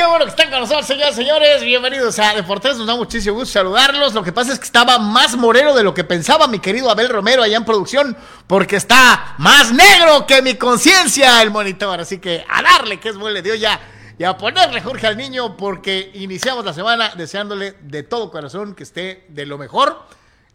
qué bueno que están con nosotros, señores, señores. Bienvenidos a Deportes. Nos da muchísimo gusto saludarlos. Lo que pasa es que estaba más moreno de lo que pensaba mi querido Abel Romero allá en producción, porque está más negro que mi conciencia el monitor. Así que a darle que es muele de ya y a ponerle Jorge al niño, porque iniciamos la semana deseándole de todo corazón que esté de lo mejor.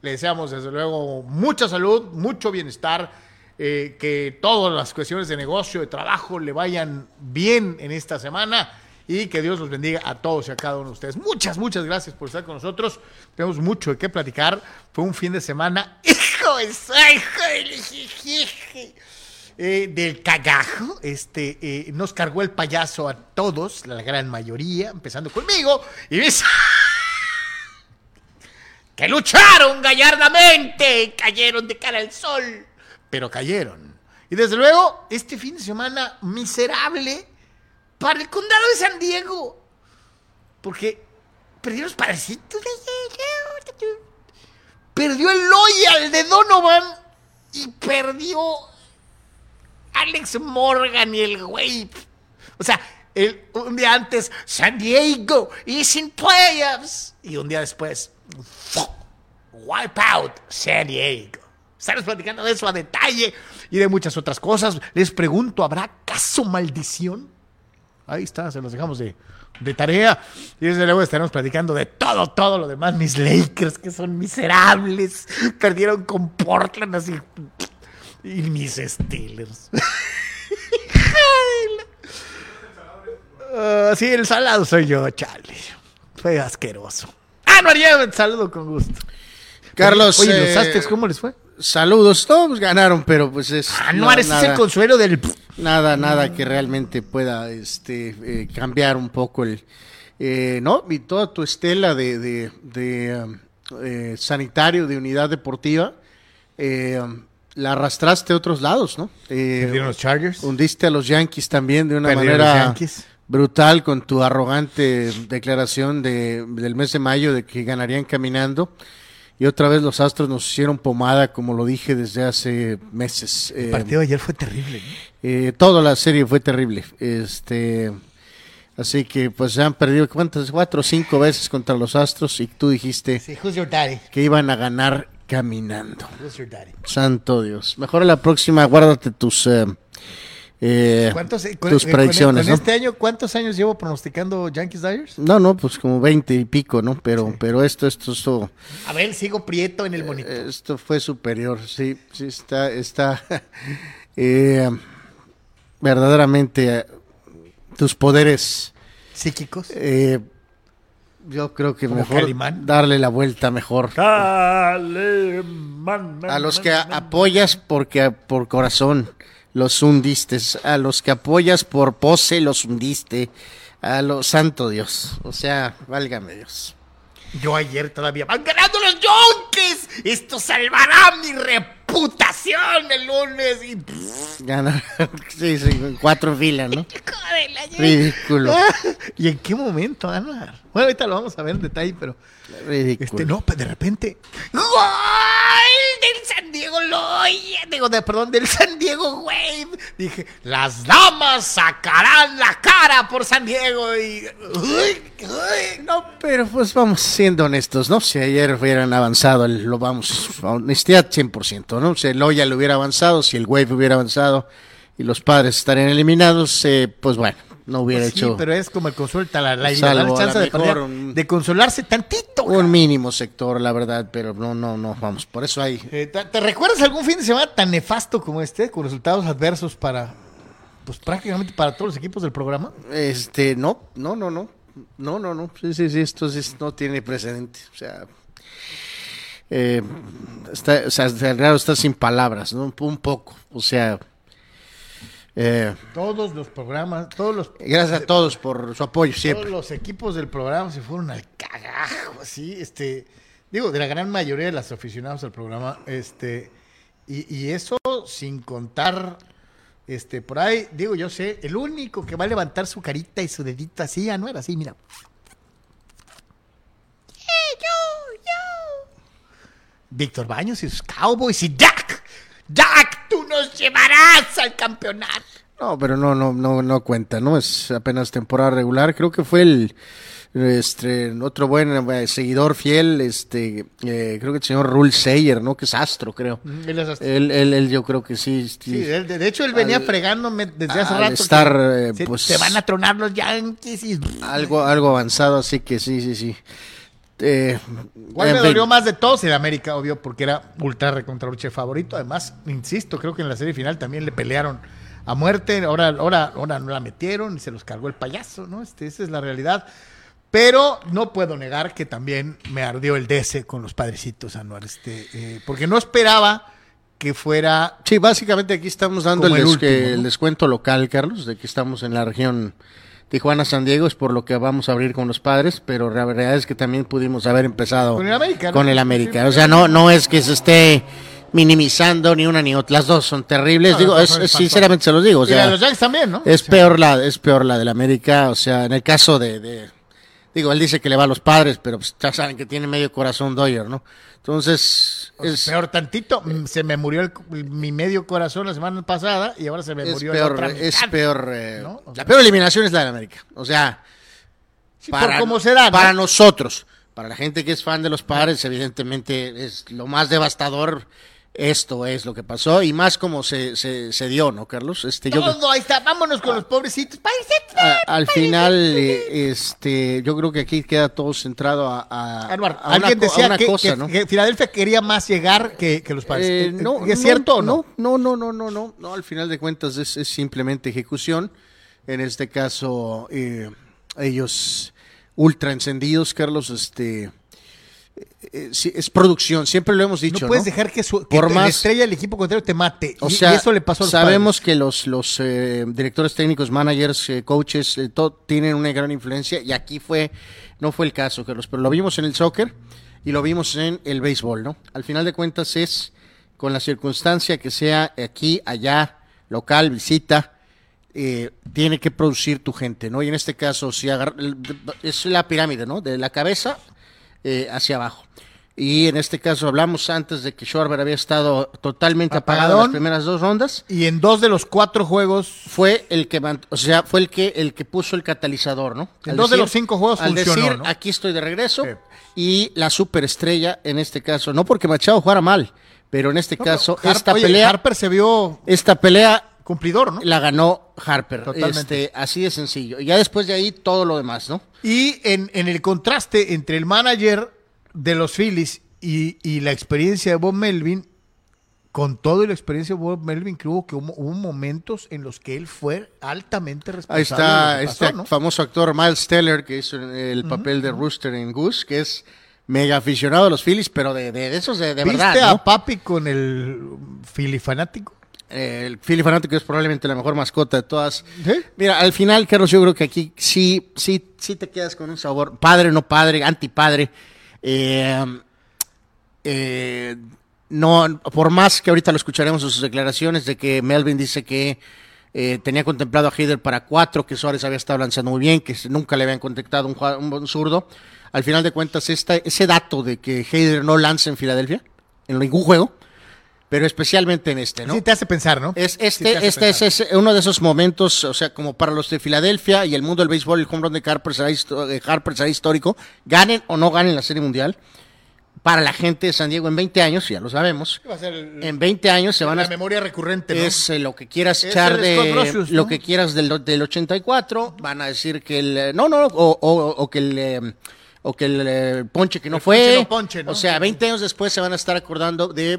Le deseamos, desde luego, mucha salud, mucho bienestar. eh, que todas las cuestiones de negocio, de trabajo le vayan bien en esta semana y que Dios los bendiga a todos y a cada uno de ustedes. Muchas, muchas gracias por estar con nosotros. Tenemos mucho de qué platicar. Fue un fin de semana, hijo de hijo eh, del cagajo. Este, eh, nos cargó el payaso a todos, la gran mayoría, empezando conmigo. Y mis- que lucharon gallardamente, cayeron de cara al sol, pero cayeron. Y desde luego, este fin de semana miserable para el condado de San Diego, porque perdió los parecitos. Perdió el Loyal de Donovan y perdió Alex Morgan y el Wave. O sea, el- un día antes, San Diego is in playoffs. Y un día después, wipe out San Diego. Estamos platicando de eso a detalle y de muchas otras cosas. Les pregunto, ¿habrá caso maldición? Ahí está, se los dejamos de, de tarea. Y desde luego estaremos platicando de todo, todo lo demás. Mis Lakers, que son miserables. Perdieron con Portland así. Y mis Steelers. Ah, sí, el salado soy yo, chale. Fue asqueroso. Ah, no haría el saludo con gusto. Carlos, Oye, ¿los eh, Aztecs cómo les fue? Saludos. Todos ganaron, pero pues es. Ah, no, nada, el consuelo del. nada, nada que realmente pueda este, eh, cambiar un poco el. eh, ¿No? Y toda tu estela de, de, de, eh, sanitario, de unidad deportiva, eh, la arrastraste a otros lados, ¿no? Eh, Perdieron los Chargers. hundiste a los Yankees también de una Perdieron los manera Yankees. brutal con tu arrogante declaración de, del mes de mayo de que ganarían caminando. Y otra vez los Astros nos hicieron pomada, como lo dije desde hace meses. El Eh, partido de ayer fue terrible. ¿no? eh, toda la serie fue terrible. Este, así que pues se han perdido cuántas, cuatro o cinco veces contra los Astros y tú dijiste Sí, who's your daddy? que iban a ganar caminando. Who's your daddy? Santo Dios. Mejor a la próxima guárdate tus eh, eh, ¿Cuántos, eh, con- tus eh, con- predicciones. con ¿no? este año, ¿cuántos años llevo pronosticando Yankees Dyers? No, no, pues como 20 y pico, ¿no? Pero, pero esto, esto, esto, A ver, sigo prieto en el monitor. esto fue superior, sí, sí está, está, eh, verdaderamente eh, tus poderes, Psíquicos. eh, yo creo que mejor Calimán. darle la vuelta mejor a los que a- apoyas porque por corazón los hundiste, a los que apoyas por pose los hundiste, a los santo Dios, o sea, válgame Dios. Yo ayer todavía van ganando los Yankees. Esto salvará mi reputación el lunes. Y... Ganar, sí, sí, cuatro en fila, ¿no? Ridículo, ¿Y en qué momento ganar? Bueno, ahorita lo vamos a ver en detalle, pero ridículo. este no, pues de repente ¡Gol del San Diego Loya! Digo, de, perdón, del San Diego Wave. Dije, las damas sacarán la cara por San Diego y uy, uy, No, pero pues vamos siendo honestos, ¿no? Si ayer hubieran avanzado, lo vamos, honestidad 100%, ¿no? Si el Loya lo hubiera avanzado, si el Wave hubiera avanzado y los padres estarían eliminados, eh, pues bueno, no hubiera Pues sí, hecho pero es como el consulta la, la, Salvo la chance la de, mejor consolarse tantito. un mínimo sector, la verdad, pero no, no, no, vamos, por eso hay... Eh, ¿te, te recuerdas algún fin de semana tan nefasto como este, con resultados adversos para, pues prácticamente para todos los equipos del programa? Este, no, no, no, no, no, no, no, sí, sí, sí, esto sí no tiene precedente, o sea, eh, está, o sea, el raro está sin palabras, ¿no? Un poco, o sea, eh, Todos los programas, todos los, gracias a todos por su apoyo todos siempre. los equipos del programa se fueron al cagajo, así, este, digo, de la gran mayoría de los aficionados al programa, este, y, y eso sin contar, este, por ahí, digo, yo sé, el único que va a levantar su carita y su dedito así, ya no era así, mira. ¡Eh, yo! Víctor Baños y sus Cowboys y Dak. Dak, tú nos llevarás al campeonato. No, pero no, no, no, no cuenta, ¿no? Es apenas temporada regular. Creo que fue el este, otro buen eh, seguidor fiel, este, eh, creo que el señor Rule Sayer, ¿no? Que es astro, creo. Él es astro. Él, él, él yo creo que sí. Sí, él- de hecho él venía fregándome desde hace al rato. estar, que eh, se, pues- se van a tronar los Yankees y... Algo, algo avanzado, así que sí, sí, sí. Eh, ¿Cuál me fin. dolió más de todos? El América, obvio, porque era ultra recontra Uche favorito. Además, insisto, creo que en la serie final también le pelearon a muerte. Ahora, ahora, ahora no la metieron y se los cargó el payaso, ¿no? Este, esa es la realidad. Pero no puedo negar que también me ardió el DC con los padrecitos, Anuar. Este, eh, porque no esperaba que fuera. Sí, básicamente aquí estamos dando el, Como el des- último, que- el ¿no? descuento local, Carlos, de que estamos en la región Tijuana-San Diego, es por lo que vamos a abrir con los padres, pero la verdad es que también pudimos haber empezado Con el América, ¿no? con el América. O sea, no, no es que se esté minimizando ni una ni otra, las dos son terribles. No, digo, es, sinceramente se los digo. O y la sea, de los Yankees también, ¿no? es O sea, peor la, es peor la del América, o sea, en el caso de, de- digo, él dice que le va a los padres, pero pues, ya saben que tiene medio corazón Doyer, ¿no? Entonces, es, Peor tantito, mm, se me murió el- mi medio corazón la semana pasada y ahora se me es murió peor, otra es peor, eh, ¿no? O la peor eliminación es la del América, o sea, Sí, por cómo se da, ¿no? para nosotros, para la gente que es fan de los padres, evidentemente es lo más devastador. Esto es lo que pasó y más como se, se, se dio, ¿no, Carlos? Este, yo, Todo, ahí está, vámonos con los pobrecitos. A- al final, eh, este, yo creo que aquí queda todo centrado a, a- Anuar, a una, alguien co- a decía una que, cosa, que- ¿no? que Filadelfia quería más llegar que, que los padres. Eh, no, ¿Es cierto o no? No, no, no, no, no, no, al final de cuentas es, es simplemente ejecución. En este caso, eh, ellos ultra encendidos, Carlos, este, es producción, siempre lo hemos dicho, No puedes ¿no? dejar que, su, que Por más- la estrella del equipo contrario te mate. O y, sea, y eso le pasó a los sabemos padres. que los, los eh, directores técnicos, managers, eh, coaches, eh, todo tienen una gran influencia y aquí fue, no fue el caso, Carlos, pero lo vimos en el soccer y lo vimos en el béisbol, ¿no? Al final de cuentas es con la circunstancia que sea aquí, allá, local, visita, eh, tiene que producir tu gente, ¿no? Y en este caso, si agar- es la pirámide, ¿no? De la cabeza eh, hacia abajo. Y en este caso hablamos antes de que Schwarber había estado totalmente apagado en las primeras dos rondas. Y en dos de los cuatro juegos, Fue el que, o sea, fue el que el que puso el catalizador, ¿no? En dos de los cinco juegos al funcionó, decir, ¿no? aquí estoy de regreso Sí. y la superestrella en este caso, no porque Machado jugara mal, pero en este caso Har- esta oye, pelea, Harper se vio esta pelea cumplidor, ¿no? la ganó Harper, Totalmente. este, así de sencillo. Y ya después de ahí todo lo demás, ¿no? Y en, en el contraste entre el manager de los Phillies y, y la experiencia de Bob Melvin, con todo y la experiencia de Bob Melvin, creo que hubo, hubo momentos en los que él fue altamente responsable. Ahí está este pasó, ¿no? famoso actor Miles Teller, que hizo el papel de Rooster en Goose, que es mega aficionado a los Phillies, pero de, de, de esos de, de ¿Viste verdad. a ¿no? Papi con el Philly fanático? Eh, el Philly fanático es probablemente la mejor mascota de todas. ¿Sí? Mira, al final, Carlos, yo creo que aquí sí, sí, sí te quedas con un sabor padre, no padre, antipadre. Eh, eh, no, por más que ahorita lo escucharemos en sus declaraciones de que Melvin dice que eh, tenía contemplado a Heider para cuatro, que Suárez había estado lanzando muy bien, que nunca le habían contactado un, zurdo. Al final de cuentas, esta, ese dato de que Heider no lanza en Filadelfia, en ningún juego, pero especialmente en este, ¿no? Sí, te hace pensar, ¿no? Es, este este es, es uno de esos momentos, o sea, como para los de Filadelfia y el mundo del béisbol, el home run de Harper será, de Harper será histórico, ganen o no ganen la Serie Mundial. Para la gente de San Diego en 20 años, ya lo sabemos, Va a ser el- en 20 años se van la a... memoria recurrente, ¿no? Es eh, lo que quieras echar de lo que quieras del, del 84, van a decir que el eh, no no o, o- o que el eh, o que el eh, ponche que no El fue, ponche no ponche, ¿no? o sea, 20 años después se van a estar acordando de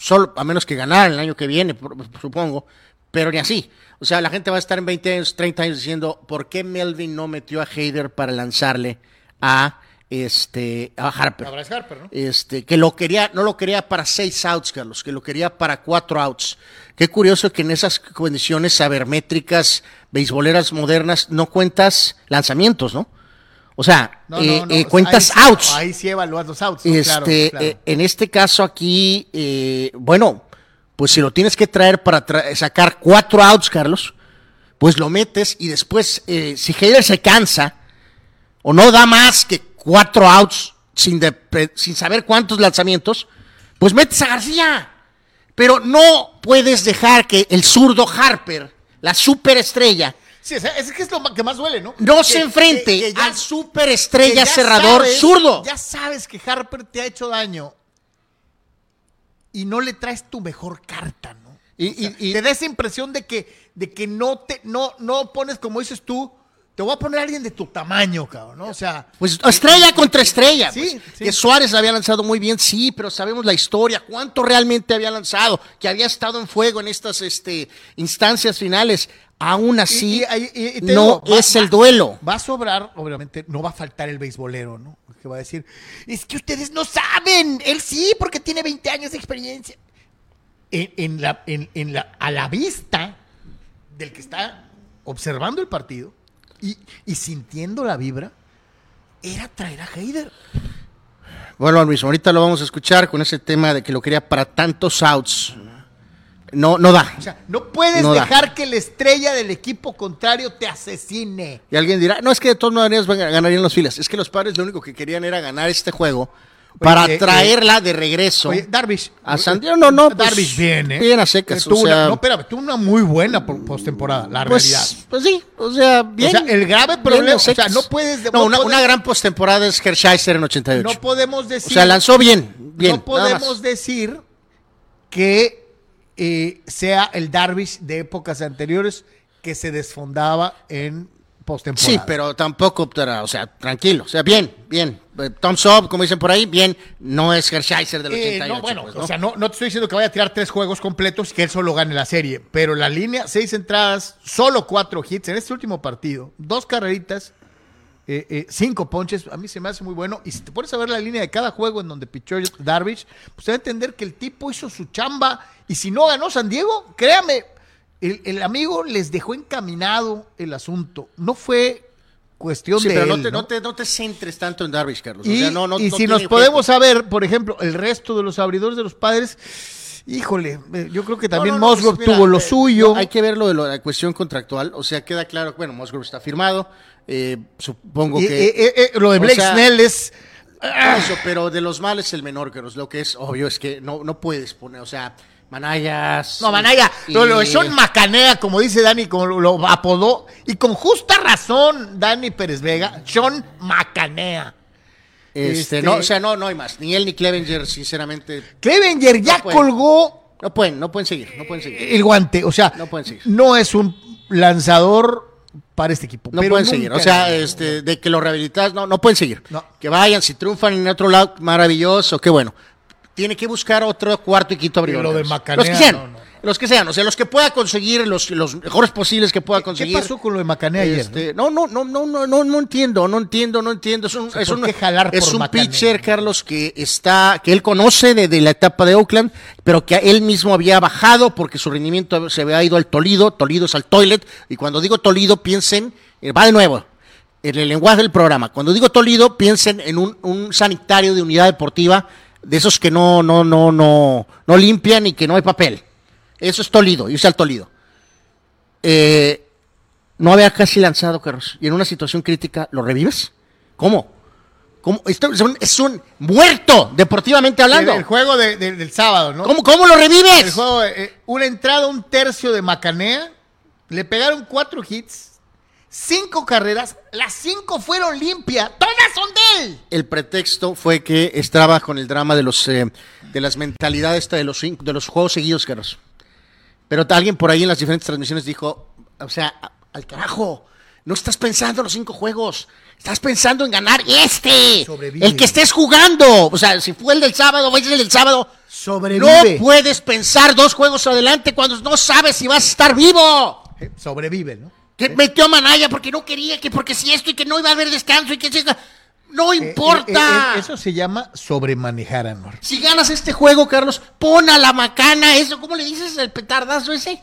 solo a menos que ganaran el año que viene, supongo, pero ni así. O sea, la gente va a estar en 20 años, 30 años diciendo, ¿por qué Melvin no metió a Heider para lanzarle a este a Harper? A Bryce Harper, ¿no? Este, que lo quería, no lo quería para seis outs, Carlos, que lo quería para cuatro outs. Qué curioso que en esas condiciones sabermétricas, beisboleras modernas, no cuentas lanzamientos, ¿no? O sea, No, eh, no, no, eh, o sea, cuentas ahí sí- outs. Ahí sí evalúas los outs. Este, Claro, claro. eh, en este caso aquí, bueno, pues si lo tienes que traer para tra- sacar cuatro outs, Carlos, pues lo metes y después, si Heider se cansa o no da más que cuatro outs sin, de- sin saber cuántos lanzamientos, pues metes a García. Pero no puedes dejar que el zurdo Harper la superestrella, Sí, es, es que es lo que más duele, ¿no? no Que- se enfrente que- que ya- al superestrella cerrador sabes- zurdo. Ya sabes que Harper te ha hecho daño y no le traes tu mejor carta, ¿no? Y- O sea, y- y- te da esa impresión de que, de que no te, no, no pones, como dices tú, te voy a poner a alguien de tu tamaño, cabrón, ¿no? O sea, Pues estrella contra estrella. Sí, pues. sí. Que Suárez había lanzado muy bien, sí, pero sabemos la historia, cuánto realmente había lanzado, que había estado en fuego en estas este, instancias finales. Aún así, y- y- y- y te no digo, va- es el duelo. Va a sobrar, obviamente, no va a faltar el beisbolero, ¿no? Que va a decir, es que ustedes no saben, él sí, porque tiene 20 años de experiencia. En, en la, en, en la, a la vista del que está observando el partido y, y sintiendo la vibra, era traer a Heider. Bueno, Luis, ahorita lo vamos a escuchar con ese tema de que lo quería para tantos outs. No, no da. O sea, no puedes No da. dejar que la estrella del equipo contrario te asesine. Y alguien dirá, no es que de todas maneras ganarían los filas. Es que los padres lo único que querían era ganar este juego para eh, traerla de regreso. Oye, Darvish. A San Diego, no, no, pues, Darvish bien, ¿eh? bien a secas, Tuvo o sea- una- no, espérame, tuvo una muy buena po- postemporada, la realidad. Pues, pues sí, o sea, bien. O sea, el grave problema, o sea, no puedes- No, no una, gran postemporada es Hershiser en 88. no podemos o decir. sea, lanzó bien, bien. no podemos decir que eh, sea el Darvish de épocas anteriores que se desfondaba en postemporada. Sí, pero tampoco, pero, o sea, tranquilo, o sea, bien, bien. Eh, Thumbs up, como dicen por ahí, bien. No es Hershiser del Eh, 88. no, bueno, pues, o sea, no, no te estoy diciendo que vaya a tirar tres juegos completos y que él solo gane la serie, pero la línea, seis entradas, solo cuatro hits en este último partido, dos carreritas, eh, eh, cinco ponches, a mí se me hace muy bueno. Y si te pones a ver la línea de cada juego en donde pichó Darvish, pues te va a entender que el tipo hizo su chamba y si no ganó San Diego, créame, el, el amigo les dejó encaminado el asunto. No fue cuestión Sí, de pero no te, ¿no? no te, no te centres tanto en Darvish, Carlos. Y, o sea, no, no, y no si nos podemos saber, por ejemplo, el resto de los abridores de los padres, híjole, eh, yo creo que también Musgrove pues, tuvo lo eh, suyo. hay que ver lo de lo- la cuestión contractual. O sea, queda claro, bueno, Musgrove está firmado. Eh, supongo Y, que. eh, eh, lo de o Blake sea, Snell es. Eso, pero de los males el menor, Carlos. Lo que es obvio es que no, no puedes poner, o sea, manayas. No, Manaya, y- lo, lo de Sean Macanea, como dice Dani, como lo, lo apodó, y con justa razón, Dani Pérez Vega, Sean Macanea. Este, este- no, o sea, no, no hay más. Ni él ni Clevenger, sinceramente, Clevenger ya No colgó no pueden, no pueden seguir, no pueden seguir. el guante, o sea, No pueden seguir. no es un lanzador para este equipo. No pero pueden seguir. O sea, este, de que lo rehabilitas, no, no pueden seguir. No. Que vayan, si triunfan en otro lado, maravilloso, qué bueno. Tiene que buscar otro cuarto y quinto abridor. lo de. Macanea, Los que sean. no, no. Los que sean. O sea, los que pueda conseguir, los, los mejores posibles que pueda ¿Qué conseguir. pasó con lo de Macanea ayer? Este, no, no, no, no, no, no, no entiendo, no entiendo, no entiendo. Es un, sea, es ¿por un, qué jalar es un pitcher, Carlos, que está, que él conoce de, de la etapa de Oakland, pero que él mismo había bajado porque su rendimiento se había ido al Tolido, Tolido es al toilet, y cuando digo Tolido, piensen, eh, va de nuevo, en el lenguaje del programa. Cuando digo Tolido, piensen en un, un sanitario de unidad deportiva, de esos que no, no, no, no, no limpian y que no hay papel. Eso es Tolido, irse al Tolido. Eh, no había casi lanzado, Carlos, y en una situación crítica, ¿lo revives? ¿Cómo? ¿Cómo? Esto es un, es un muerto, deportivamente hablando. El, el juego de- de- del sábado, ¿no? ¿Cómo, ¿Cómo lo revives? El juego, eh, una entrada, un tercio de Macanea, le pegaron cuatro hits, cinco carreras, las cinco fueron limpias, todas son de él. El pretexto fue que estaba con el drama de los eh, de las mentalidades de los de los juegos seguidos, Carlos. Pero alguien por ahí en las diferentes transmisiones dijo, o sea, al carajo, no estás pensando en los cinco juegos, estás pensando en ganar este, Sobrevive. el que estés jugando. O sea, si fue el del sábado, es el del sábado. Sobrevive. No puedes pensar dos juegos adelante cuando no sabes si vas a estar vivo. Sobrevive, ¿no? Que metió a Manaya porque no quería, que porque si esto y que no iba a haber descanso y que si- no Eh, importa. eh, eh, eso se llama sobremanejar, Anor. Si ganas este juego, Carlos, pon a la macana eso, ¿cómo le dices el petardazo ese?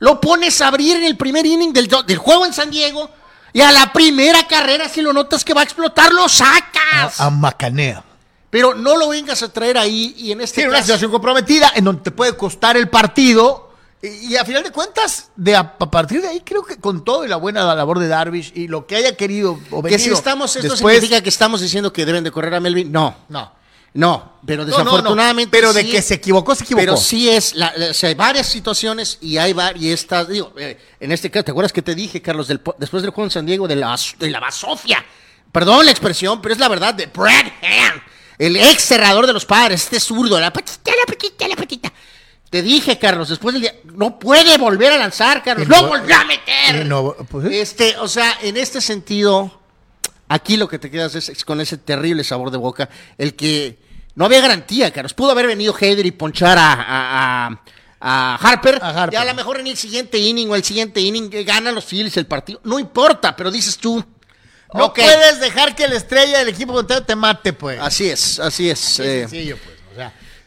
Lo pones a abrir en el primer inning del, del juego en San Diego y a la primera carrera, si lo notas que va a explotar, lo sacas. A, a Macanea. Pero no lo vengas a traer ahí y en este Tiene una situación comprometida en donde te puede costar el partido. Y, y a final de cuentas, de a, a partir de ahí, creo que con todo y la buena labor de Darvish y lo que haya querido o que si estamos, esto después, significa que estamos diciendo que deben de correr a Melvin. No. No. No, pero No, no, no, desafortunadamente. pero de sí- que se equivocó, se equivocó. Pero sí es, la, la- o sea, hay varias situaciones y hay varias, digo, eh, en este caso, ¿te acuerdas que te dije, Carlos, del, después del juego en San Diego, de la, de la basofia? Perdón la expresión, pero es la verdad, de Brad Hand, el ex cerrador de los padres, este zurdo, la patita, la patita, la patita. Te dije, Carlos, después del día, no puede volver a lanzar, Carlos, no volvió a meter. no, pues, ¿eh? Este, o sea, en este sentido, aquí lo que te quedas es, es con ese terrible sabor de boca, el que no había garantía, Carlos. Pudo haber venido Heider y ponchar a, a- a- a Harper, A Harper. y a lo mejor en el siguiente inning o el siguiente inning eh, ganan los Phillies el partido. No importa, pero dices tú, No puedes dejar que la estrella del equipo contrario te mate, pues. Así es, así es. Así eh. es sencillo, pues.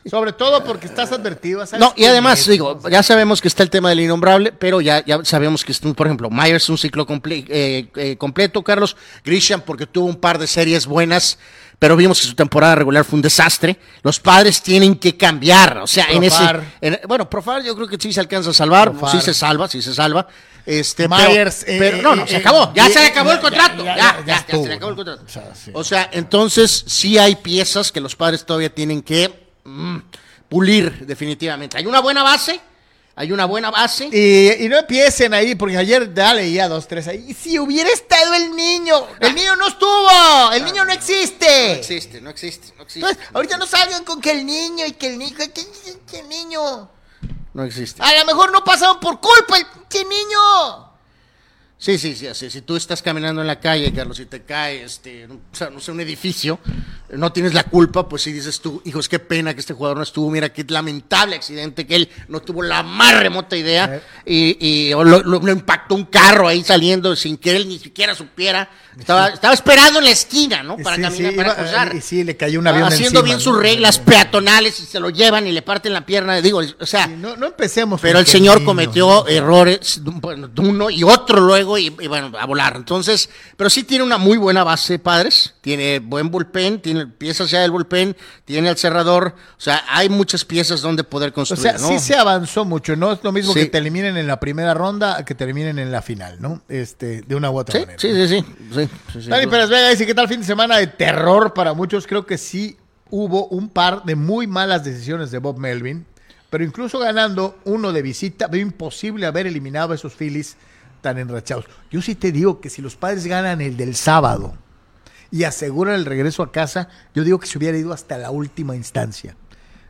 Sobre todo porque estás advertido. ¿sabes No, y además, digo, ya sabemos que está el tema del innombrable, pero ya, ya sabemos que, por ejemplo, Myers un ciclo comple- eh, eh, completo, Carlos. Grisham porque tuvo un par de series buenas, pero vimos que su temporada regular fue un desastre. Los padres tienen que cambiar, o sea, en ese... Profar. en- bueno, Profar yo creo que sí se alcanza a salvar, Profar. sí se salva, sí se salva. Este, Myers, pero, eh, pero no, no, eh, se eh, acabó, ya se le acabó el contrato, ya- ya, se le acabó el contrato. O sea, sí. O sea, entonces sí hay piezas que los padres todavía tienen que mm, pulir definitivamente. Hay una buena base, hay una buena base. Y, y no empiecen ahí, porque ayer ya leía dos, tres ahí. Si hubiera estado el niño, el niño no estuvo, el niño no existe. No existe, no existe, no existe. Entonces, ahorita no salgan con que el niño y que el niño, que, que- que el niño. No existe. A lo mejor no pasaron por culpa el que niño. Sí, sí, sí, así. Si tú estás caminando en la calle, Carlos, y te cae, este, o sea, no sé, un edificio, no tienes la culpa, pues si dices tú, hijos, qué pena que este jugador no estuvo, mira qué lamentable accidente, que él no tuvo la más remota idea y, y o lo, lo- lo impactó un carro ahí saliendo sin que él ni siquiera supiera. Estaba, estaba esperando en la esquina, ¿no? Para Sí, caminar, sí, para iba- cruzar. y sí, le cayó un avión Haciendo encima, bien sus reglas peatonales y se lo llevan y le parten la pierna. Digo, o sea, Sí, no, no empecemos. pero el señor cometió errores, uno y otro luego, y, y bueno, a volar. Entonces, pero sí tiene una muy buena base, padres. Tiene buen bullpen, tiene piezas ya del bullpen, tiene el cerrador. O sea, hay muchas piezas donde poder O construir. sea, ¿no? sí se avanzó mucho. No es lo mismo Sí. que te eliminen en la primera ronda a que te eliminen en la final, ¿no? Este, de una u otra sí, manera. sí, sí, sí, sí, sí, sí. Dani Pérez Vega dice, ¿qué tal fin de semana de terror para muchos? Creo que sí hubo un par de muy malas decisiones de Bob Melvin, pero incluso ganando uno de visita, veo imposible haber eliminado a esos Phillies tan enrachados. Yo sí te digo que si los padres ganan el del sábado y aseguran el regreso a casa, yo digo que se hubiera ido hasta la última instancia.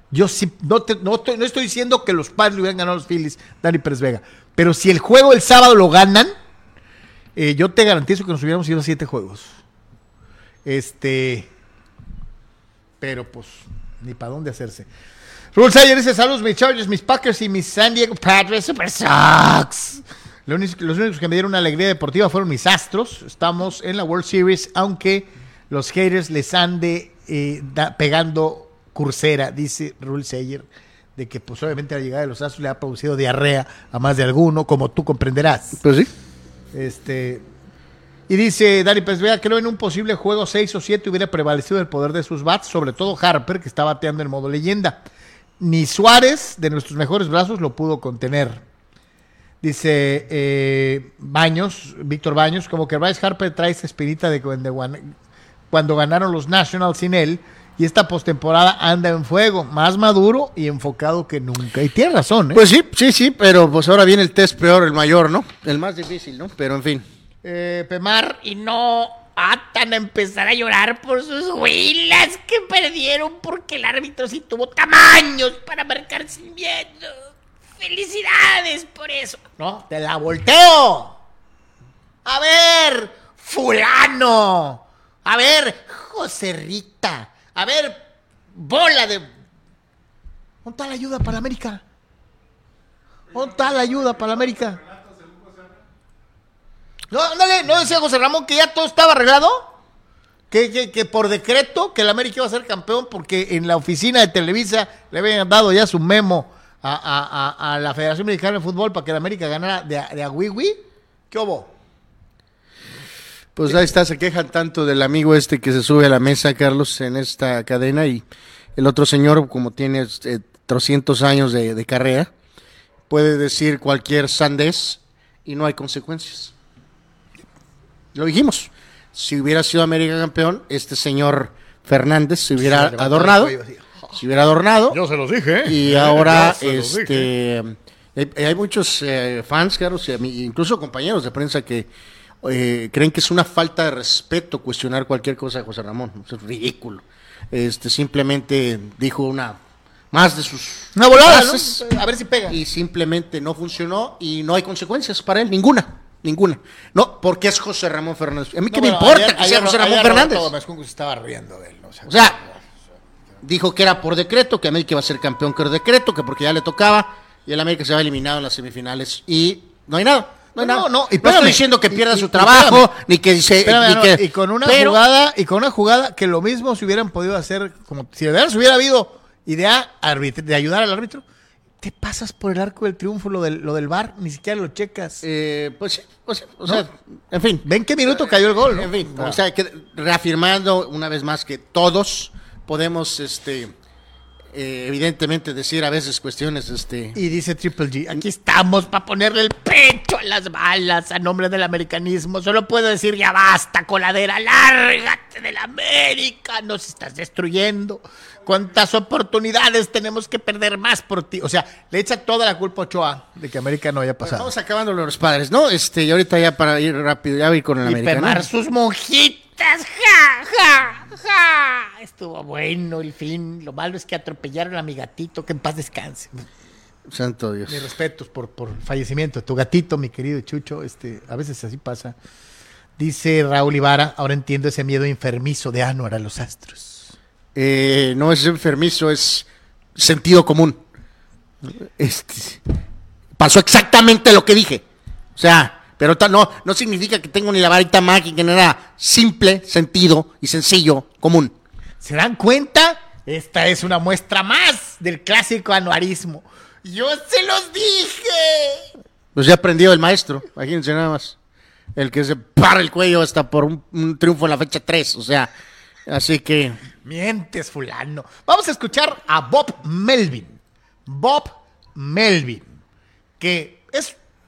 Yo sí, no, no, no estoy diciendo que los padres le hubieran ganado a los Phillies, Dani Pérez Vega, pero si el juego el sábado lo ganan, eh, yo te garantizo que nos hubiéramos ido a siete juegos. Este. Pero pues, ni para dónde hacerse. Rule Sayer dice: Saludos, mis Chargers, mis Packers y mis San Diego Padres Super Sox. Los únicos que me dieron una alegría deportiva fueron mis Astros. Estamos en la World Series, aunque los haters les ande eh, da- pegando cursera, dice Rule Sayer, de que pues obviamente la llegada de los Astros le ha producido diarrea a más de alguno, como tú comprenderás. Pues sí. Este. Y dice Dani Pérez Vega, creo en un posible juego 6 o 7 hubiera prevalecido el poder de sus bats, sobre todo Harper, que está bateando en modo leyenda. Ni Suárez, de nuestros mejores brazos, lo pudo contener. Dice eh, Baños, Víctor Baños, como que Bryce Harper trae esa espinita de cuando, cuando ganaron los Nationals sin él, y esta postemporada anda en fuego, más maduro y enfocado que nunca. Y tiene razón, ¿eh? Pues sí, sí, sí, pero pues ahora viene el test peor, el mayor, ¿no? El más difícil, ¿no? Pero en fin. Eh, Pemar y no atan a empezar a llorar por sus huilas que perdieron porque el árbitro sí tuvo tamaños para marcar sin miedo. Felicidades por eso. No, te la volteo. A ver, fulano. A ver, José Rita. A ver, bola de... ¿Dónde está la ayuda para América? ¿Dónde está la ayuda para América? No, ándale, no decía José Ramón que ya todo estaba arreglado. Que, que, que por decreto que el América iba a ser campeón porque en la oficina de Televisa le habían dado ya su memo a, a- a- a la Federación Mexicana de Fútbol para que el América ganara de, a- de a Wiwi. ¿Qué hubo? Pues ahí está, se quejan tanto del amigo este que se sube a la mesa, Carlos, en esta cadena y el otro señor, como tiene eh, 300 años de, de carrera, puede decir cualquier sandez y no hay consecuencias. Lo dijimos. Si hubiera sido América campeón, este señor Fernández se hubiera adornado. Se hubiera adornado. Yo se los dije. ¿eh? Y ahora, este, hay, hay muchos eh, fans, mí- incluso compañeros de prensa que eh, creen que es una falta de respeto cuestionar cualquier cosa de José Ramón. Eso es ridículo. Este, simplemente dijo una más de sus Una volada. A ver si pega. y simplemente no funcionó y no hay consecuencias para él, ninguna. Ninguna. No, porque es José Ramón Fernández. A mí No, qué me importa ayer- que sea ayer- José Ramón ayer Fernández. Roberto Gómez Junco se estaba riendo de él. ¿no? O sea, O sea, dijo que era por decreto, que América iba a ser campeón por decreto, que porque ya le tocaba, y el América se va eliminado en las semifinales. Y no hay nada. No, hay No, nada. no, y estoy espérame, diciendo que pierda y- su y trabajo, espérame. ni que dice. Espérame, ni no, que- y con una pero- jugada y con una jugada que lo mismo se hubieran podido hacer como si de veras hubiera habido idea de ayudar al árbitro te pasas por el arco del triunfo lo del lo del bar ni siquiera lo checas eh, pues, sí, pues, o sea, en fin. ven qué minuto cayó el gol ¿no? En fin, Ah. o sea, que reafirmando una vez más que todos podemos, este, eh, evidentemente decir a veces cuestiones, este, y dice Triple G aquí estamos para ponerle el pecho a las balas a nombre del americanismo. Solo puedo decir ya basta coladera lárgate del América nos estás destruyendo. Cuántas oportunidades tenemos que perder más por ti o sea le echa toda la culpa a Ochoa de que América no haya pasado. Vamos acabando los padres, ¿no? Este, y ahorita ya para ir rápido, ya voy con el Y americano. permar sus monjitas, ja, ja, ja. Estuvo bueno el fin. Lo malo es que atropellaron a mi gatito, que en paz descanse. Santo Dios. Mis respetos por, por el fallecimiento de tu gatito, mi querido Chucho. Este, a veces así pasa. Dice Raúl Ibarra, ahora entiendo ese miedo enfermizo de Anuar a los astros. Eh, no es enfermizo, es sentido común. Este, pasó exactamente lo que dije. O sea, pero no, no significa que tengo ni la varita mágica, nada. Simple, sentido y sencillo, común. ¿Se dan cuenta? Esta es una muestra más del clásico anuarismo. Yo se los dije. Pues ya aprendió el maestro, imagínense nada más. El que se para el cuello hasta por un, un triunfo en la fecha 3. O sea, así que Mientes, fulano. Vamos a escuchar a Bob Melvin. Bob Melvin, que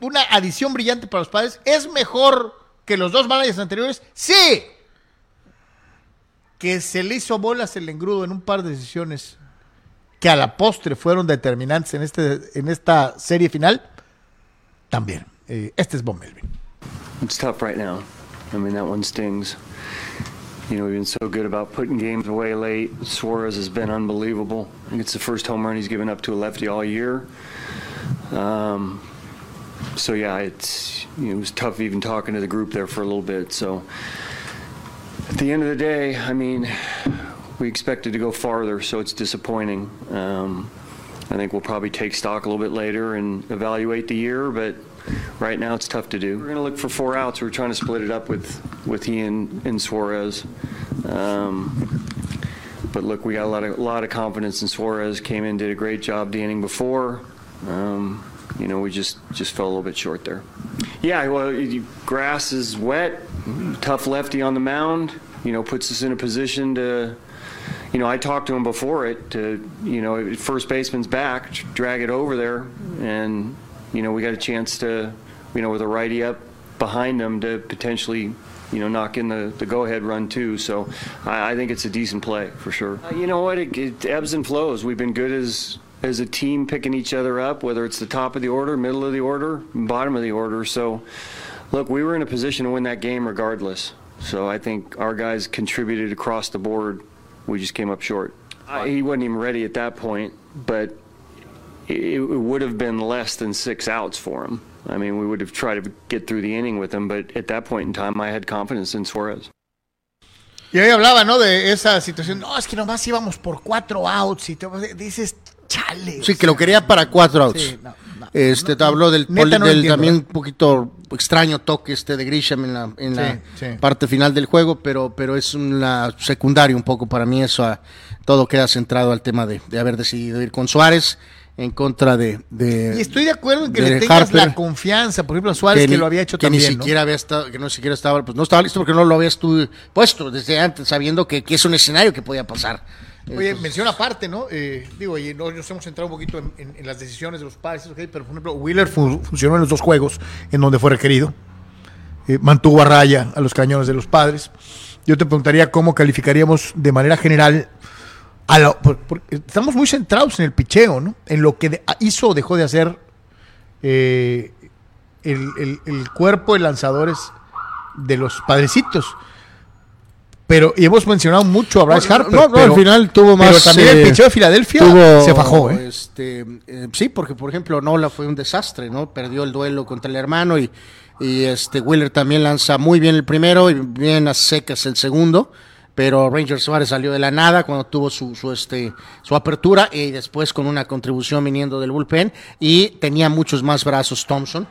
una adición brillante para los padres. ¿Es mejor que los dos managers anteriores? Sí. Que se le hizo bolas el engrudo en un par de decisiones que a la postre fueron determinantes en, este, en esta serie final. También. Eh, este es Bob Melvin. It's tough right now. I mean, that one stings. You know, we've been so good about putting games away late. Suarez has been unbelievable. I think it's the first home run he's given up to a lefty all year. Um, so yeah, it's you know, it was tough even talking to the group there for a little bit. So at the end of the day, I mean, we expected to go farther, so it's disappointing. Um, I think we'll probably take stock a little bit later and evaluate the year, but right now it's tough to do. We're going to look for four outs. We're trying to split it up with with he and, and Suarez. Um, but look, we got a lot of a lot of confidence in Suarez. Came in, did a great job the inning before. Um, you know, we just just fell a little bit short there. Yeah, well, you- grass is wet. Tough lefty on the mound. You know, puts us in a position to. You know, I talked to him before it to, you know, first baseman's back, drag it over there, and you know, we got a chance to, you know, with a righty up behind them to potentially, you know, knock in the, the go-ahead run too. So I, I think it's a decent play for sure. Uh, you know what? It, it ebbs and flows. We've been good as as a team picking each other up, whether it's the top of the order, middle of the order, bottom of the order. So, look, we were in a position to win that game regardless. So I think our guys contributed across the board. We just came up short. Uh, he wasn't even ready at that point, but it, it would have been less than six outs for him. I mean, we would have tried to get through the inning with him, but at that point in time, I had confidence in Suarez. Y ahí hablaba, ¿no? De esa situación. No, es que nomás íbamos por cuatro outs y te dices, chale. sí, que lo quería para cuatro outs. Sí, no, no. Este, te habló del, no del también un poquito extraño toque este de Grisham en la, en la Sí, parte final del juego, pero, pero es una secundario un poco para mí eso. a- todo queda centrado al tema de, de haber decidido ir con Suárez en contra de... de Y estoy de acuerdo en que le tengas Harper, la confianza, por ejemplo, a Suárez, que, lo había hecho que también. ni ¿no? siquiera había estado, que no siquiera estaba, pues no estaba listo porque no lo habías tú puesto desde antes, sabiendo que, que es un escenario que podía pasar. Oye, Entonces, menciona aparte, ¿no? Eh, digo, y no- nos hemos centrado un poquito en, en- en las decisiones de los padres, ok, pero por ejemplo, Wheeler fu- funcionó en los dos juegos en donde fue requerido. eh, mantuvo a raya a los cañones de los padres. Yo te preguntaría cómo calificaríamos de manera general. A la, por, por, estamos muy centrados en el picheo, ¿no? En lo que de, hizo o dejó de hacer eh, el, el, el, cuerpo de lanzadores de los padrecitos. Pero, y hemos mencionado mucho a Bryce Harper. No, no, pero, al final tuvo más. Pero también el picheo de Filadelfia tuvo, se fajó, ¿eh? Este, eh, sí, porque por ejemplo, Nola fue un desastre, ¿no? Perdió el duelo contra el hermano y, y este Wheeler también lanza muy bien el primero y bien a secas el segundo. Pero Ranger Suárez salió de la nada cuando tuvo su, su, este, su apertura y después con una contribución viniendo del bullpen y tenía muchos más brazos Thompson.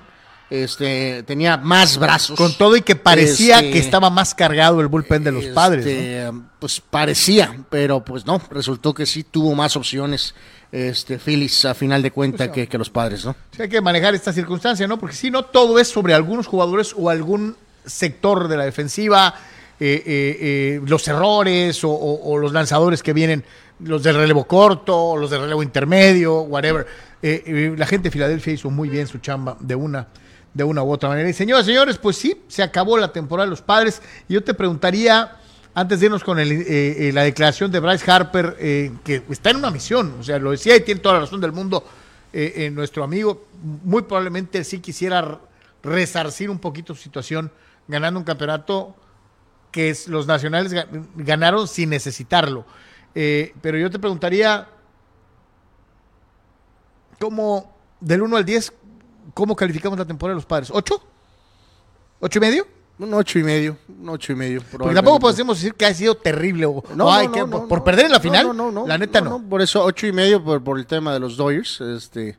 Este, tenía más brazos. Con todo y que parecía este, que estaba más cargado el bullpen de los este, padres. ¿no? Pues parecía, pero pues no, resultó que sí tuvo más opciones este Phillies a final de cuenta que, que, los padres, ¿no? Sí, hay que manejar esta circunstancia, ¿no? Porque si no, todo es sobre algunos jugadores o algún sector de la defensiva, eh, eh, eh, los errores o, o, o, los lanzadores que vienen, los del relevo corto, los del relevo intermedio, whatever. La gente de Filadelfia hizo muy bien su chamba de una de una u otra manera. Y señoras y señores, pues sí, se acabó la temporada de los padres. Y yo te preguntaría, antes de irnos con eh, eh, la declaración de Bryce Harper, eh, que está en una misión, o sea, lo decía y tiene toda la razón del mundo, nuestro amigo, muy probablemente sí quisiera resarcir un poquito su situación ganando un campeonato que es, los nacionales ganaron sin necesitarlo. Pero yo te preguntaría, ¿cómo del 1 al 10, ¿Cómo calificamos la temporada de los padres? ¿Ocho? ¿Ocho y medio? Un ocho y medio, un ocho y medio. Porque tampoco podemos decir que ha sido terrible o, no, o ay, no, que, no, por, perder en la final. No, no, no, la neta no. Por eso ocho y medio por, por el tema de los Dodgers. Este,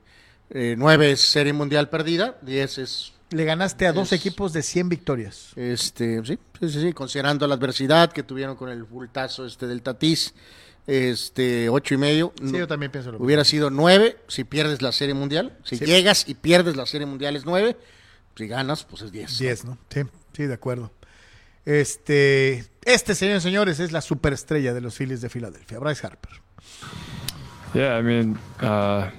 eh, nueve es serie mundial perdida, diez es le ganaste a dos es, equipos de 100 victorias. Este, sí, sí, sí, sí, considerando la adversidad que tuvieron con el bultazo este del Tatís, este, ocho y medio. Sí, yo también pienso lo Hubiera mismo. sido nueve si pierdes la serie mundial. Si sí. llegas y pierdes la serie mundial es nueve. Si ganas, pues es diez. Diez, ¿no? Sí, sí, de acuerdo. Este, este, señores señores, es la superestrella de los Phillies de Filadelfia, Bryce Harper. Yeah, I mean, uh...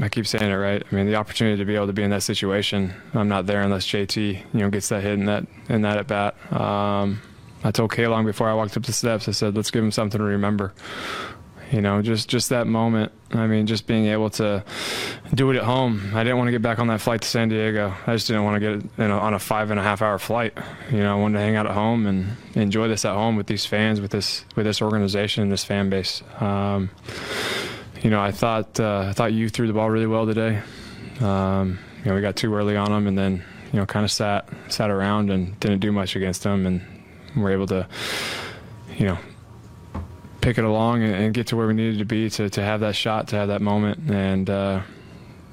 I keep saying it right. I mean, the opportunity to be able to be in that situation, I'm not there unless JT, you know, gets that hit in that in that at bat. Um, I told K Long before I walked up the steps, I said, let's give him something to remember. You know, just just that moment. I mean, just being able to do it at home. I didn't want to get back on that flight to San Diego. I just didn't want to get you know, on a five and a half hour flight. You know, I wanted to hang out at home and enjoy this at home with these fans, with this with this organization, and this fan base. Um, you know, I thought uh, I thought you threw the ball really well today. Um, you know, we got too early on them, and then you know, kind of sat sat around and didn't do much against them, and were able to, you know, pick it along and, and get to where we needed to be to to have that shot, to have that moment, and uh,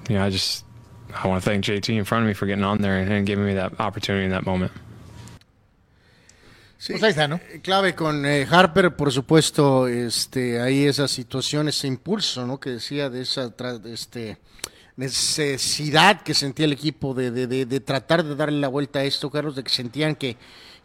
you know, I just I want to thank JT in front of me for getting on there and, and giving me that opportunity in that moment. Sí, pues ahí está, ¿no? Clave con eh, Harper, por supuesto, este, ahí esa situación, ese impulso, ¿no? Que decía de esa este, necesidad que sentía el equipo de, de, de, de, tratar de darle la vuelta a esto, Carlos, de que sentían que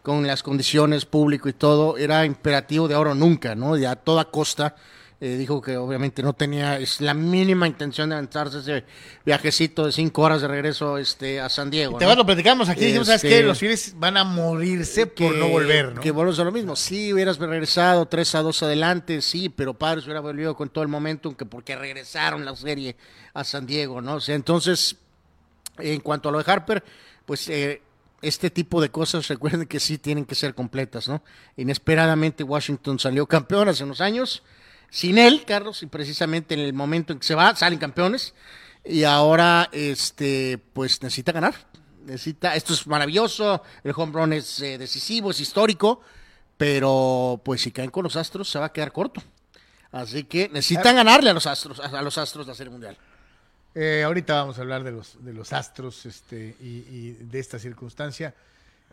con las condiciones público y todo era imperativo de ahora o nunca, ¿no? De a toda costa. Eh, dijo que obviamente no tenía es la mínima intención de lanzarse ese viajecito de cinco horas de regreso este, a San Diego. Y te ¿no? lo platicamos aquí, dijimos, ¿sabes qué? Los Phillies van a morirse que, por no volver, ¿no? Que volvemos a lo mismo. Sí, hubieras regresado 3 a 2 adelante, sí, pero Padres hubiera volvido con todo el momentum que porque regresaron la serie a San Diego, ¿no? O sea, entonces, en cuanto a lo de Harper, pues eh, este tipo de cosas, recuerden que sí tienen que ser completas, ¿no? Inesperadamente Washington salió campeón hace unos años sin él, Carlos, y precisamente en el momento en que se va, salen campeones, y ahora, este, pues necesita ganar. Necesita, esto es maravilloso, el home run es eh, decisivo, es histórico, pero pues si caen con los Astros se va a quedar corto. Así que necesitan ganarle a los Astros, a los Astros la Serie Mundial. Eh, ahorita vamos a hablar de los, de los Astros este, y, y de esta circunstancia.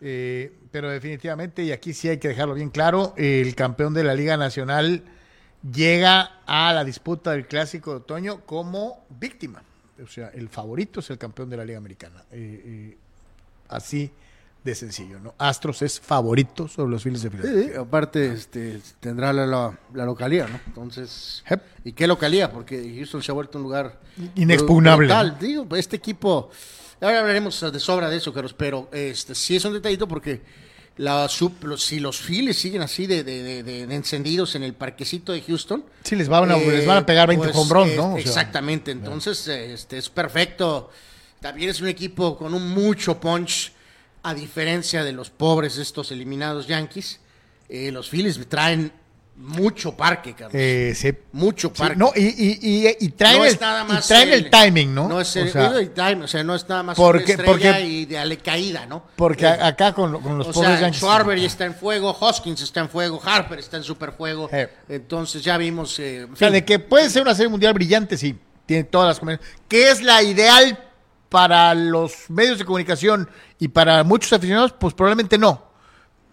Eh, pero definitivamente, y aquí sí hay que dejarlo bien claro, el campeón de la Liga Nacional llega a la disputa del clásico de otoño como víctima. O sea, el favorito es el campeón de la Liga Americana. Eh, eh, así de sencillo, ¿no? Astros es favorito sobre los Phillies de Filadelfia. Sí, aparte este, tendrá la, la, la localía, ¿no? Entonces. ¿y qué localía? Porque Houston se ha vuelto un lugar Inexpugnable, brutal. Digo, pues, este equipo, ahora hablaremos de sobra de eso, Carlos, pero este sí es un detallito porque la sub- los- si los Phillies siguen así de, de- de- de- encendidos en el parquecito de Houston, Sí, les van a, eh, les van a pegar 20 pues, home runs, eh, ¿no? O sea, exactamente, entonces este es perfecto. También es un equipo con un mucho punch, a diferencia de los pobres estos eliminados Yankees. Eh, los Phillies traen mucho parque, Carlos. eh, sí. mucho Sí, parque. no, y, y, y, y traen, No el, es nada y más traen el, timing, ¿no? No es O el, sea, el timing, o sea, no es nada más Porque- una porque- y de ale caída, ¿no? porque Eh, acá con, con los o pobres sea, Yankees- Schwarber está en fuego, Hoskins está en fuego, Harper está en super fuego. Eh. Entonces ya vimos. eh, en O sea, de que puede ser una serie mundial brillante, sí. Tiene todas las. ¿Qué es la ideal para los medios de comunicación y para muchos aficionados? Pues probablemente no.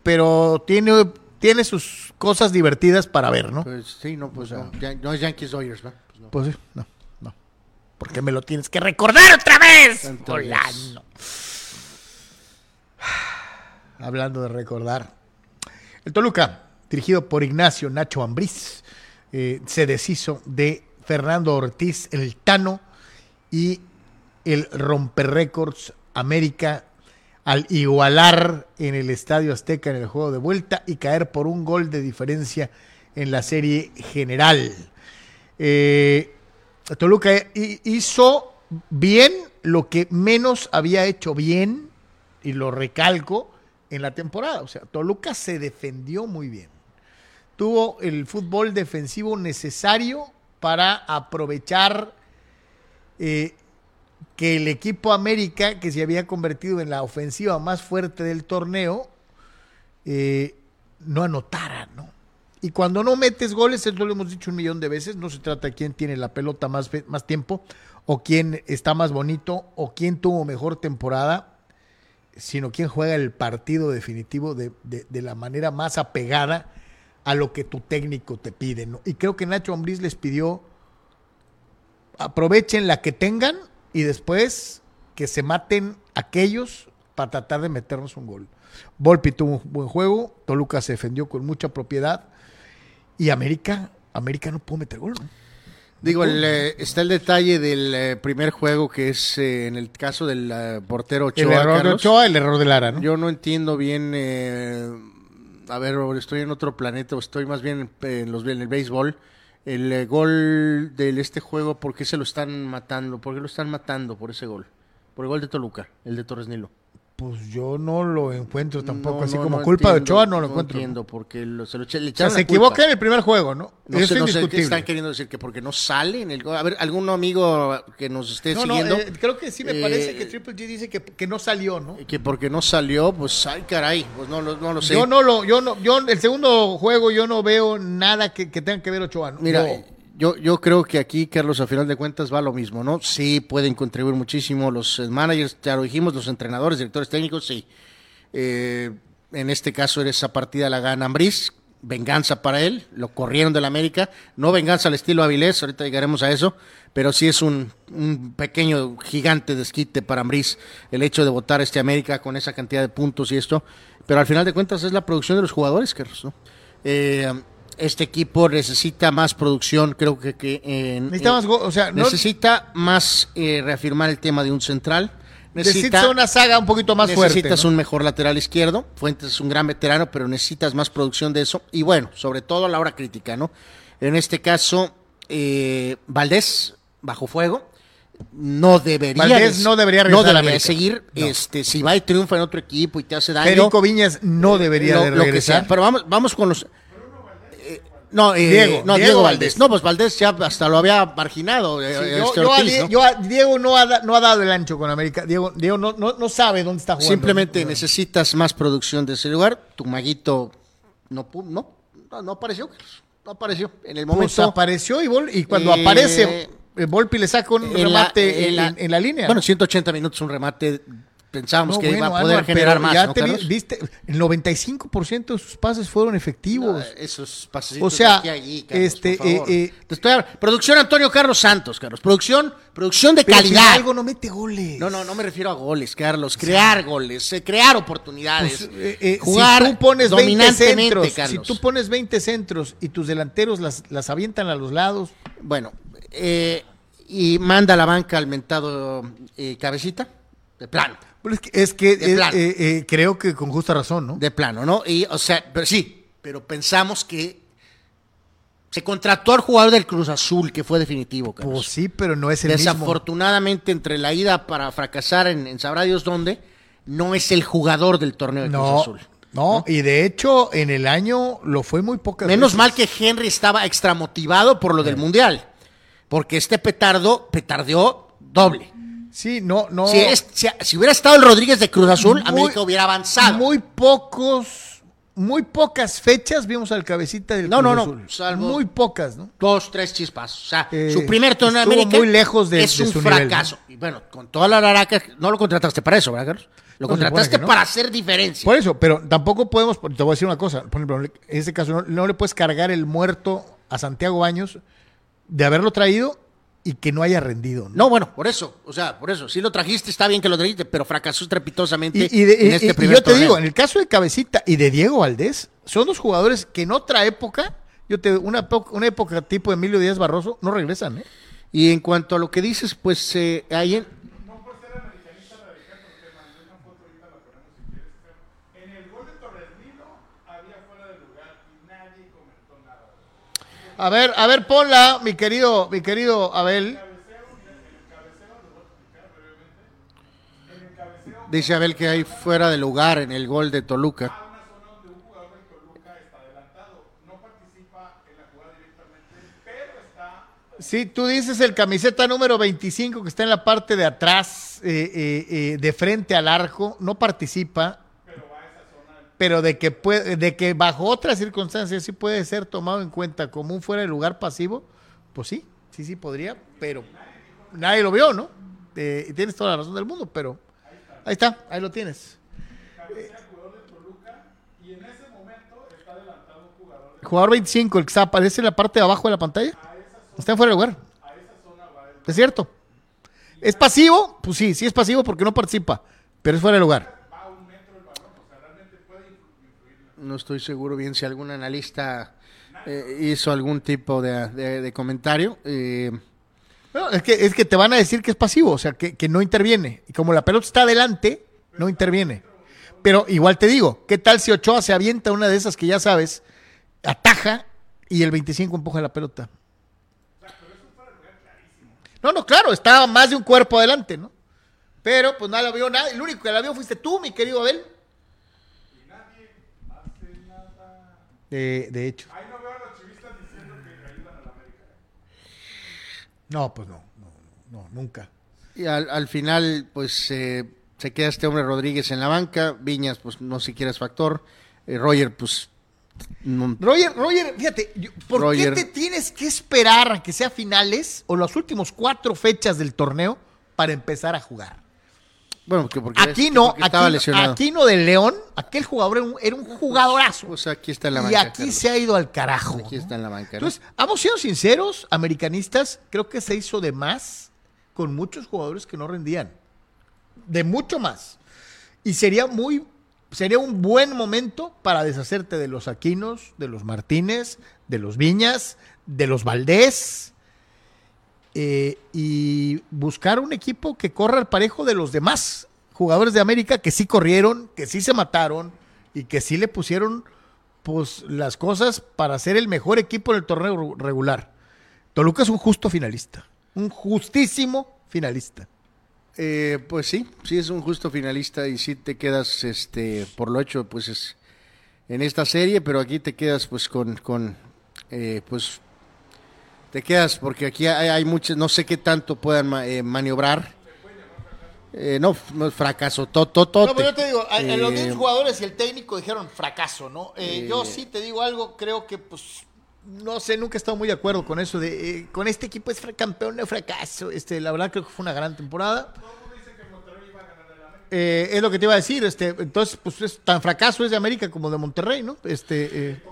Pero tiene, tiene sus cosas divertidas para ver, ¿no? Pues sí, no, pues no, ya- no es Yankees Dodgers, ¿no? Pues no. Pues sí, no, no. ¿Por qué me lo tienes que recordar otra vez? Polano. Hablando de recordar. El Toluca, dirigido por Ignacio Nacho Ambriz, eh, se deshizo de Fernando Ortiz, el Tano, y el romper récords América al igualar en el Estadio Azteca en el juego de vuelta y caer por un gol de diferencia en la serie general. Eh, Toluca hi- hizo bien lo que menos había hecho bien, y lo recalco, en la temporada. O sea, Toluca se defendió muy bien. Tuvo el fútbol defensivo necesario para aprovechar eh, que el equipo América, que se había convertido en la ofensiva más fuerte del torneo, eh, no anotara, ¿no? Y cuando no metes goles, eso lo hemos dicho un millón de veces, no se trata de quién tiene la pelota más, más tiempo, o quién está más bonito, o quién tuvo mejor temporada, sino quién juega el partido definitivo de, de- de la manera más apegada a lo que tu técnico te pide, ¿no? Y creo que Nacho Ambriz les pidió aprovechen la que tengan y después que se maten aquellos para tratar de meternos un gol. Volpi tuvo un buen juego, Toluca se defendió con mucha propiedad y América, América no pudo meter gol. ¿no? Digo, el, eh, está el detalle del eh, primer juego que es eh, en el caso del portero Ochoa. el error de. Ochoa, el error de Lara, ¿no? Yo no entiendo bien. eh, a ver, estoy en otro planeta, o estoy más bien en, en los, en el béisbol. El eh, gol de este juego, ¿por qué se lo están matando? ¿Por qué lo están matando por ese gol? Por el gol de Toluca, el de Torres Nilo. Pues yo no lo encuentro tampoco, No, así no, como no culpa de Ochoa no lo encuentro. entiendo, porque lo- se lo echa- le O sea, echaron se culpa. equivoca en el primer juego, ¿no? No Eso sé, es sé qué están queriendo decir, que porque no sale en el. A ver, algún amigo que nos esté siguiendo, eh, creo que sí me Eh, parece que Triple G dice que, que no salió, ¿no? que porque no salió, pues, ay, caray, pues no, lo- no lo sé. Yo no lo, yo no, yo el segundo juego yo no veo nada que, que tenga que ver Ochoa. ¿no? Mira, yo, yo creo que aquí, Carlos, a final de cuentas va lo mismo, ¿no? Sí, pueden contribuir muchísimo los managers, ya lo dijimos, los entrenadores, directores técnicos, sí. Eh, en este caso, esa partida la gana Ambriz, venganza para él, lo corrieron del América, no venganza al estilo Avilés, ahorita llegaremos a eso, pero sí es un, un pequeño gigante desquite para Ambriz el hecho de votar este América con esa cantidad de puntos y esto, pero al final de cuentas es la producción de los jugadores, Carlos, ¿no? Eh, este equipo necesita más producción, creo que, que en- Necesita más go- o sea, no- necesita más eh, reafirmar el tema de un central. necesitas una saga un poquito más fuerte. Necesitas ¿no? un mejor lateral izquierdo. Fuentes es un gran veterano, pero necesitas más producción de eso. Y bueno, sobre todo a la hora crítica, ¿no? En este caso, eh, Valdés, bajo fuego. No debería, Valdés no debería América. seguir. No. Este, si va y triunfa en otro equipo y te hace daño. Federico Viñas no debería lo, de lo que regresar. sea. Pero vamos, vamos con los. No, eh, Diego, no, Diego Diego, Valdés. Valdés. No, pues Valdés ya hasta lo había marginado. eh, Sí, eh, yo, este yo a Ortiz, Die- ¿no? yo a Diego no ha, da- no ha dado el ancho con América. Diego, Diego no, sabe dónde está jugando. Simplemente necesitas más producción de ese lugar. Tu maguito no, no, no, apareció. No apareció. En el Pues momento. apareció y, Vol- y cuando Eh, aparece, Volpi le saca un la- remate en, en la- en- la línea. Bueno, ¿no? 180 minutos, un remate pensábamos No, que bueno, iba a poder Anuar, generar más. ya ¿no, te vi- viste, el 95% de sus pases fueron efectivos. Esos pasecitos O sea, aquí allí, Carlos, este, por favor. eh, eh, Te estoy hablando- producción Antonio Carlos Santos, Carlos. Producción, producción de Pero calidad. algo no mete goles. No, no, no me refiero a goles, Carlos. Crear goles, eh, crear oportunidades. Pues, eh, jugar si tú pones 20 dominantemente, centros, si Carlos. tú pones 20 centros y tus delanteros las, las avientan a los lados, Bueno, eh, y manda a la banca al mentado eh, cabecita, de plano. Es que, es que, De eh, eh, creo que con justa razón, ¿no? De plano, ¿no? Y, o sea, pero sí, pero pensamos que se contrató al jugador del Cruz Azul, que fue definitivo, Carlos. Pues sí, pero no es el mismo. Desafortunadamente, entre la ida para fracasar en, en sabrá Dios dónde, no es el jugador del torneo de Cruz No, Azul. no, y de hecho en el año lo fue muy pocas Menos veces. mal que Henry estaba extramotivado por lo del Mundial. Porque este petardo petardeó doble. Sí, no, no. Si, es- si- si hubiera estado el Rodríguez de Cruz Azul, Muy- América hubiera avanzado. Muy pocos, muy pocas fechas vimos al cabecita del No, Cruz no, no, Azul. salvo- Muy pocas, ¿no? Dos, tres chispas. O sea, Eh, su primer torneo de América muy lejos de- es de un su nivel, fracaso. Y bueno, con toda la laraca, no lo contrataste para eso, ¿verdad, Carlos? Lo No, contrataste no. para hacer diferencia. Por eso, pero tampoco podemos, te voy a decir una cosa, por ejemplo, en este caso no, no le puedes cargar el muerto a Santiago Baños de haberlo traído y que no haya rendido. ¿no? No, bueno, por eso, o sea, por eso. Si lo trajiste, está bien que lo trajiste, pero fracasó estrepitosamente Y, y de- en este y- y primer yo te torneo. digo, en el caso de Cabecita y de Diego Valdés, son dos jugadores que en otra época, yo te una, una época tipo Emilio Díaz Barroso, no regresan, ¿eh? Y en cuanto a lo que dices, pues eh, ahí en- A ver, a ver, ponla, mi querido, mi querido Abel. dice Abel que hay fuera de lugar en el gol de Toluca. Sí, tú dices el camiseta número 25 que está en la parte de atrás, eh, eh, eh, de frente al arco, no participa. Pero de que puede, de que bajo otras circunstancias sí puede ser tomado en cuenta como un fuera de lugar pasivo, pues sí, sí, sí podría, pero nadie lo vio, ¿no? Eh, y tienes toda la razón del mundo, pero ahí está, ahí lo tienes. Jugador 25, el que aparece en la parte de abajo de la pantalla, está en fuera de lugar. Es cierto. ¿Es pasivo? Pues sí, sí es pasivo porque no participa, pero es fuera de lugar. No estoy seguro bien si algún analista eh, hizo algún tipo de, de- comentario. Eh, es, que, es que te van a decir que es pasivo, o sea, que, que no interviene. Y como la pelota está adelante, no interviene. Pero igual te digo, ¿qué tal si Ochoa se avienta una de esas que ya sabes, ataja y el 25 empuja la pelota? No, no, claro, estaba más de un cuerpo adelante, ¿no? Pero pues no la vio nada. El único que la vio fuiste tú, mi querido Abel. De, de hecho. No, pues no, no, no, nunca. y al, al final, pues eh, se queda este hombre Rodríguez en la banca. Viñas, pues no siquiera es factor. Eh, Roger, pues. no- Roger, Roger, fíjate, ¿por Roger. qué te tienes que esperar a que sea finales o las últimos cuatro fechas del torneo para empezar a jugar? Bueno, porque, porque Aquí no, porque estaba aquí, lesionado. aquí no de León, aquel jugador era un, era un jugadorazo. Pues aquí está en la y banca. aquí Carlos. se ha ido al carajo. Aquí ¿no? está en la banca. ¿no? Entonces, vamos siendo sinceros, americanistas, creo que se hizo de más con muchos jugadores que no rendían. De mucho más. Y sería muy, sería un buen momento para deshacerte de los Aquinos, de los Martínez, de los Viñas, de los Valdés. Eh, y buscar un equipo que corra al parejo de los demás jugadores de América que sí corrieron, que sí se mataron y que sí le pusieron pues las cosas para ser el mejor equipo en el torneo regular. Toluca es un justo finalista, un justísimo finalista. Eh, pues sí, sí es un justo finalista y sí te quedas, este, por lo hecho, pues es en esta serie, pero aquí te quedas pues con, con eh, pues te quedas porque aquí hay, hay muchos, no sé qué tanto puedan eh, maniobrar. Eh, no, no es fracaso, tototote. No, pero yo te digo, a los Eh, mismos jugadores y el técnico dijeron fracaso, ¿no? Eh, yo sí te digo algo, creo que pues no sé, nunca he estado muy de acuerdo con eso de eh, con este equipo es campeón de fracaso. Este, la verdad creo que fue una gran temporada. eh, es lo que te iba a decir. Este, entonces, pues es tan fracaso es de América como de Monterrey, ¿no? Este. eh,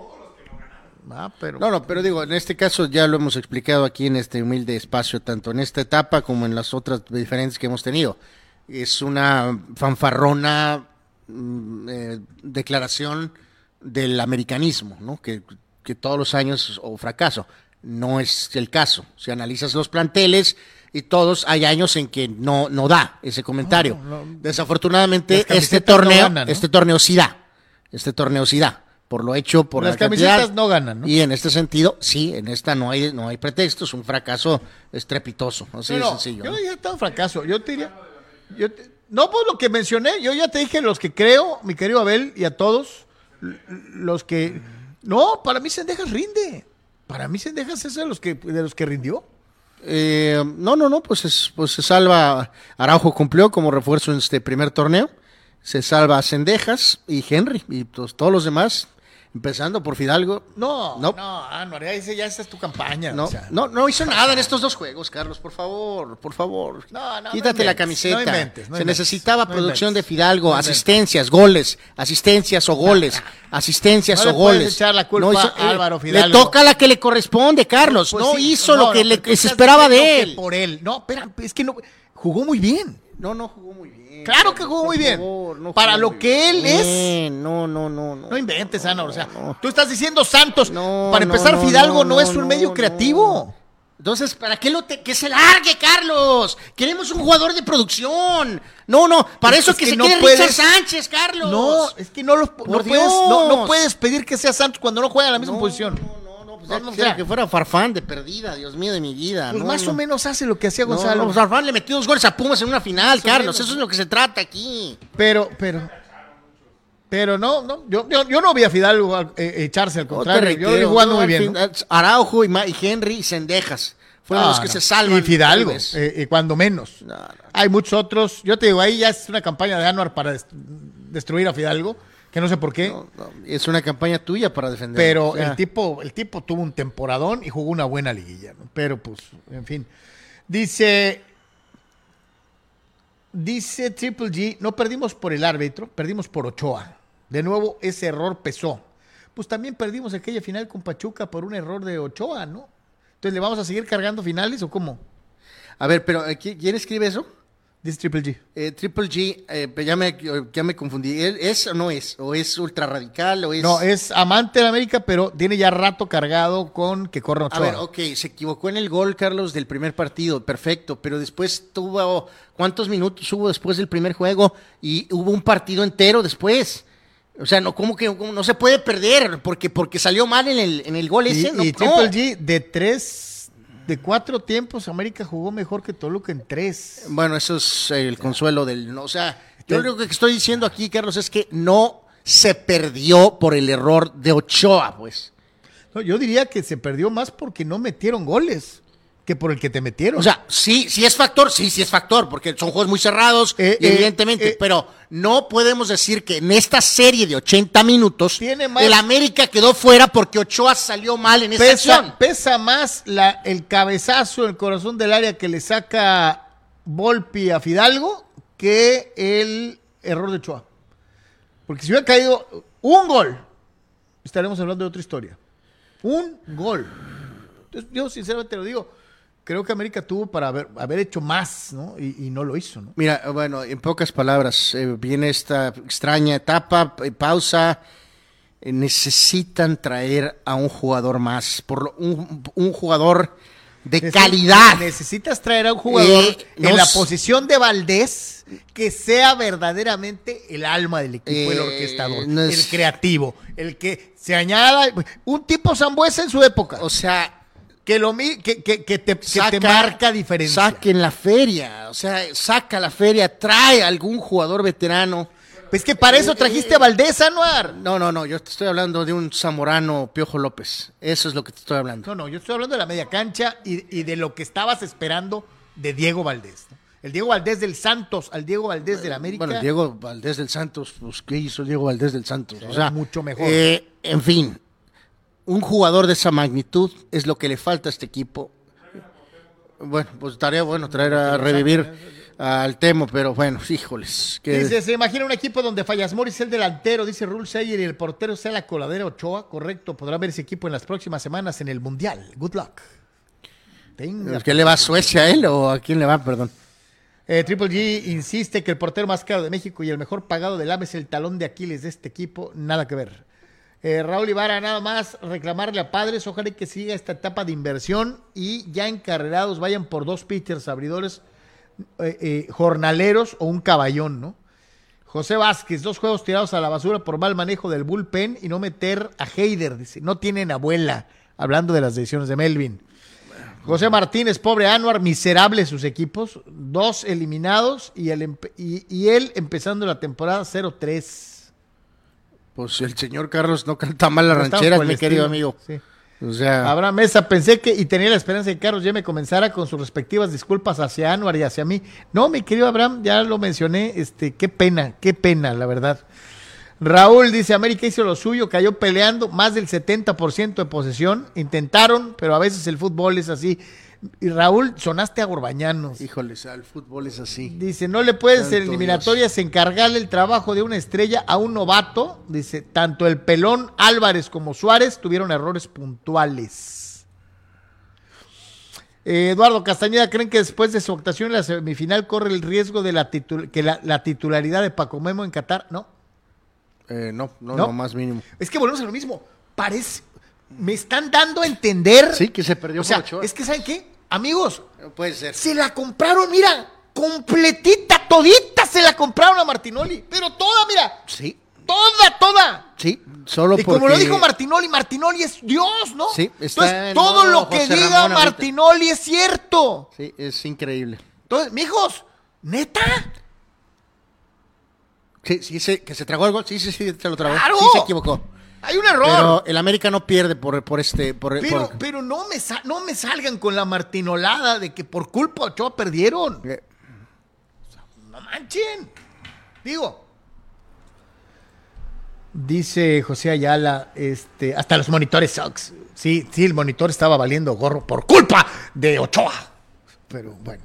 ah, pero. No, no, pero digo, en este caso ya lo hemos explicado aquí en este humilde espacio, tanto en esta etapa como en las otras diferentes que hemos tenido. Es una fanfarrona mm, eh, declaración del americanismo, ¿no? Que, que todos los años o fracaso. No es el caso. Si analizas los planteles y todos, hay años en que no, no da ese comentario. No, no. Desafortunadamente, este torneo, este torneo sí da. Este torneo sí da. Por lo hecho, por Las la cantidad. camisetas no ganan, ¿no? Y en este sentido, sí, en esta no hay, no hay pretextos, un fracaso estrepitoso, así de No, no, sencillo. Yo ¿no? ya está un fracaso. Yo te diría. yo te- no, pues lo que mencioné. Yo ya te dije los que creo, mi querido Abel, y a todos. Los que. No, para mí Sendejas rinde. Para mí Sendejas es de los que, de los que rindió. Eh, no, no, no, pues, es- pues se salva, Araujo cumplió como refuerzo en este primer torneo, se salva Cendejas y Henry, y pues, todos los demás, empezando por Fidalgo. No, No. no, Anuar, ya, ese- ya esa es tu campaña. No, o sea. no, no hizo nada en estos dos juegos, Carlos, por favor, por favor. No, no, Quítate no la camiseta. no inventes, no Se inventes, necesitaba no producción inventes, de Fidalgo, no asistencias, goles, asistencias o goles, asistencias No o le puedes goles. echar la culpa a Álvaro Le Fidalgo. toca la que le corresponde, Carlos. Pues no sí, hizo no, lo que no, le- se esperaba de él. Por él. No, espera, es que no. Jugó muy bien. No, no jugó muy bien. Claro que jugó Por muy bien. favor, no Para lo que él es. No, no, no, no. No inventes, Ana. O sea, tú estás diciendo Santos. No, Para no, empezar, no, Fidalgo no, no, es un no, medio no. creativo. Entonces, ¿para qué lo te que se largue, Carlos? Queremos un jugador de producción. No, no, para Es- eso es que, que se no quede puedes- Richard Sánchez, Carlos. No, es que no los no puedes, no, no puedes pedir que sea Santos cuando no juega en la misma No, posición. No, no, no, pues No, no, sea, que fuera Farfán de perdida, Dios mío de mi vida. Pues no, más no. o menos hace lo que hacía Gonzalo. no, Farfán le metió dos goles a Pumas en una final, Carlos. menos. Eso es lo que se trata aquí. Pero, pero, pero no, no, yo, yo, yo no vi a Fidalgo eh, echarse al contrario. yo lo vi reitero, jugando no, muy bien. Araujo y, Henry y Sendejas fueron los que no. se salvan. Y Fidalgo, eh, eh, cuando menos. No, no. Hay muchos otros. Yo te digo, ahí ya es una campaña de Anuar para des- destruir a Fidalgo, que no sé por qué. No, no, es una campaña tuya para defender. Pero O sea, el tipo, el tipo tuvo un temporadón y jugó una buena liguilla, ¿no? Pero pues, en fin. Dice. Dice Triple G, no perdimos por el árbitro, perdimos por Ochoa. De nuevo, ese error pesó. Pues también perdimos aquella final con Pachuca por un error de Ochoa, ¿no? Entonces, ¿le vamos a seguir cargando finales o cómo? A ver, pero ¿qui- ¿quién escribe eso? Dice Triple G. Eh, Triple G, eh, ya, me, ya me confundí. ¿Él ¿Es o no es? ¿O es ultra radical? ¿O es.? No, es amante de América, pero tiene ya rato cargado con que corre A Ochoa. ver, ok, se equivocó en el gol, Carlos, del primer partido, perfecto, pero después tuvo, ¿cuántos minutos hubo después del primer juego? Y hubo un partido entero después. O sea, no, ¿cómo que cómo no se puede perder? Porque, porque salió mal en el, en el gol Y, ese. no, y no. Triple G, de tres, de cuatro tiempos, América jugó mejor que Toluca en tres. Bueno, eso es el consuelo del... no, o sea, yo lo que estoy diciendo aquí, Carlos, es que no se perdió por el error de Ochoa, pues. No, yo diría que se perdió más porque no metieron goles que por el que te metieron. O sea, sí, sí es factor, sí, sí es factor, porque son juegos muy cerrados, Eh, y eh, evidentemente, eh. pero no podemos decir que en esta serie de 80 minutos Tiene más- el América quedó fuera porque Ochoa salió mal en esa pesa, acción. pesa más la, el cabezazo en el corazón del área que le saca Volpi a Fidalgo que el error de Ochoa. Porque si hubiera caído un gol, estaremos hablando de otra historia. Un gol. Entonces, yo sinceramente lo digo, creo que América tuvo para haber, haber hecho más, ¿no? Y, y no lo hizo, ¿no? Mira, bueno, en pocas palabras, eh, viene esta extraña etapa, eh, pausa. eh, necesitan traer a un jugador más, por lo- un, un jugador de Neces- calidad. Necesitas traer a un jugador Eh, en la posición de Valdés que sea verdaderamente el alma del equipo, el orquestador, el creativo, el que se añada. Un tipo Zambuesa en su época, O sea, que, lo, que, que- que te, que te marca diferencia. Saquen la feria, o sea, saca la feria, trae a algún jugador veterano. Pues que para eso trajiste a Valdés, Anuar. No, no, no, yo te estoy hablando de un zamorano Piojo López. Eso es lo que te estoy hablando. No, no, yo estoy hablando de la media cancha y, y de lo que estabas esperando de Diego Valdés. ¿no? El Diego Valdés del Santos al Diego Valdés del América. Bueno, Diego Valdés del Santos, pues, ¿qué hizo Diego Valdés del Santos? O sea, mucho mejor. eh, en fin, un jugador de esa magnitud es lo que le falta a este equipo. Bueno, pues estaría bueno traer a revivir, al Temo, pero bueno, híjoles. Que... Dice, se imagina un equipo donde Fallas Morris el delantero, dice Rule Sayer, y el portero sea la coladera Ochoa, correcto. Podrá ver ese equipo en las próximas semanas en el Mundial. Good luck. Tenga. ¿Qué le va a Suecia a él o a quién le va, perdón? Eh, Triple G insiste que el portero más caro de México y el mejor pagado del AME es el talón de Aquiles de este equipo. Nada que ver. Eh, Raúl Ibarra, nada más reclamarle a padres, ojalá que siga esta etapa de inversión y ya encarrerados vayan por dos pitchers abridores eh, eh, jornaleros o un caballón, ¿no? José Vázquez, dos juegos tirados a la basura por mal manejo del bullpen y no meter a Heider, dice, no tienen abuela, hablando de las decisiones de Melvin. José Martínez, pobre Anuar, miserable sus equipos, dos eliminados y, él empezando la temporada 0-3. Pues el señor Carlos no canta mal las rancheras, mi querido amigo. Sí. O sea, Abraham Mesa, pensé que y tenía la esperanza de que Carlos ya me comenzara con sus respectivas disculpas hacia Anuar y hacia mí. No, mi querido Abraham, ya lo mencioné, este, qué pena, qué pena, la verdad. Raúl dice, América hizo lo suyo, cayó peleando, más del 70% de posesión, intentaron, pero a veces el fútbol es así. Y Raúl, sonaste a Gorbañanos. Híjoles, el fútbol es así. Dice, no le puedes en eliminatorias encargarle el trabajo de una estrella a un novato. Dice, tanto el pelón Álvarez como Suárez tuvieron errores puntuales. Eh, Eduardo Castañeda, ¿creen que después de su actuación en la semifinal corre el riesgo de la, que la, titularidad de Paco Memo en Qatar? No. Eh, no, no, no, más mínimo. Es que volvemos a lo mismo. Parece, me están dando a entender. Sí, que se perdió. O sea, es que ¿saben qué? Amigos. puede ser. Se la compraron, mira, completita, todita se la compraron a Martinoli. Pero toda, mira. Sí. Toda, toda. Sí, solo y como lo dijo Martinoli, Martinoli es Dios, ¿no? Sí, está Entonces, todo lo que diga Martinoli es cierto. Sí, es increíble. Entonces, mijos, neta. Sí, sí, que se tragó el gol. Sí, sí, sí, se lo tragó. ¡Claro! Sí, se equivocó. Hay un error. Pero el América no pierde por, por este. Por, pero, pero no, me no me salgan con la martinolada de que por culpa de Ochoa perdieron. Eh. No manchen. Digo. Dice José Ayala, este, hasta los monitores sucks. Sí, sí, el monitor estaba valiendo gorro por culpa de Ochoa. Pero bueno.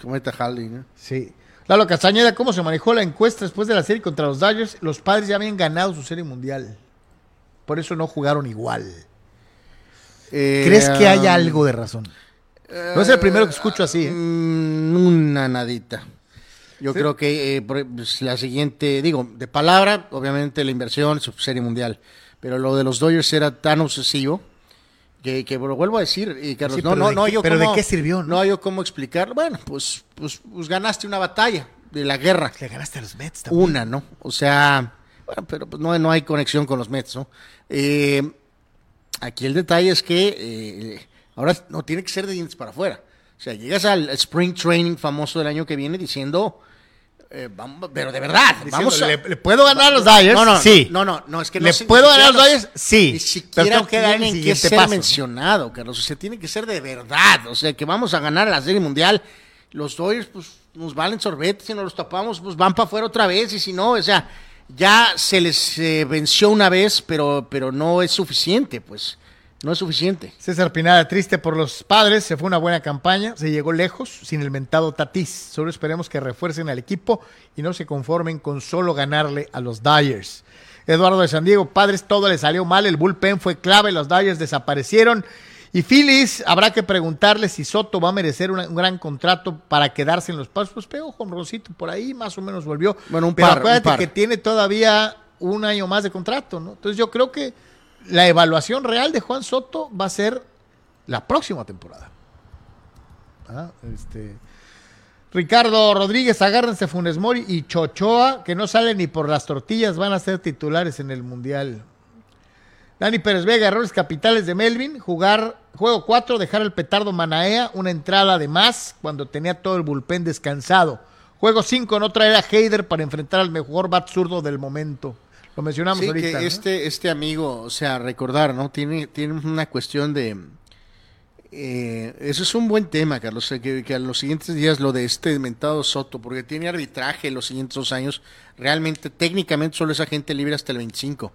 Como está Harley, ¿no? Sí. Lalo Castañeda, ¿cómo se manejó la encuesta después de la serie contra los Dodgers? Los padres ya habían ganado su serie mundial. Por eso no jugaron igual. Eh, ¿Crees que hay um, algo de razón? No es el primero que escucho así. ¿eh? Mm, una nadita. Yo creo que eh, pues, la siguiente, digo, de palabra, obviamente la inversión, su serie mundial. Pero lo de los Dodgers era tan obsesivo que, que lo vuelvo a decir, y Carlos, no, no, no, yo ¿Pero de qué sirvió? No, hay cómo explicarlo. Bueno, pues, pues, pues, ganaste una batalla de la guerra. Le ganaste a los Mets también. Una, ¿no? O sea, bueno, pero pues no, no hay conexión con los Mets, ¿no? Eh, aquí el detalle es que eh, ahora no tiene que ser de dientes para afuera. O sea, llegas al Spring Training famoso del año que viene diciendo eh, pero de verdad, vamos ¿le, puedo ganar a los Dyers? No, no, sí. No, no, no, es que ¿Le puedo ganar a los Dyers? Sí. Ni siquiera que tienen que ser mencionado, Carlos. O sea, tiene que ser de verdad. O sea, que vamos a ganar la Serie Mundial. Los Dodgers, pues, nos valen sorbetes. Si no los tapamos, pues van para afuera otra vez. Y si no, o sea, ya se les eh, venció una vez, pero, pero no es suficiente, pues. No es suficiente. César Pinada, triste por los padres, se fue una buena campaña, se llegó lejos sin el mentado Tatís. Solo esperemos que refuercen al equipo y no se conformen con solo ganarle a los Dyers. Eduardo de San Diego, padres, todo le salió mal, el bullpen fue clave, los Dyers desaparecieron. Y Phillies, habrá que preguntarle si Soto va a merecer un gran contrato para quedarse en los pasos. Pues pegó con Rosito por ahí, más o menos volvió. Bueno, un Pero par, acuérdate que tiene todavía un año más de contrato, ¿no? Entonces yo creo que la evaluación real de Juan Soto va a ser la próxima temporada. Ah, este, Ricardo Rodríguez, agárrense Funes Mori y Chochoa, que no salen ni por las tortillas, van a ser titulares en el Mundial. Dani Pérez Vega, errores capitales de Melvin, jugar juego 4, dejar el petardo Manaea, una entrada de más cuando tenía todo el bullpen descansado. Juego 5, no traer a Heider para enfrentar al mejor bat zurdo del momento. Lo mencionamos sí, Que este, este amigo, o sea, recordar, ¿no? Tiene, tiene una cuestión de. Eh, eso es un buen tema, Carlos, que, que, a los siguientes días lo de este mentado Soto, porque tiene arbitraje los siguientes dos años, realmente técnicamente solo es agente libre hasta el 25.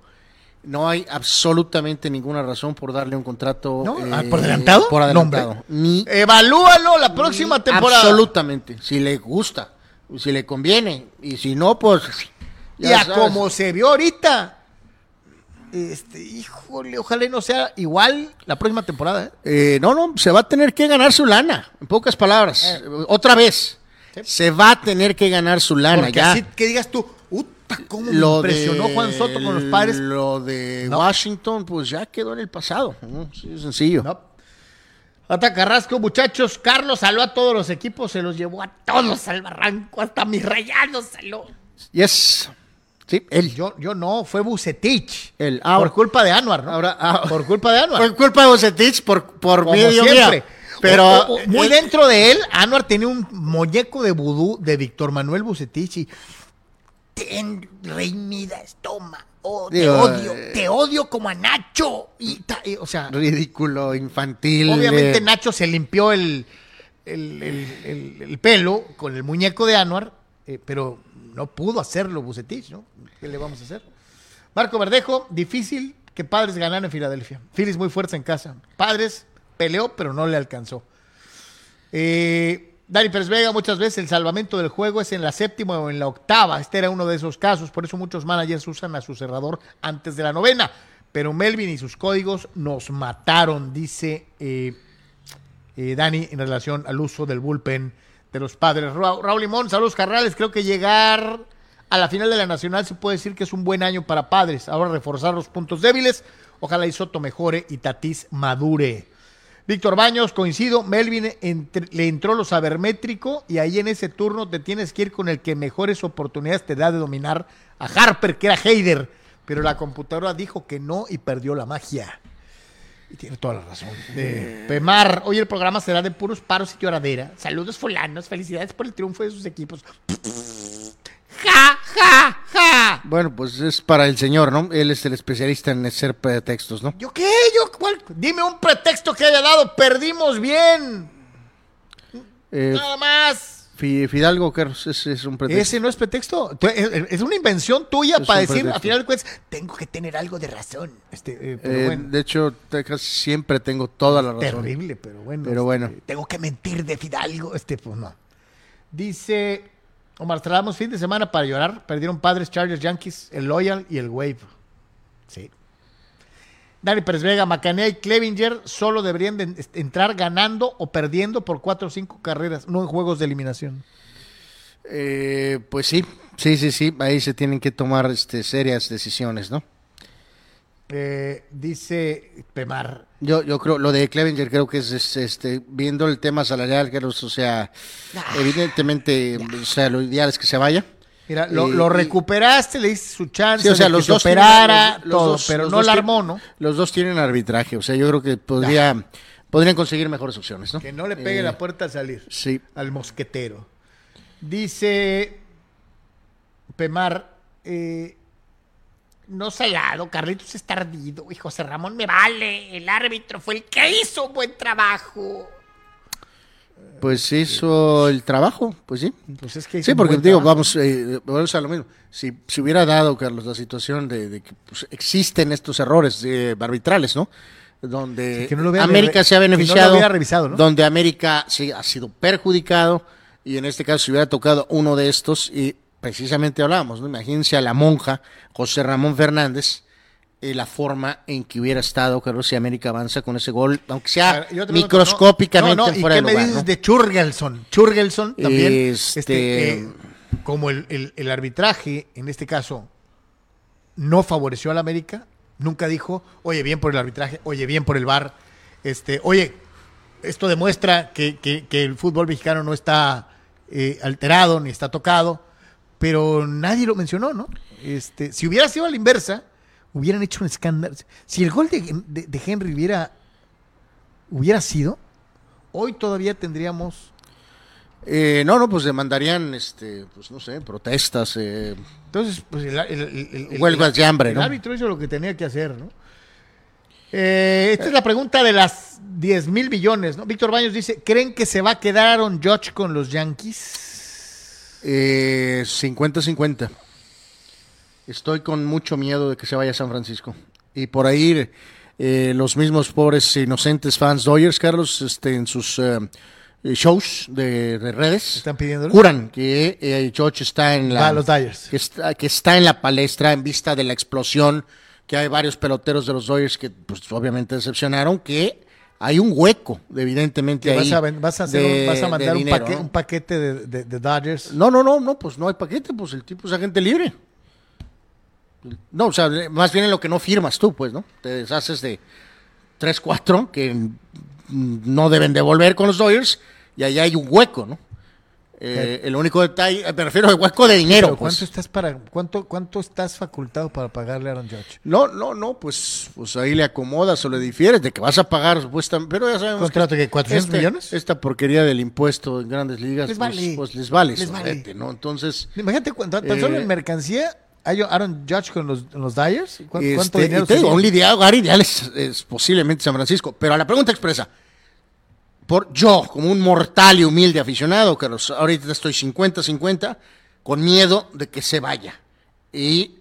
No hay absolutamente ninguna razón por darle un contrato. ¿No? eh, Ah, ¿Por adelantado? Por adelantado. Ni Evalúalo la próxima temporada. Absolutamente. Si le gusta, si le conviene. Y si no, pues. Y ya a sabes. como se vio ahorita. Este, híjole, ojalá y no sea igual la próxima temporada. ¿eh? Eh, no, no, se va a tener que ganar su lana. En pocas palabras. Eh. Otra vez. Sí. Se va a tener que ganar su lana. Porque ya. así que digas tú. ¿Cómo me Lo impresionó de- Juan Soto con los padres? Lo de No. Washington, pues ya quedó en el pasado. ¿no? Sí, sencillo. No. Ata Carrasco, muchachos. Carlos saló a todos los equipos, se los llevó a todos al barranco, hasta mis rayados saló. Yes. Sí, él. Yo, yo no, fue Bucetich. El- ah, por culpa de Anuar, ¿no? ahora- ah, por culpa de Anuar. Por culpa de Bucetich, por, por medio siempre. mía. Pero O- o- o muy eh, dentro de él, Anuar tenía un muñeco de vudú de Víctor Manuel Bucetich y ten, rey Midas, toma. Oh, te Digo, odio, eh, te odio como a Nacho. Y, ta- y, o sea, ridículo, infantil. obviamente eh, Nacho se limpió el, el, el- el- el pelo con el muñeco de Anuar, eh, pero no pudo hacerlo Bucetich, ¿no? ¿Qué le vamos a hacer? Marco Verdejo, difícil que Padres ganaran en Filadelfia. Phillies muy fuerte en casa. Padres peleó, pero no le alcanzó. Eh, Dani Pérez Vega, muchas veces el salvamento del juego es en la séptima o en la octava. Este era uno de esos casos, por eso muchos managers usan a su cerrador antes de la novena. Pero Melvin y sus códigos nos mataron, dice eh, eh, Dani, en relación al uso del bullpen de los padres. Ra- Raúl Limón, saludos carnales. Creo que llegar a la final de la Nacional se puede decir que es un buen año para padres. Ahora reforzar los puntos débiles. Ojalá y Soto mejore y Tatís madure. Víctor Baños, coincido, Melvin entre- le entró lo sabermétrico y ahí en ese turno te tienes que ir con el que mejores oportunidades te da de dominar a Harper, que era Heider, pero la computadora dijo que no y perdió la magia. Y tiene toda la razón. Eh, Pemar, hoy el programa será de puros paros y lloradera. Saludos fulanos, felicidades por el triunfo de sus equipos. Ja, ja, ja. Bueno, pues es para el señor, ¿no? Él es el especialista en hacer pretextos, ¿no? ¿Yo qué? ¿Yo cuál? Dime un pretexto que haya dado. Perdimos bien. Eh, Nada más. Fi- Fidalgo, Carlos, ese es un pretexto. Ese no es pretexto. Tú- Es es una invención tuya Es para decir, pretexto. al final de cuentas, tengo que tener algo de razón. Este, eh, pero Eh, bueno, De hecho, Texas siempre tengo toda la razón. terrible, pero bueno. Pero este, bueno. Tengo que mentir de Fidalgo. Este, pues no. Dice Omar Tramos, fin de semana para llorar. Perdieron padres, Chargers, Yankees, el Loyal y el Wave. Sí. Dani Pérez Vega, Macanea y Clevinger solo deberían de entrar ganando o perdiendo por cuatro o cinco carreras, no en juegos de eliminación. Eh, pues sí, sí, sí, sí. Ahí se tienen que tomar este, serias decisiones, ¿no? Eh, dice Pemar. Yo, yo creo, lo de Clevenger creo que es, es, este, viendo el tema salarial, Carlos, o sea, evidentemente, o sea, lo ideal es que se vaya. Mira, lo, Eh, lo y- recuperaste, le diste su chance, Sí, o sea, de que los se dos tienen- operara, los todo, dos- pero los no la tienen- armó, ¿no? Los dos tienen arbitraje, o sea, yo creo que podría, podrían conseguir mejores opciones, ¿no? Que no le pegue Eh, la puerta al salir. Sí. Al mosquetero. Dice Pemar, eh, no salado, Carlitos es tardido y José Ramón me vale. El árbitro fue el que hizo un buen trabajo. Pues hizo el trabajo, pues sí. Pues es que Sí, porque digo, trabajo. vamos, eh, vamos a lo mismo. Si se hubiera dado, Carlos, la situación de, de que pues, existen estos errores eh, arbitrales, ¿no? Donde Sí, que no América se ha no beneficiado, hubiera revisado, ¿no? donde América sí ha sido perjudicado, y en este caso se hubiera tocado uno de estos, y precisamente hablábamos, ¿no? Imagínense a la monja José Ramón Fernández, eh, la forma en que hubiera estado, Carlos, si América avanza con ese gol, aunque sea ver, microscópicamente no, no, ¿y fuera qué de me dices de Churgelson? Churgelson también. Este- Este, eh, como el, el- el arbitraje, en este caso, no favoreció al América, nunca dijo, oye, bien por el arbitraje, oye, bien por el VAR. Este, oye, esto demuestra que, que- que el fútbol mexicano no está eh, alterado ni está tocado, pero nadie lo mencionó, ¿no? Este, si hubiera sido a la inversa, hubieran hecho un escándalo. Si el gol de, de- de Henry hubiera, hubiera sido, hoy todavía tendríamos... Eh, no, no, pues demandarían, este, pues no sé, protestas, eh, Entonces, pues el, el- el- el- Huelgas de hambre, el ¿no? árbitro hizo lo que tenía que hacer, ¿no? Eh, esta es la pregunta de las 10 mil millones, ¿no? Víctor Baños dice, ¿creen que se va a quedar Aaron Judge con los Yankees? Eh, 50-50. Estoy con mucho miedo de que se vaya a San Francisco. Y por ahí eh, los mismos pobres inocentes fans Dodgers, Carlos, este, en sus eh, shows de, de redes, ¿Están pidiéndolo? juran que eh, George está en la Ah, los Dodgers. que está, que está en la palestra en vista de la explosión, que hay varios peloteros de los Dodgers que pues, obviamente decepcionaron, que hay un hueco, evidentemente ahí. vas, a, ven- vas, a hacer de- vas a de mandar un, dinero, paque- ¿no? un paquete de, Dodgers. No, no, no, no, pues no hay paquete, pues el tipo es agente libre. No, o sea, más bien en lo que no firmas tú, pues, ¿no? Te deshaces de 3, 4 que no deben devolver con los Dodgers y allá hay un hueco, ¿no? Eh, el único detalle, me refiero al hueco de dinero. Pero pues. ¿cuánto estás para cuánto cuánto estás facultado para pagarle a Aaron Judge? No, no, no, pues, pues ahí le acomodas o le difieres de que vas a pagar supuestamente, pero ya sabemos ¿Contrato que 400 este- millones? Esta porquería del impuesto en grandes ligas, Les pues, vale. pues les vale, Les vale. sobrete, ¿no? Entonces, Imagínate cuánto tan solo Eh, en mercancía hay Aaron Judge con los, los Dyers. ¿Cu- ¿Cuánto este, dinero y te digo, sería? un lidia- hogar ideal es, es posiblemente San Francisco, pero a la pregunta expresa, por yo, como un mortal y humilde aficionado, que los, ahorita estoy 50-50, con miedo de que se vaya. Y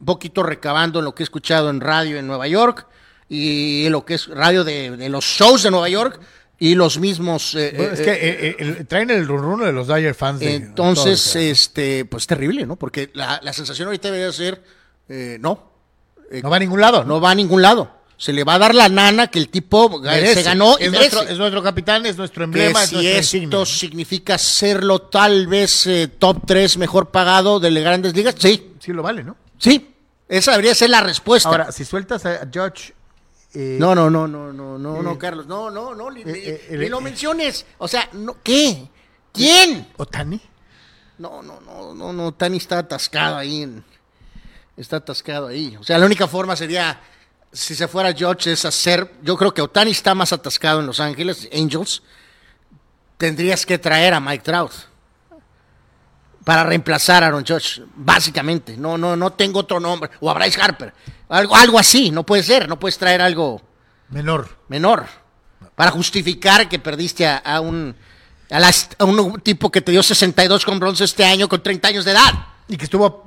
un poquito recabando lo que he escuchado en radio en Nueva York y lo que es radio de, de los shows de Nueva York y los mismos... eh, Bueno, es eh, que eh, el- traen el run de los Dodgers fans. de- entonces, todos, este, pues terrible, ¿no? Porque la, la sensación ahorita debería ser, eh, no, no va a ningún lado. no va a ningún lado. Se le va a dar la nana que el tipo Merece. se ganó y es, merece. nuestro, es nuestro capitán, es nuestro Que emblema, es si esto insignia. significa serlo tal vez eh, top 3 mejor pagado de las grandes ligas, sí, Sí lo vale, ¿no? sí. Esa debería ser la respuesta. Ahora, si sueltas a eh, no, no, no, no, no, no, eh, no, Carlos, no, no, no, ni, eh, eh, eh, lo eh. menciones. O sea, no, ¿qué? ¿Quién? ¿Otani? No, no, no, no, no, Tani está atascado ahí. en- está atascado ahí. O sea, la única forma sería, si se fuera George, es hacer. Yo creo que Otani está más atascado en Los Ángeles, Angels. Tendrías que traer a Mike Trout para reemplazar a Aaron Judge, básicamente. No, no, no tengo otro nombre. O a Bryce Harper. Algo, algo así, no puede ser. No puedes traer algo Menor. menor para justificar que perdiste a, a un a, las- a un tipo que te dio 62 con bronce este año con 30 años de edad. Y que estuvo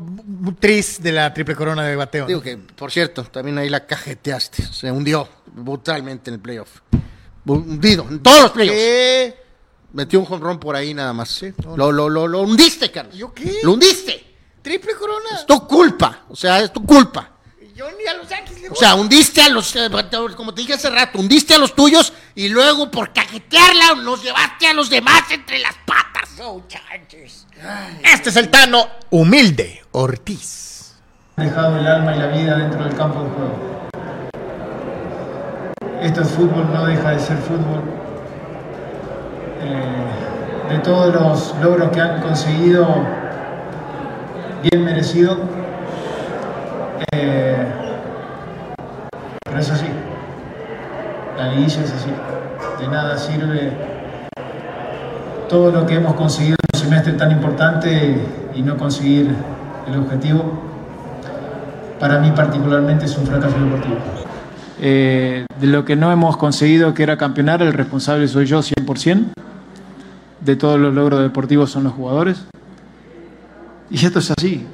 tris de la triple corona de bateo. Digo que, por cierto, también ahí la cajeteaste. Se hundió brutalmente en el playoff. Hundido, en todos los playoffs. ¿Qué? Metió un jonrón por ahí nada más. no, lo, lo, lo, lo hundiste, Carlos. ¿Yo qué? Lo hundiste. Triple corona. Es tu culpa. O sea, es tu culpa. Yo ni a los Yankees le O sea, hundiste a los, eh, como te dije hace rato, hundiste a los tuyos y luego por cajetearla nos llevaste a los demás entre las patas. Oh, Chargers. Este es el Tano humilde Ortiz. dejado el alma y la vida dentro del campo de juego. Esto es fútbol, no deja de ser fútbol. Eh, de todos los logros que han conseguido, bien merecido. Eh, pero es así. De nada sirve todo lo que hemos conseguido en un semestre tan importante y no conseguir el objetivo para mí particularmente es un fracaso deportivo. Eh, de lo que no hemos conseguido, que era campeonar, el responsable soy yo 100%. De todos los logros deportivos son los jugadores. Y esto es así.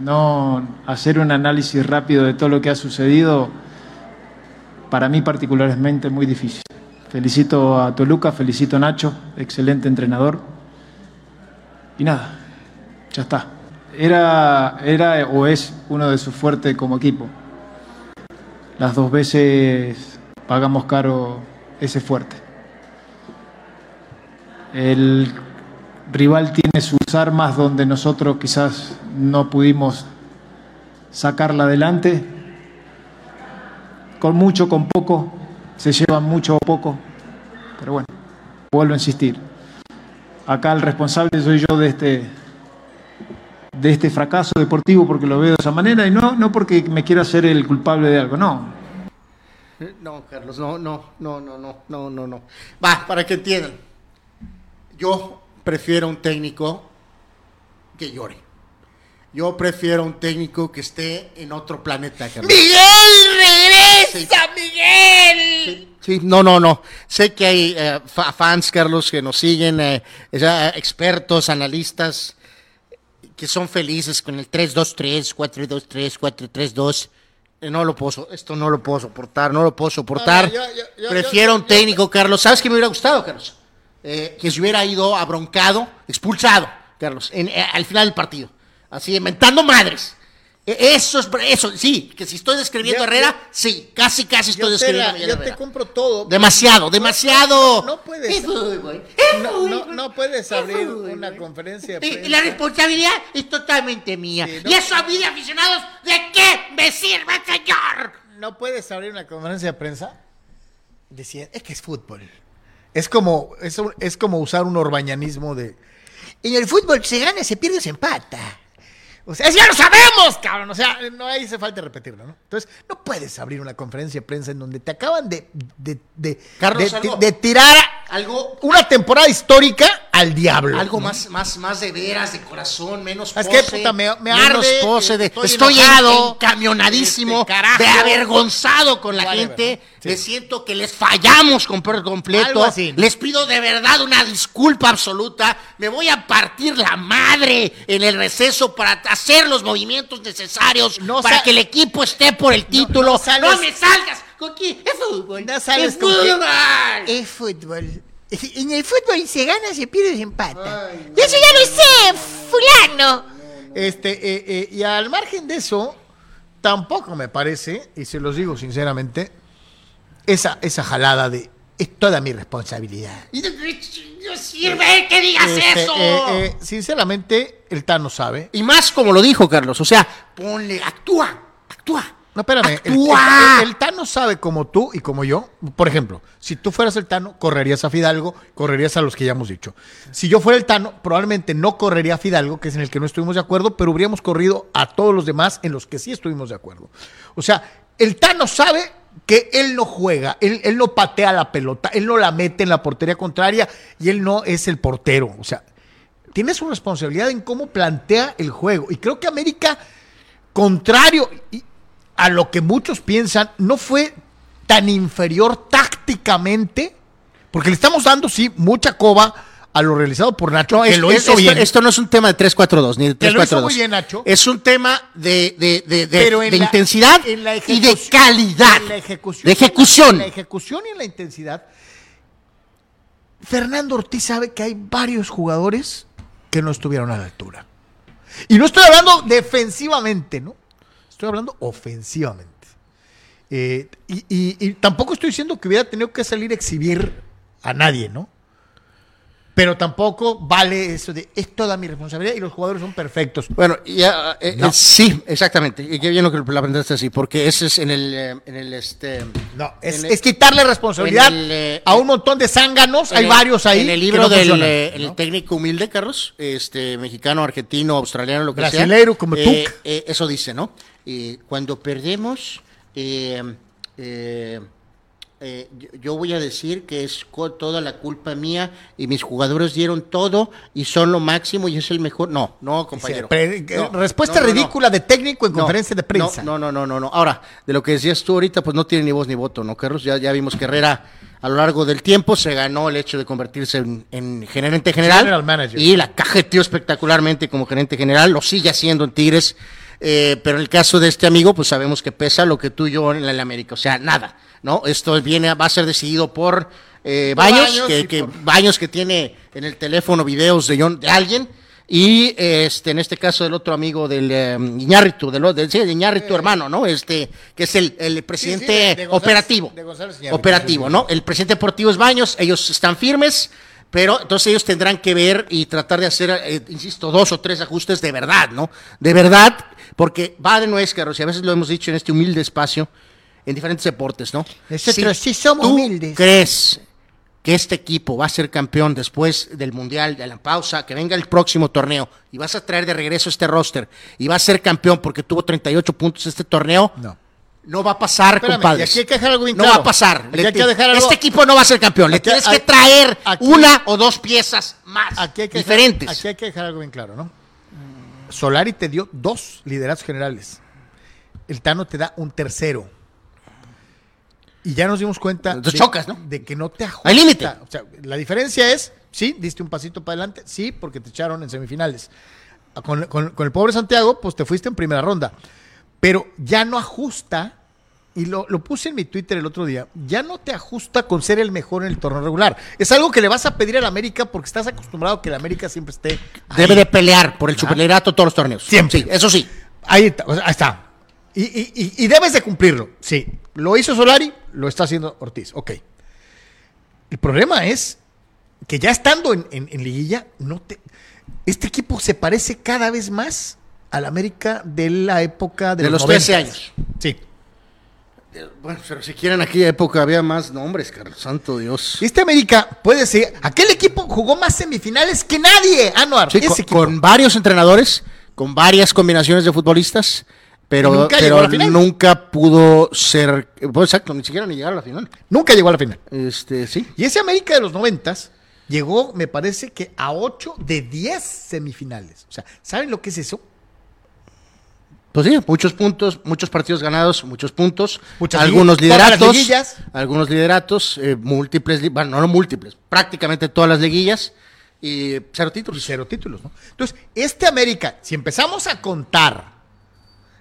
No hacer un análisis rápido de todo lo que ha sucedido, para mí particularmente muy difícil. Felicito a Toluca, felicito a Nacho, excelente entrenador. Y nada, ya está. Era, era o es uno de sus fuertes como equipo. Las dos veces pagamos caro ese fuerte. El rival tiene sus armas donde nosotros quizás no pudimos sacarla adelante. Con mucho, con poco, se llevan mucho o poco. Pero bueno, vuelvo a insistir. Acá el responsable soy yo de este, de este fracaso deportivo porque lo veo de esa manera y no, no porque me quiera ser el culpable de algo, no. No, Carlos, no, no, no, no, no, no, no, no. Va, para que entiendan. Yo prefiero un técnico que llore. Yo prefiero un técnico que esté en otro planeta, Carlos. ¡Miguel, regresa, Miguel! Sí, sí, no, no, no. Sé que hay eh, fa- fans, Carlos, que nos siguen, eh, expertos, analistas, que son felices con el 3-2-3, 4-2-3, 4-3-2. Eh, No lo puedo, esto no lo puedo soportar, no lo puedo soportar. No, yo- yo- yo- Prefiero un técnico, Carlos. ¿Sabes qué me hubiera gustado, Carlos? Eh, que se hubiera ido abroncado, expulsado, Carlos, en- eh, al final del partido. Así, inventando madres. Eh, Eso es, eso, sí, que si estoy describiendo Yo- a Herrera, yo- sí, casi, casi estoy describiendo a Miguel yo te compro todo. Demasiado, demasiado. No, no puedes. No, no, no puedes Es abrir una conferencia de Y prensa. la responsabilidad es totalmente mía. Y eso a mí de aficionados, ¿de qué me sirve, señor? No puedes abrir una conferencia de prensa diciendo, es que es fútbol. Es como, es, es como usar un orbañanismo de, en el fútbol se gana, se pierde, se empata. O sea, ya lo sabemos, cabrón. O sea, no ahí hace falta repetirlo, ¿no? Entonces, no puedes abrir una conferencia de prensa en donde te acaban de, de, de, Carlos, de- de tirar Algo, una temporada histórica al diablo. algo ¿no? más, más, más de veras, de corazón, menos Es pose. que, puta, me- me menos arde, pose de- estoy estoy, enojado, encamionadísimo, este, carajo. de avergonzado con la gente. Sí. Me siento que les fallamos con completo. Así. Les pido de verdad una disculpa absoluta. Me voy a partir la madre en el receso para hacer los movimientos necesarios No para que el equipo esté por el título. no me salgas. ¿Con quién? Es fútbol. No sales es con fútbol. Es fútbol. En el fútbol se gana, se pierde, se empata. Y eso ya lo sé, fulano. Este, eh, eh, y al margen de eso, tampoco me parece, y se los digo sinceramente, esa, esa jalada de es toda mi responsabilidad. Y no- No sirve que digas Este, eso. eh, eh, sinceramente, el Tano sabe. Y más como lo dijo Carlos, o sea, ponle, actúa, actúa. No, espérame. El, el- el Tano sabe como tú y como yo. Por ejemplo, si tú fueras el Tano, correrías a Fidalgo, correrías a los que ya hemos dicho. Si yo fuera el Tano, probablemente no correría a Fidalgo, que es en el que no estuvimos de acuerdo, pero habríamos corrido a todos los demás en los que sí estuvimos de acuerdo. O sea, el Tano sabe que él no juega, él, él no patea la pelota, él no la mete en la portería contraria y él no es el portero. O sea, tiene su responsabilidad en cómo plantea el juego. Y creo que América, contrario y- a lo que muchos piensan, no fue tan inferior tácticamente, porque le estamos dando, sí, mucha coba a lo realizado por Nacho, que es- lo hizo esto, bien. esto no es un tema de 3-4-2, ni de Que lo 3-4-2. hizo muy bien, Nacho. Es un tema de, de, de, de- la- intensidad en la y de calidad. en la ejecución, de ejecución. En la ejecución y en la intensidad. Fernando Ortiz sabe que hay varios jugadores que no estuvieron a la altura. Y no estoy hablando defensivamente, ¿no? Estoy hablando ofensivamente. Eh, y, y- y tampoco estoy diciendo que hubiera tenido que salir a exhibir a nadie, ¿no? Pero tampoco vale eso de es toda mi responsabilidad y los jugadores son perfectos. Bueno, ya, eh, No. eh, sí, exactamente. Y qué bien lo que la presentaste así, porque ese es en el, en el este. No, es, quitarle responsabilidad el, a un montón de zánganos. Hay el- varios ahí. En el libro no del funcionan, ¿no? el técnico humilde, Carlos, este, mexicano, argentino, australiano, lo que Brasileiro, sea. como tú. eso dice, ¿no? Eh, cuando perdemos, eh, eh, eh, yo, voy a decir que es toda la culpa mía y mis jugadores dieron todo y son lo máximo y es el mejor. No, no, compañero. No, respuesta no, no, no. ridícula de técnico en conferencia de prensa. No, no, no, no, no. Ahora, de lo que decías tú ahorita, pues no tiene ni voz ni voto, ¿no, Carlos? Ya, ya vimos que Herrera a lo largo del tiempo se ganó el hecho de convertirse en, en gerente general. General manager. Y la cajeteó espectacularmente como gerente general, lo sigue haciendo en Tigres. Eh, pero en el caso de este amigo, pues sabemos que pesa lo que tú y yo en la América. O sea, nada, ¿no? Esto viene, va a ser decidido por eh, Baños, Baños que, y que- por- Baños que tiene en el teléfono videos de, John- de alguien. Y este, en este caso del otro amigo del eh, Iñárritu, del, del, sí, de Iñárritu hermano, ¿no? Este, que es el, el presidente Sí, sí, de- de González- operativo. González operativo, ¿no? El presidente deportivo es Baños, ellos están firmes, pero entonces ellos tendrán que ver y tratar de hacer, eh, insisto, dos o tres ajustes de verdad, ¿no? De verdad, porque va de nuez, Carlos, y a veces lo hemos dicho en este humilde espacio, en diferentes deportes, ¿no? Nosotros sí somos tú humildes. crees que este equipo va a ser campeón después del Mundial, de la pausa, que venga el próximo torneo, y vas a traer de regreso este roster, y va a ser campeón porque tuvo 38 puntos este torneo, No. No va a pasar, Espérame, compadres. y aquí hay que dejar algo bien no claro. va a pasar. Aquí Le- hay que dejar algo- Este equipo no va a ser campeón. Le tienes que traer aquí- una o dos piezas más Aquí hay que diferentes. Dejar, aquí hay que dejar algo bien claro, ¿no? Solari te dio dos liderazgos generales. El Tano te da un tercero. Y ya nos dimos cuenta Entonces chocas, ¿no? de que no te ajusta. Hay límite. O sea, la diferencia es, sí, diste un pasito para adelante, sí, porque te echaron en semifinales. Con, con- con el pobre Santiago, pues te fuiste en primera ronda. Pero ya no ajusta, y lo, lo puse en mi Twitter el otro día, ya no te ajusta con ser el mejor en el torneo regular. Es algo que le vas a pedir al América porque estás acostumbrado a que el América siempre esté. ahí. Debe de pelear por el superliderato todos los torneos. Siempre. Sí, eso sí. Ahí está. ahí está. Y, y- y- y debes de cumplirlo. Sí. Lo hizo Solari, lo está haciendo Ortiz. Ok. El problema es que ya estando en, en- en liguilla, no te, este equipo se parece cada vez más al América de la época de, De los 90s. 13 años. Sí. Bueno, pero si quieren aquella época había más nombres, Carlos. Santo Dios. Este América puede ser. Aquel equipo jugó más semifinales que nadie, Anuar. Sí, con, con varios entrenadores, con varias combinaciones de futbolistas, pero, nunca pero llegó a la final. nunca pudo ser. Pues exacto, ni siquiera ni llegar a la final. Nunca llegó a la final. Este, sí. Y ese América de los noventas llegó, me parece que a 8 de 10 semifinales. O sea, ¿saben lo que es eso? Pues sí, muchos puntos, muchos partidos ganados, muchos puntos, Muchas algunos lideratos, algunos lideratos, eh, múltiples, li- bueno, no múltiples, prácticamente todas las liguillas y cero Y títulos. cero títulos, ¿no? Entonces, este América, si empezamos a contar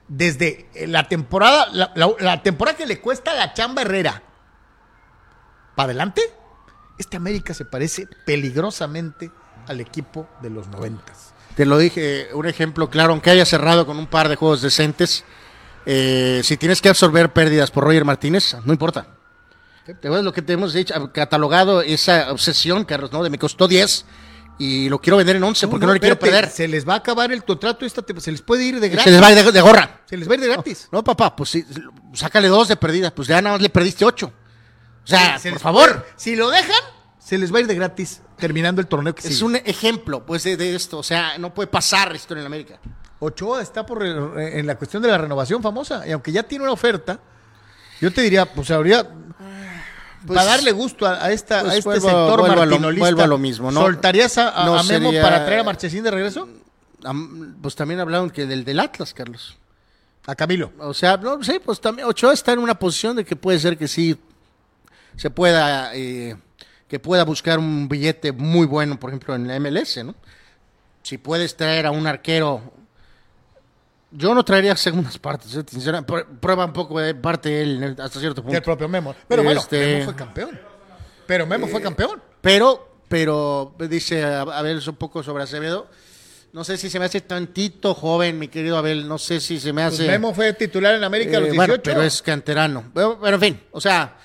desde eh, la temporada, la, la- la temporada que le cuesta la chamba Herrera para adelante, este América se parece peligrosamente al equipo de los noventas. Te lo dije, un ejemplo claro, aunque haya cerrado con un par de juegos decentes, eh, si tienes que absorber pérdidas por Roger Martínez, no importa. ¿Te acuerdas lo que te hemos dicho? Catalogado esa obsesión, Carlos, ¿no? De me costó 10 y lo quiero vender en 11 porque no, le quiero perder. Se les va a acabar el contrato, esta se les puede ir de Se gratis. les va a ir de, de gorra. Se les va a ir de gratis. No, papá, pues sí, sácale dos de perdida, pues ya nada más le perdiste ocho. O sea, Se por favor. puede- si lo dejan, se les va a ir de gratis terminando el torneo que Es sigue. un ejemplo, pues, de, de esto. O sea, no puede pasar esto en el América. Ochoa está por re- en la cuestión de la renovación famosa y aunque ya tiene una oferta, yo te diría, pues habría Pues, para darle gusto a, a esta, pues a este vuelvo- sector vuelvo a lo- martinolista. vuelvo a lo mismo, ¿no? ¿Soltarías a, No Memo sería- para traer a Marchesín de regreso? Pues también hablaron que del, del Atlas, Carlos. A Camilo. O sea, no sé, pues también Ochoa está en una posición de que puede ser que sí se pueda, eh, que pueda buscar un billete muy bueno, por ejemplo, en la MLS, ¿no? Si puedes traer a un arquero, yo no traería segundas partes, eh, sinceramente. Pr- prueba un poco de parte él hasta cierto punto. Del propio Memo. Pero bueno, Este- Memo fue campeón. Pero Memo fue campeón. Pero, pero dice Abel un poco sobre Acevedo. No sé si se me hace tantito joven, mi querido Abel. No sé si se me Pues hace. Memo fue titular en América a los Eh, 18. bueno, pero es canterano. Pero, pero, en fin, o sea,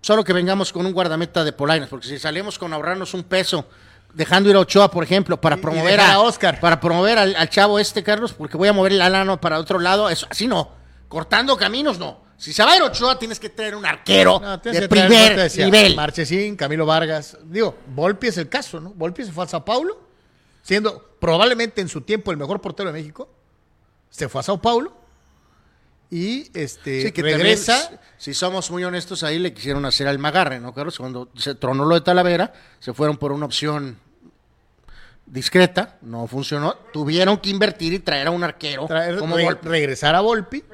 solo que vengamos con un guardameta de Polainas, porque si salimos con ahorrarnos un peso, dejando ir a Ochoa, por ejemplo, para promover a, a Oscar. para promover al, al chavo este, Carlos, porque voy a mover el alano para otro lado, eso, así no. Cortando caminos, no. Si se va a ir Ochoa, tienes que traer un arquero No, de primer no te decía, nivel. Marchesín, Camilo Vargas. Digo, Volpi es el caso, ¿no? Volpi se fue a Sao Paulo, siendo probablemente en su tiempo el mejor portero de México. Se fue a Sao Paulo y este Sí, que regresa. también, si somos muy honestos, ahí le quisieron hacer al magarre, ¿no, Carlos? Cuando se tronó lo de Talavera, se fueron por una opción discreta, no funcionó. Tuvieron que invertir y traer a un arquero traer- como re- regresar a Volpi.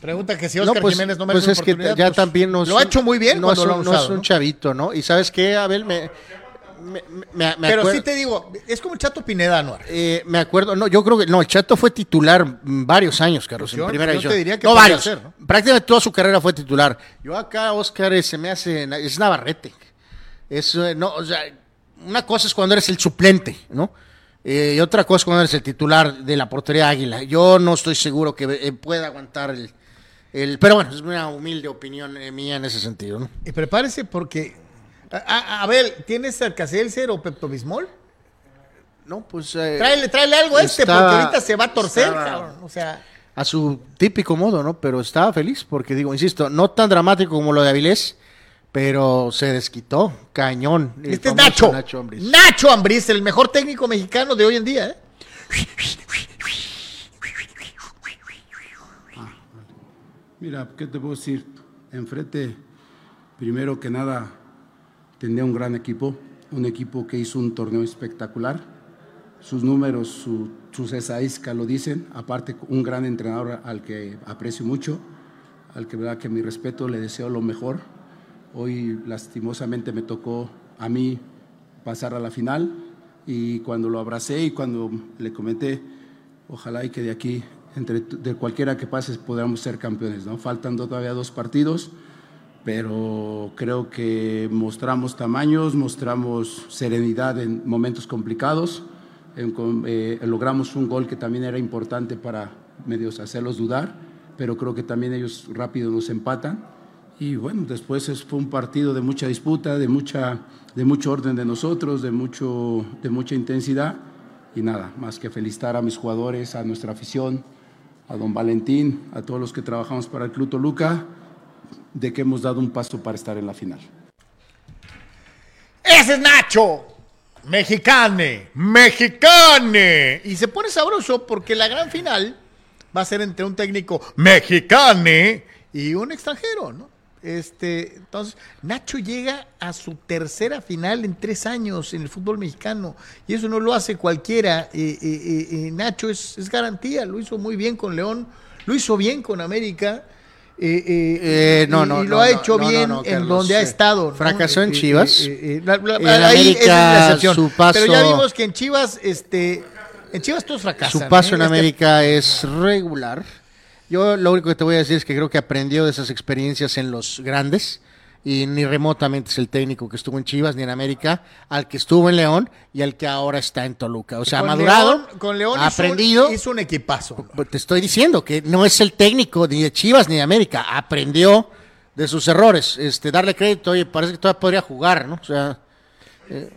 Pregunta que si No, Oscar pues, Jiménez no pues merece es una que ya pues, también no es lo ha hecho muy bien no es lo un, han no es un ¿no? chavito, ¿no? Y ¿sabes qué, Abel? Me, me, me- me Pero acuer- sí te digo, es como el Chato Pineda, Anuar. eh, me acuerdo, no, yo creo que no, el Chato fue titular varios años, Carlos, Pues yo- en primera yo te diría que no varios, ser, ¿no? prácticamente toda su carrera fue titular. Yo acá, Oscar, eh, se me hace, es Navarrete. Es, eh, no, o sea, una cosa es cuando eres el suplente, ¿no? Eh, y otra cosa es cuando eres el titular de la portería Águila. Yo no estoy seguro que eh, pueda aguantar el, el, pero bueno, es una humilde opinión eh, mía en ese sentido, ¿no? Y prepárese porque. A, a- a ver, ¿tienes Alcacelser o Pepto-Bismol? No, pues eh, Tráele, tráele algo a este, porque ahorita se va a torcer, estaba- cabrón. O sea, a su típico modo, ¿no? Pero estaba feliz porque digo, insisto, no tan dramático como lo de Avilés, pero se desquitó, cañón. Este es Nacho. Nacho Ambriz. Nacho Ambriz, el mejor técnico mexicano de hoy en día, ¿eh? Mira, ¿qué te puedo decir? Enfrente, primero que nada, tenía un gran equipo, un equipo que hizo un torneo espectacular. Sus números, su- sus estadísticas lo dicen. Aparte, un gran entrenador al que aprecio mucho, al que verdad que mi respeto, le deseo lo mejor. Hoy, lastimosamente, me tocó a mí pasar a la final y cuando lo abracé y cuando le comenté Ojalá y que de aquí, entre de cualquiera que pase, podamos ser campeones. ¿no? Faltan todavía dos partidos, pero creo que mostramos tamaños, mostramos serenidad en momentos complicados. Eh, logramos un gol que también era importante para medios hacerlos dudar, pero creo que también ellos rápido nos empatan. Y bueno, después fue un partido de mucha disputa, de, mucha, de mucho orden de nosotros, de, mucho, de mucha intensidad. Y nada, más que felicitar a mis jugadores, a nuestra afición, a don Valentín, a todos los que trabajamos para el Club Toluca, de que hemos dado un paso para estar en la final. Ese es Nacho, mexicane, mexicane. Y se pone sabroso porque la gran final va a ser entre un técnico mexicane y un extranjero, ¿no? Este, entonces, Nacho llega a su tercera final en tres años en el fútbol mexicano y eso no lo hace cualquiera. Eh, eh, eh, Nacho es, garantía, lo hizo muy bien con León, lo hizo bien con América. No, no, y, lo ha hecho bien en donde ha estado. Fracasó en Chivas. en América, su paso, Pero ya vimos que en Chivas, este, en Chivas todos fracasan. Su paso en este América es regular yo lo único que te voy a decir es que creo que aprendió de esas experiencias en los grandes y ni remotamente es el técnico que estuvo en Chivas ni en América, al que estuvo en León y al que ahora está en Toluca. O sea, ha madurado, con León ha aprendido. Hizo un, equipazo. Te estoy diciendo que no es el técnico ni de Chivas ni de América, aprendió de sus errores. Este, darle crédito, oye, parece que todavía podría jugar, ¿no? O sea. Eh,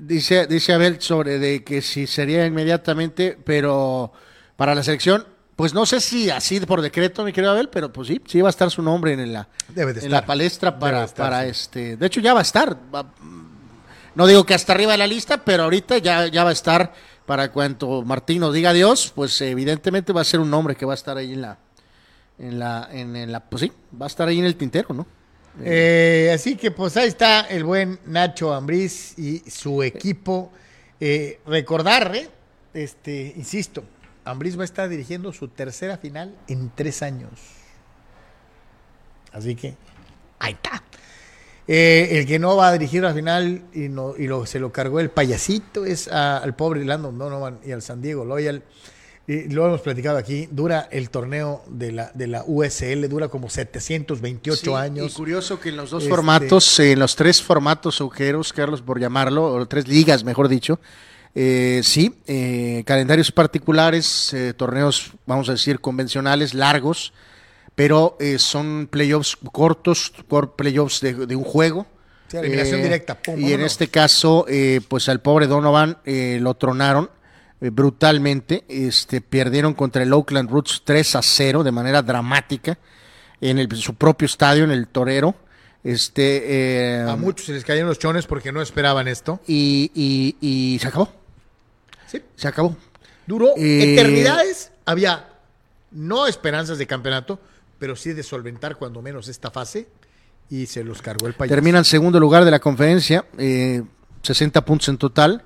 Dice, dice Abel sobre de que si sería inmediatamente, pero para la selección, pues no sé si así por decreto, mi querido Abel, pero pues sí, sí va a estar su nombre en la, en la palestra para, para este. De hecho, ya va a estar. no digo que hasta arriba de la lista, pero ahorita ya, ya va a estar para cuanto Martino diga adiós, pues evidentemente va a ser un nombre que va a estar ahí en la, en la, en la, pues sí, va a estar ahí en el tintero, ¿no? Eh, así que pues ahí está el buen Nacho Ambriz y su equipo. Eh, recordar, ¿eh? este, insisto, Ambriz va a estar dirigiendo su tercera final en tres años. Así que ahí está. el que no va a dirigir la final y, no, y lo, se lo cargó el payasito es al pobre Landon Donovan y al San Diego Loyal lo hemos platicado aquí, dura el torneo de la, de la USL, dura como 728 años. Y curioso que en los dos este, formatos, en los tres formatos agujeros, Carlos, por llamarlo, o tres ligas, mejor dicho, eh, sí, eh, calendarios particulares, eh, torneos, vamos a decir, convencionales, largos, pero son playoffs cortos, playoffs de, de un juego. Sí, eliminación directa. y en este caso, pues al pobre Donovan lo tronaron eh, brutalmente. Este, perdieron contra el Oakland Roots 3 a 0 de manera dramática en el, su propio estadio, en el Torero. Este, eh, a muchos se les cayeron los chones porque no esperaban esto. Y, y, se acabó. Sí. Se acabó. Duró eh, eternidades. Había no esperanzas de campeonato, pero sí de solventar cuando menos esta fase. Y se los cargó el país. Terminan segundo lugar de la conferencia, 60 puntos en total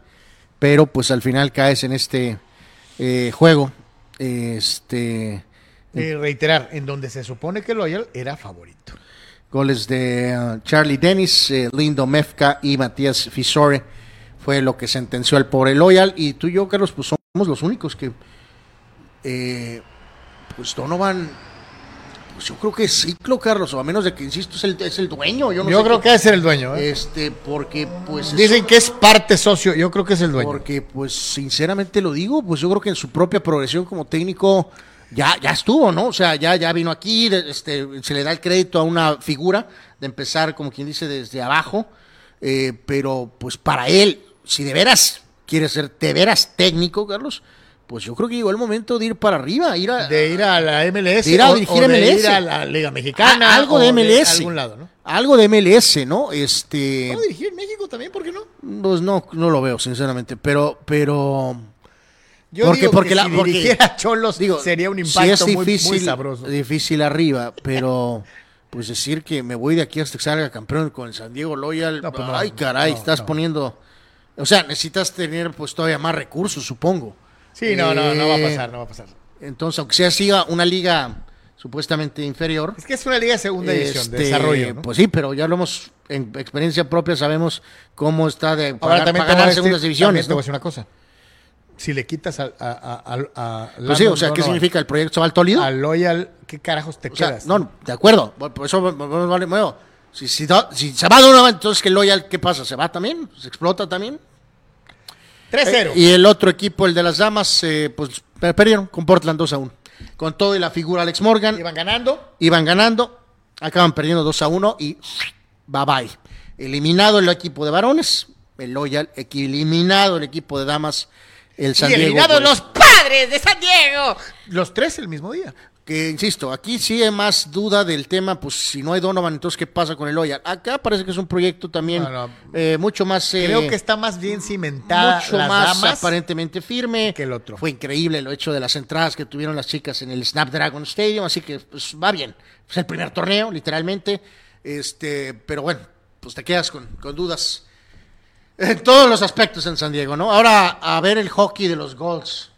pero pues al final caes en este eh, juego. Este. reiterar, en donde se supone que Loyal era favorito. Goles de uh, Charlie Dennis, eh, Lindo Mefka y Matías Fisore fue lo que sentenció al pobre Loyal. Y tú y yo, Carlos, pues somos los únicos que. Eh, pues Donovan pues yo creo que es ciclo, Carlos, o a menos de que, insisto, es el, es el dueño. Yo, creo que, es el dueño. ¿eh? Este, porque, pues. Dicen que es parte socio, yo creo que es el dueño. Porque, pues, sinceramente lo digo, pues yo creo que en su propia progresión como técnico ya, ya estuvo, ¿no? O sea, ya, ya vino aquí, este, se le da el crédito a una figura de empezar, como quien dice, desde abajo. Eh, pero, pues, para él, si de veras quiere ser de veras técnico, Carlos pues yo creo que llegó el momento de ir para arriba, ir a, de ir a la MLS, de ir a dirigir MLS, ir a la Liga Mexicana, algo de MLS, de algún lado, ¿no? Algo de MLS, ¿no? Este, ¿Puedo dirigir en México también? ¿Por qué no? Pues no, no lo veo, sinceramente, pero, pero. Yo porque, digo porque que la, si Cholos digo, sería un impacto sí es difícil, muy, muy sabroso. Difícil arriba, pero pues decir que me voy de aquí hasta que salga campeón con el San Diego Loyal, pues ay caray, estás poniendo, o sea, necesitas tener pues todavía más recursos, supongo. Sí, no, no, no va a pasar, no va a pasar. Entonces, aunque sea siga una liga supuestamente inferior. Es que es una liga de segunda división, de Este, desarrollo. Pues sí, pero ya lo hemos, en experiencia propia, sabemos cómo está de Ahora también para a ganar segundas también divisiones. te voy a decir una cosa. Si le quitas a, a, a, a- a Pues sí, o sea, ¿qué significa el proyecto al Toledo? A Loyal, ¿qué carajos te O sea, quedas? no, de acuerdo. Por eso vale, bueno, si, si, si se va Donovan, entonces que Loyal, ¿qué pasa? ¿Se va también? ¿Se explota también? 3-0. Eh, y el otro equipo, el de las damas, eh, pues per- perdieron con Portland 2 a 1. Con todo y la figura Alex Morgan, Iban ganando. iban ganando, acaban perdiendo 2 a 1 y bye bye. Eliminado el equipo de varones, el Loyal, eliminado el equipo de damas, el San y Diego. eliminados los padres de San Diego. Los tres el mismo día. Que insisto, aquí sí hay más duda del tema, pues si no hay Donovan, entonces ¿qué pasa con el Loyal? Acá parece que es un proyecto también No, no. eh, mucho más... eh, Creo que está más bien cimentada mucho las más damas. aparentemente firme que el otro. Fue increíble lo hecho de las entradas que tuvieron las chicas en el Snapdragon Stadium, así que pues, va bien. Es el primer torneo, literalmente. Este, pero bueno, pues te quedas con, con dudas en todos los aspectos en San Diego, ¿no? Ahora a ver el hockey de los Golds.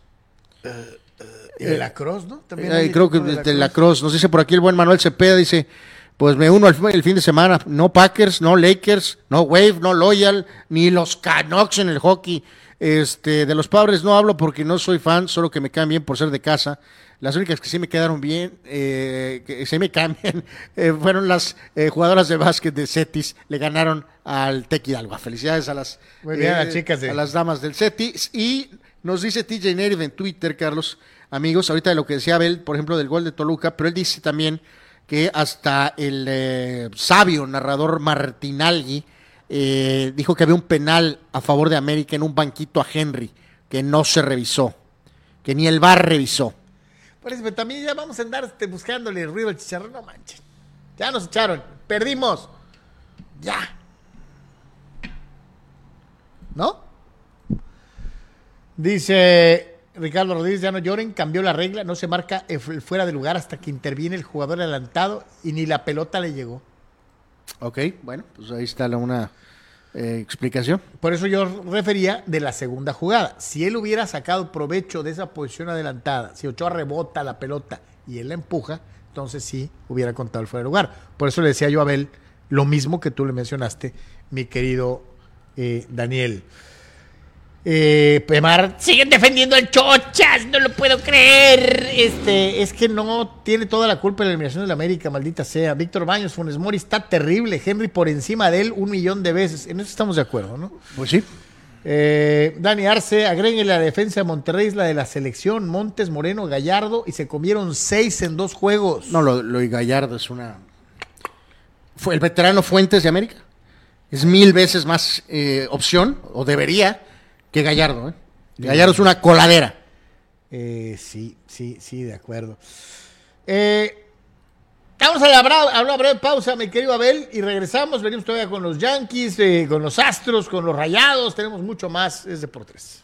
Y de la Cross, ¿no? También Eh, creo que de desde la Cross, nos dice por aquí el buen Manuel Cepeda, dice, pues me uno al el fin de semana, no Packers, no Lakers, no Wave, no Loyal, ni los Canucks en el hockey. Este, de los padres no hablo porque no soy fan, solo que me caen bien por ser de casa. Las únicas que sí me quedaron bien, eh, que sí me cambian, eh, fueron las eh, jugadoras de básquet de Cetis. Le ganaron al Tec Hidalgo. Felicidades a las, eh, bien, a chicas a las damas del Cetis. Y nos dice TJ Nerv en Twitter, Carlos, amigos, ahorita de lo que decía Abel, por ejemplo, del gol de Toluca, pero él dice también que hasta el eh, sabio narrador Martinalgui eh, dijo que había un penal a favor de América en un banquito a Henry, que no se revisó, que ni el VAR revisó. Por eso, pero también ya vamos a andar este, buscándole el ruido al chicharrón. No manchen. Ya nos echaron. Perdimos. Ya. ¿No? Dice Ricardo Rodríguez, ya no lloren, cambió la regla, no se marca fuera de lugar hasta que interviene el jugador adelantado y ni la pelota le llegó. Ok, bueno, pues ahí está la, una eh, explicación. Por eso yo refería de la segunda jugada. Si él hubiera sacado provecho de esa posición adelantada, si Ochoa rebota la pelota y él la empuja, entonces sí hubiera contado el fuera de lugar. Por eso le decía yo a Abel lo mismo que tú le mencionaste, mi querido eh, Daniel. Eh, Pemar, siguen defendiendo al Chochas, no lo puedo creer. Este, es que no tiene toda la culpa de la eliminación de la América, maldita sea. Víctor Baños, Funes Mori está terrible. Henry por encima de él un millón de veces. En eso estamos de acuerdo, ¿no? Pues sí. Eh, Dani Arce, agreguen la defensa de Monterrey, es la de la selección, Montes, Moreno, Gallardo, y se comieron seis en dos juegos. No, lo, lo de Gallardo es una... Fue el veterano Fuentes de América. Es mil veces más eh, opción, o debería, que Gallardo. ¿eh? Gallardo es una coladera. Eh, sí, sí, sí, de acuerdo. Eh, vamos a la, bra- a una breve pausa, mi querido Abel, y regresamos. Venimos todavía con los Yankees, eh, con los Astros, con los Rayados. Tenemos mucho más. Es de por tres.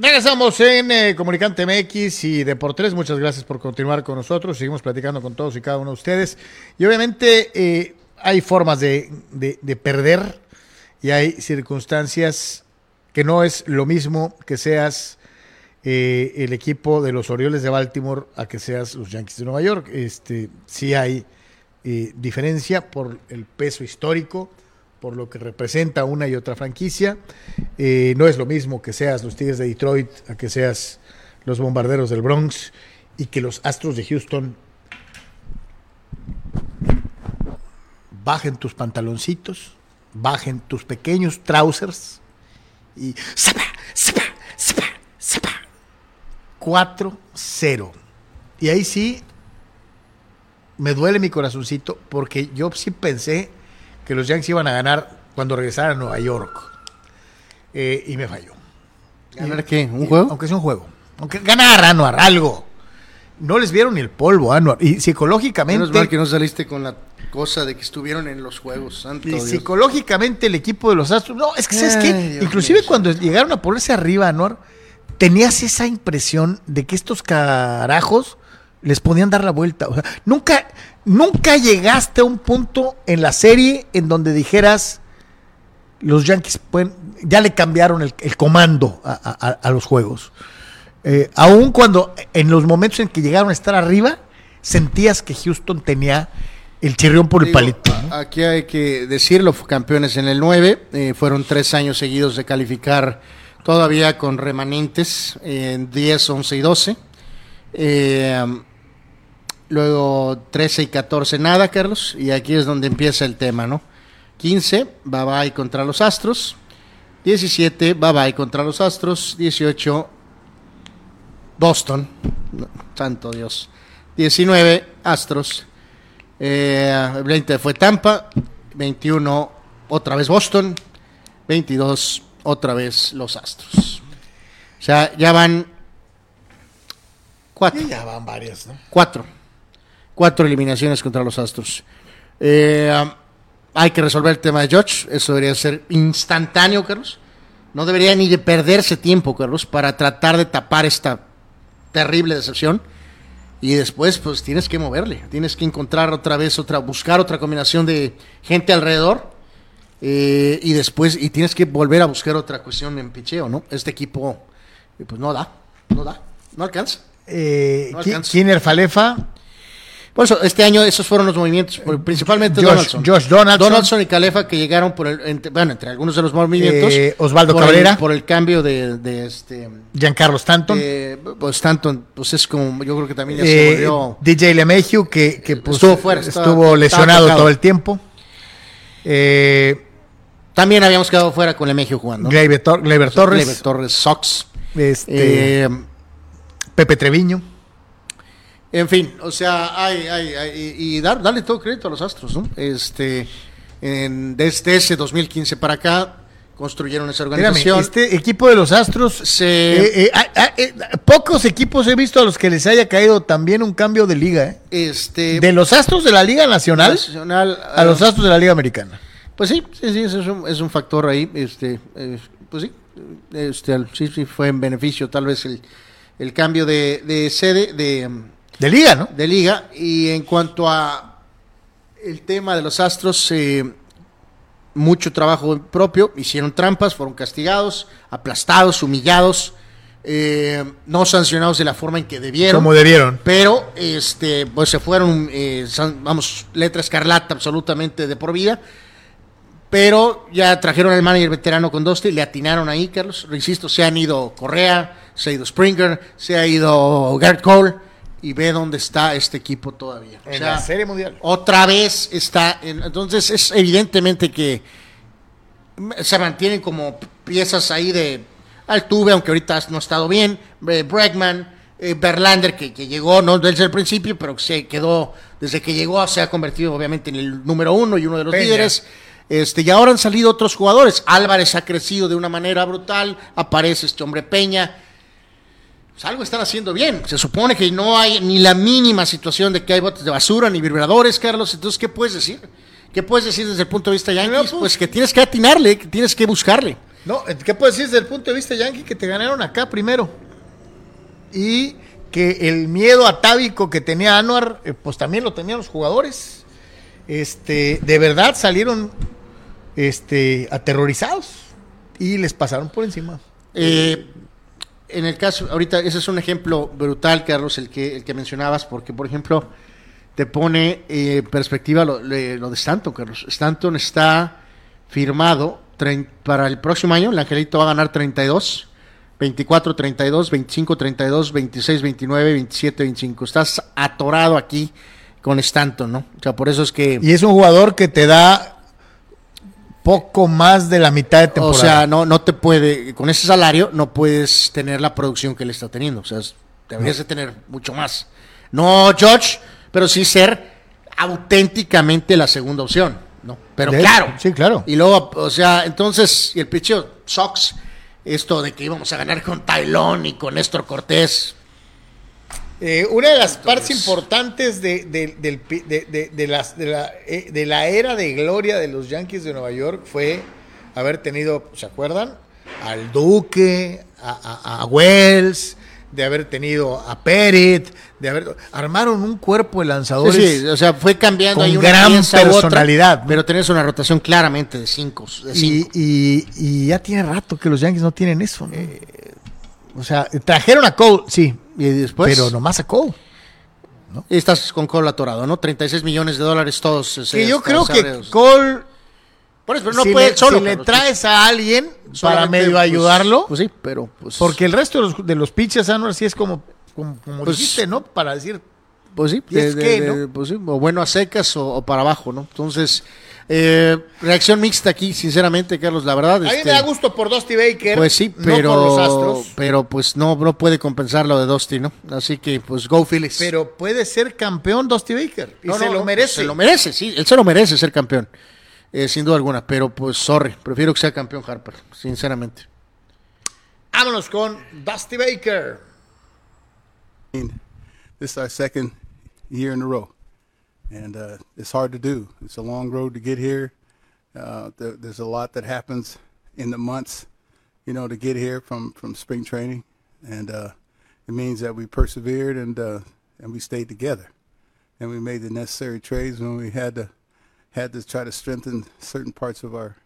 Regresamos en eh, Comunicante MX y Deportes. Muchas gracias por continuar con nosotros. Seguimos platicando con todos y cada uno de ustedes. Y obviamente eh, hay formas de, de- de perder y hay circunstancias que no es lo mismo que seas eh, el equipo de los Orioles de Baltimore a que seas los Yankees de Nueva York. Este, sí hay diferencia por el peso histórico, por lo que representa una y otra franquicia. Eh, no es lo mismo que seas los Tigres de Detroit a que seas los Bombarderos del Bronx y que los Astros de Houston bajen tus pantaloncitos, bajen tus pequeños trousers y ¡zapa! ¡zapa! ¡zapa! ¡zapa! 4-0. Y ahí sí me duele mi corazoncito porque yo sí pensé que los Yankees iban a ganar cuando regresaran a Nueva York. Eh, y me falló. ¿Ganar qué? ¿Un juego? Aunque sea un juego. Aunque ganar, Anuar, algo. No les vieron ni el polvo, Anuar. Y psicológicamente. Menos mal que no saliste con la cosa de que estuvieron en los juegos. Santo Y Dios. psicológicamente el equipo de los Astros, no, es que sabes Ay, qué, Dios inclusive cuando llegaron a ponerse arriba, Anuar, tenías esa impresión de que estos carajos les podían dar la vuelta. O sea, nunca, nunca llegaste a un punto en la serie en donde dijeras los Yankees pueden, ya le cambiaron el, el comando a, a- a los juegos. Eh, aun cuando en los momentos en que llegaron a estar arriba, sentías que Houston tenía el chirrión por el Digo, palito. Aquí hay que decirlo, campeones en el 9, eh, fueron tres años seguidos de calificar todavía con remanentes en 10, 11 y 12. Eh, luego 13 y 14 nada, Carlos, y aquí es donde empieza el tema, ¿no? 15, bye bye contra los Astros. 17, bye bye contra los Astros. 18, Boston. No, santo Dios. 19, Astros. Eh, el 20 fue Tampa. 21, otra vez Boston. 22, otra vez los Astros. O sea, ya van cuatro. Ya van varias, ¿no? Cuatro. Cuatro eliminaciones contra los Astros. Eh, hay que resolver el tema de George. Eso debería ser instantáneo, Carlos. No debería ni de perderse tiempo, Carlos, para tratar de tapar esta terrible decepción. Y después, pues tienes que moverle. Tienes que encontrar otra vez, otra, buscar otra combinación de gente alrededor. Eh, y después, y tienes que volver a buscar otra cuestión en picheo, ¿no? Este equipo, eh, pues no da, no da, no alcanza. Eh, No alcanza. Kinner Falefa, Por eso, este año esos fueron los movimientos, por- principalmente Josh- Donaldson. Josh Donaldson. y Calefa que llegaron por el, entre- bueno, entre algunos de los movimientos. Eh, Osvaldo por el- Cabrera. por el cambio de, de este. Giancarlo Stanton, de- pues Stanton, pues es como, yo creo que también ya eh, se volvió. DJ LeMahieu, que, que, pues, Estuvo fuera, estaba- estuvo lesionado todo el tiempo. Eh, También habíamos quedado fuera con Lemegio jugando. Gleyber, Tor- Torres, Gleyber Torres, Sox. este, Eh, Pepe Treviño. En fin, o sea, hay, hay, hay- y y dar, darle todo crédito a los Astros, ¿no? Este, en- desde ese 2015 para acá construyeron esa organización. este equipo de los Astros, Se- eh, eh, ah, ah, eh, pocos equipos he visto a los que les haya caído también un cambio de liga. ¿eh? este, De los Astros de la Liga Nacional nacional, a los ah, Astros de la Liga Americana. Pues sí, sí, sí, es un, es un factor ahí, este, eh, pues sí, este, sí, sí, fue en beneficio tal vez el, el cambio de, de sede, de, De liga, ¿no? de liga, y en cuanto a el tema de los Astros, eh, mucho trabajo propio, hicieron trampas, fueron castigados, aplastados, humillados, eh, no sancionados de la forma en que debieron. Como debieron. Pero, este, pues se fueron, eh, san- vamos, letra escarlata absolutamente de por vida. Pero ya trajeron al manager veterano con Dusty, le atinaron ahí, Carlos. Insisto, se han ido Correa, se ha ido Springer, se ha ido Gert Cole. Y ve dónde está este equipo todavía. O En sea, la Serie Mundial. otra vez está. en- entonces, es evidentemente que se mantienen como piezas ahí de Altuve, aunque ahorita no ha estado bien, eh, Bregman, eh, Berlander, que, que llegó no desde el principio, pero que se quedó, desde que llegó se ha convertido obviamente en el número uno y uno de los Peña. líderes. Este, y ahora han salido otros jugadores. Álvarez ha crecido de una manera brutal, aparece este hombre Peña. Pues algo están haciendo bien. Se supone que no hay ni la mínima situación de que hay botes de basura ni vibradores, Carlos. Entonces, ¿qué puedes decir? ¿Qué puedes decir desde el punto de vista Yankees? pues- Pues que tienes que atinarle, que tienes que buscarle. No, ¿qué puedes decir desde el punto de vista yankee que te ganaron acá primero? Y que el miedo atávico que tenía Anuar, eh, pues también lo tenían los jugadores. Este, de verdad salieron este, aterrorizados y les pasaron por encima. Eh, en el caso, ahorita ese es un ejemplo brutal, Carlos, el que, el que mencionabas, porque, por ejemplo, te pone eh, en perspectiva lo, lo de Stanton, Carlos. Stanton está firmado para el próximo año, el Angelito va a ganar 32, 24, 32, 25, 32, 26, 29, 27, 25. Estás atorado aquí con Stanton, ¿no? O sea, por eso es que... Y es un jugador que te da poco más de la mitad de O temporada. sea, no, no te puede, con ese salario no puedes tener la producción que él está teniendo. O sea, deberías de tener mucho más. No George, pero sí ser auténticamente la segunda opción, ¿no? Pero De- claro. sí, claro. Y luego, o sea, entonces, y el picheo, Sox, esto de que íbamos a ganar con Tailón y con Néstor Cortés. Eh, una de las partes importantes de, de- de- de- las- de la, eh, de la era de gloria de los Yankees de Nueva York fue haber tenido, ¿se acuerdan? Al Duque, a, a- a Wells, de haber tenido a Perit, de haber... Armaron un cuerpo de lanzadores. Sí, sí, o sea, fue cambiando con una gran otra, personalidad, pero tenés una rotación claramente de cinco. De y, cinco. y- y ya tiene rato que los Yankees no tienen eso. ¿no? o sea, trajeron a Cole, sí, y después... pero nomás a Cole. Y estás con Cole atorado, ¿no? 36 millones de dólares todos. Que yo creo que. Cole Por eso, pero no si puede le, solo. si le traes a alguien para medio pues, ayudarlo, Pues sí, pero pues. porque el resto de los, de los pitchers, Anuar, sí es como, como, como Pues- dijiste, ¿no? Para decir, Pues sí, ¿Y es de- de- no? pues sí, o bueno a secas o, o para abajo, ¿no? Entonces, eh, reacción mixta aquí, sincereramente, Carlos, la verdad. a mí este, me da gusto por Dusty Baker, Pues sí, no pero, por los Astros, pero pues no, no puede compensar lo de Dusty, ¿no? Así que, pues, go Phillies. pero puede ser campeón Dusty Baker, y No, se no, lo no, merece. Se lo merece, sí, él se lo merece ser campeón, eh, sin duda alguna, pero pues, sorry, prefiero que sea campeón Harper, sinceramente. Vámonos con Dusty Baker. This is our second year in a row, and uh, it's hard to do. It's a long road to get here. Uh, there, there's a lot that happens in the months, you know, to get here from from spring training, and uh, it means that we persevered and uh, and we stayed together, and we made the necessary trades when we had to had to try to strengthen certain parts of our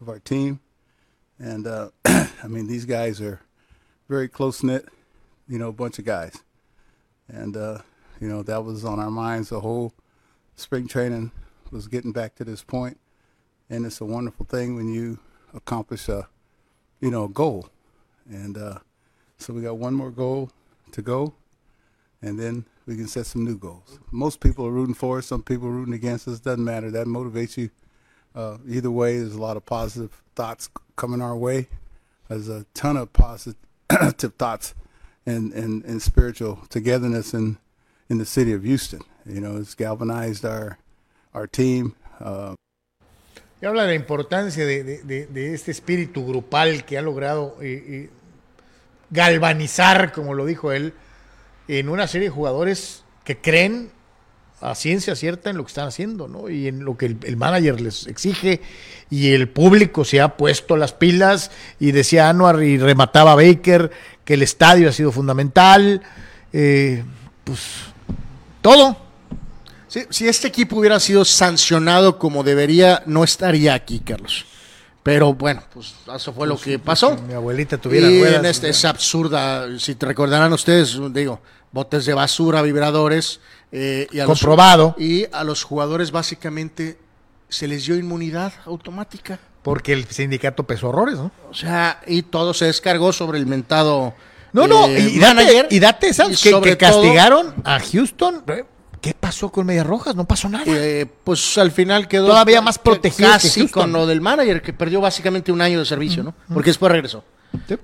of our team, and uh, I mean these guys are very close knit, you know, bunch of guys and uh, you know that was on our minds the whole spring training was getting back to this point and it's a wonderful thing when you accomplish a you know goal. And uh, so we got one more goal to go and then we can set some new goals. Most people are rooting for us some people are rooting against us doesn't matter. That motivates you uh, either way. There's a lot of positive thoughts coming our way. There's a ton of positive thoughts and, and, and spiritual togetherness in, in the city of Houston. You know, it's galvanized our our team. Uh, Y habla de la importancia de, este espíritu grupal que ha logrado eh, eh, galvanizar, como lo dijo él, en una serie de jugadores que creen a ciencia cierta en lo que están haciendo, ¿no? Y en lo que el, el manager les exige y el público se ha puesto las pilas y decía Anuar y remataba Baker que el estadio ha sido fundamental, eh, pues todo. Sí, si este equipo hubiera sido sancionado como debería, no estaría aquí, Carlos. Pero bueno, pues eso fue lo que pasó. Mi abuelita tuviera y ruedas, en este, es absurda, si te recordarán ustedes, digo, botes de basura, vibradores. eh, y a los- Comprobado. y a los jugadores básicamente se les dio inmunidad automática. Porque el sindicato pesó horrores, ¿no? O sea, y todo se descargó sobre el mentado No, no, eh, y, manager. date, y date, y que, todo- castigaron a Houston. ¿Qué pasó con Medias Rojas? No pasó nada. Eh, pues al final quedó Todavía más protegido casi con lo del manager que perdió básicamente un año de servicio, ¿no? Porque después regresó.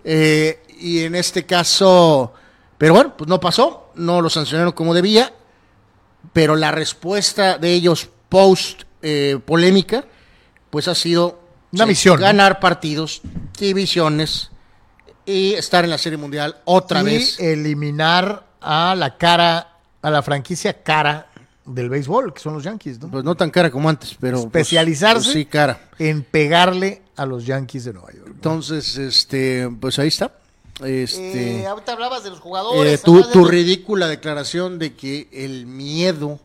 Eh, y en este caso, pero bueno, pues no pasó, no lo sancionaron como debía, pero la respuesta de ellos post eh, polémica, pues ha sido Una sí, misión, ¿no? ganar partidos, divisiones y estar en la Serie Mundial otra y vez. eliminar a la cara, a la franquicia cara del béisbol, que son los Yankees, ¿no? Pues no tan cara como antes, pero pues, Especializarse pues sí cara. en pegarle a los Yankees de Nueva York. Entonces, este, pues ahí está. Este, Eh, ahorita hablabas de los eh, jugadores. tu, de- tu ridícula declaración de que el miedo.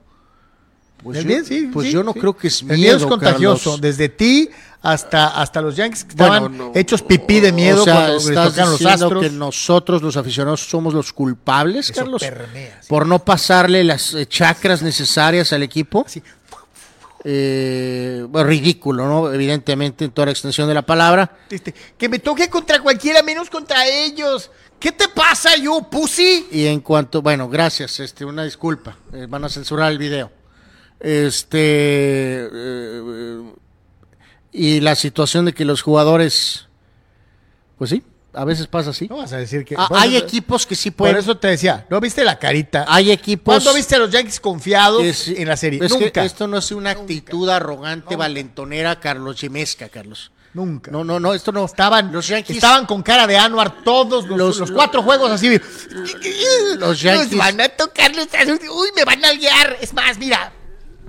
Pues, El yo, miedo, sí, pues sí, yo no sí. creo que es El miedo. miedo es contagioso, Carlos. desde ti hasta, hasta los Yankees que Bueno, estaban no, hechos pipí de miedo o sea, cuando estás los astros. que nosotros, los aficionados, somos los culpables, Eso Carlos, permea, por no pasarle las eh, chacras necesarias al equipo. Eh, bueno, ridículo, ¿no? Evidentemente, en toda la extensión de la palabra. Este, que me toque contra cualquiera menos contra ellos. ¿Qué te pasa, you pussy? Y en cuanto, bueno, gracias, este, una disculpa, eh, van a censurar el video. Este, eh, y la situación de que los jugadores, pues sí, a veces pasa así. No vas a decir que. Ah, por hay equipos que sí Por pueden. eso te decía, ¿no viste la carita? hay equipos. ¿Cuándo viste a los Yankees confiados es- en la serie? es que Nunca. esto no es una actitud arrogante, valentonera, Carlos Chimesca, Carlos. Nunca. No, no, no, esto no. Estaban, Los Yankees- estaban con cara de Anuar todos los, Los- los cuatro juegos así. Los Yankees- Nos van a tocar los Uy, me van a guiar. Es más, mira.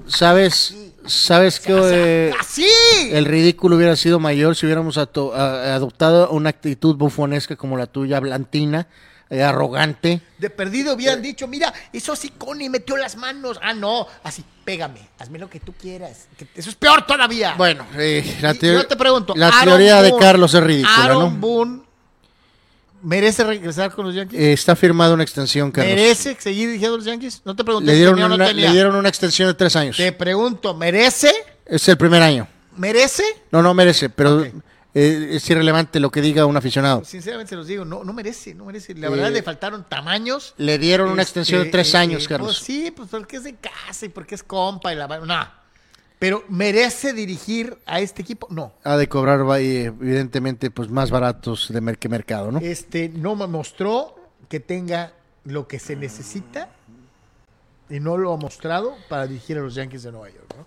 ¿Sabes? ¿Sabes que eh, Así. el ridículo hubiera sido mayor si hubiéramos ato- a- adoptado una actitud bufonesca como la tuya, blantina, eh, arrogante? De perdido hubieran dicho, mira, eso sí, Connie metió las manos. Ah, no, así, pégame, hazme lo que tú quieras. Que eso es peor todavía. Bueno, eh, la, Y teo- yo te pregunto, la Aaron teoría de Boone- Carlos es ridícula, Aaron ¿no? Boone merece regresar con los Yankees. Eh, está firmada una extensión, Carlos. ¿Merece seguir dirigiendo los Yankees? No te pregunté Le si dieron, o no una, tenía. le dieron una extensión de tres años. Te pregunto, ¿merece? Es el primer año. ¿Merece? No, no merece, pero eh, es irrelevante lo que diga un aficionado. Sinceramente se los digo, no, no merece, no merece. La verdad Eh, le faltaron tamaños. Le dieron una Este, extensión de tres años, Carlos. Pues sí, pues porque es de casa y porque es compa y la no. Pero ¿merece dirigir a este equipo? No. Ha de cobrar, evidentemente, pues más baratos de que mercado, ¿no? Este no me mostró que tenga lo que se necesita y no lo ha mostrado para dirigir a los Yankees de Nueva York, ¿no?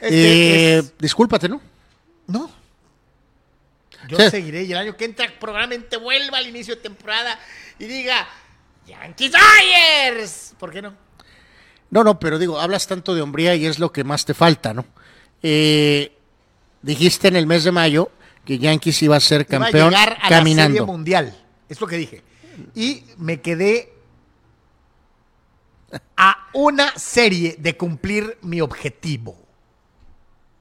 Este Eh, es- Discúlpate, ¿no? No. Yo Sí. seguiré y el año que entra probablemente vuelva al inicio de temporada y diga Yankees Dodgers. ¿Por qué no? No, no, pero digo, hablas tanto de hombría y es lo que más te falta, ¿no? Eh, dijiste en el mes de mayo que Yankees iba a ser Iba a campeón llegar a la caminando. Serie Mundial. Es lo que dije. Y me quedé a una serie de cumplir mi objetivo.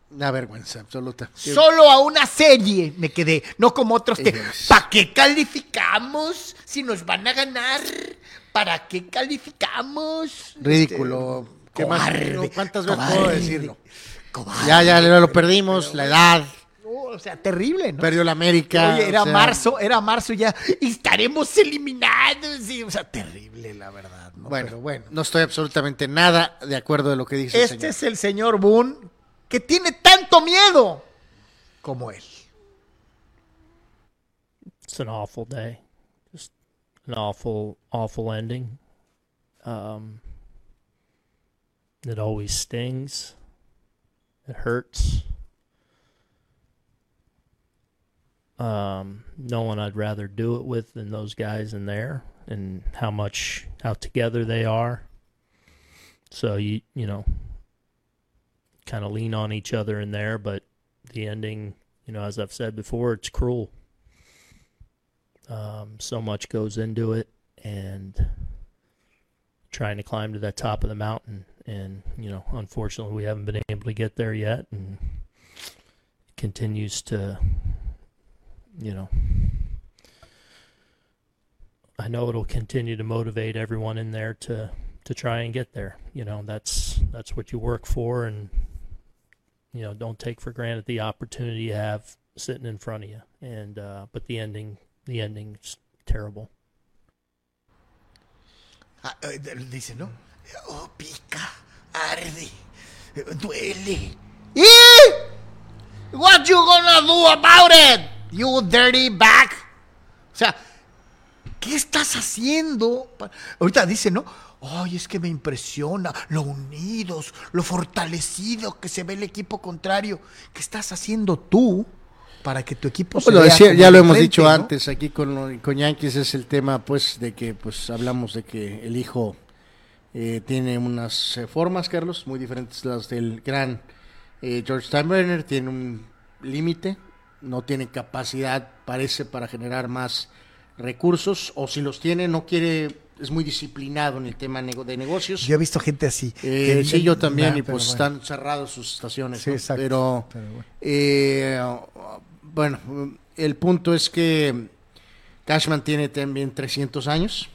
Una vergüenza absoluta. Solo a una serie me quedé, no como otros que ¿para qué calificamos si nos van a ganar? ¿Para qué calificamos? Ridículo. ¿Qué más? cobarde, No, ¿Cuántas veces puedo decirlo? cobarde. Ya, ya lo perdimos, la edad, No, o sea, terrible, ¿no? perdió la América. Oye, era o sea, marzo, era marzo ya. y Estaremos eliminados. y, o sea, terrible, la verdad. ¿no? Bueno, Pero bueno. no estoy absolutamente nada de acuerdo de lo que dice el Este señor. es el señor Boone que tiene tanto miedo como él. it's an awful day. An awful, awful ending. Um, it always stings. It hurts. Um, no one I'd rather do it with than those guys in there, and how much how together they are. So you you know, kind of lean on each other in there, but the ending, you know, as I've said before, it's cruel. Um, so much goes into it, and trying to climb to that top of the mountain. And you know, unfortunately, we haven't been able to get there yet, and it continues to, you know, I know it'll continue to motivate everyone in there to to try and get there. You know, that's that's what you work for, and you know, don't take for granted the opportunity you have sitting in front of you. And uh, but the ending, the ending's terrible. Ah, eh, Dice, ¿no? Oh, pica, arde, duele. ¿Y? What you gonna do about it? You dirty back. O sea, ¿qué estás haciendo? Ahorita dice, ¿no? Ay, es que me impresiona lo unidos, lo fortalecido que se ve el equipo contrario. ¿Qué estás haciendo tú para que tu equipo Pues se vea decía- como ya lo hemos frente, dicho ¿no? antes aquí con, con Yankees es el tema pues de que pues hablamos de que el hijo eh, tiene unas eh, formas Carlos muy diferentes a las del gran eh, George Steinbrenner tiene un límite no tiene capacidad parece para generar más recursos o si los tiene no quiere es muy disciplinado en el tema de negocios Yo he visto gente así. eh, que- sí, yo también, Nah, y pues bueno. están cerrados sus estaciones. Sí, ¿no? exacto, Pero, pero bueno. Bueno, el punto es que Cashman tiene también 300 años.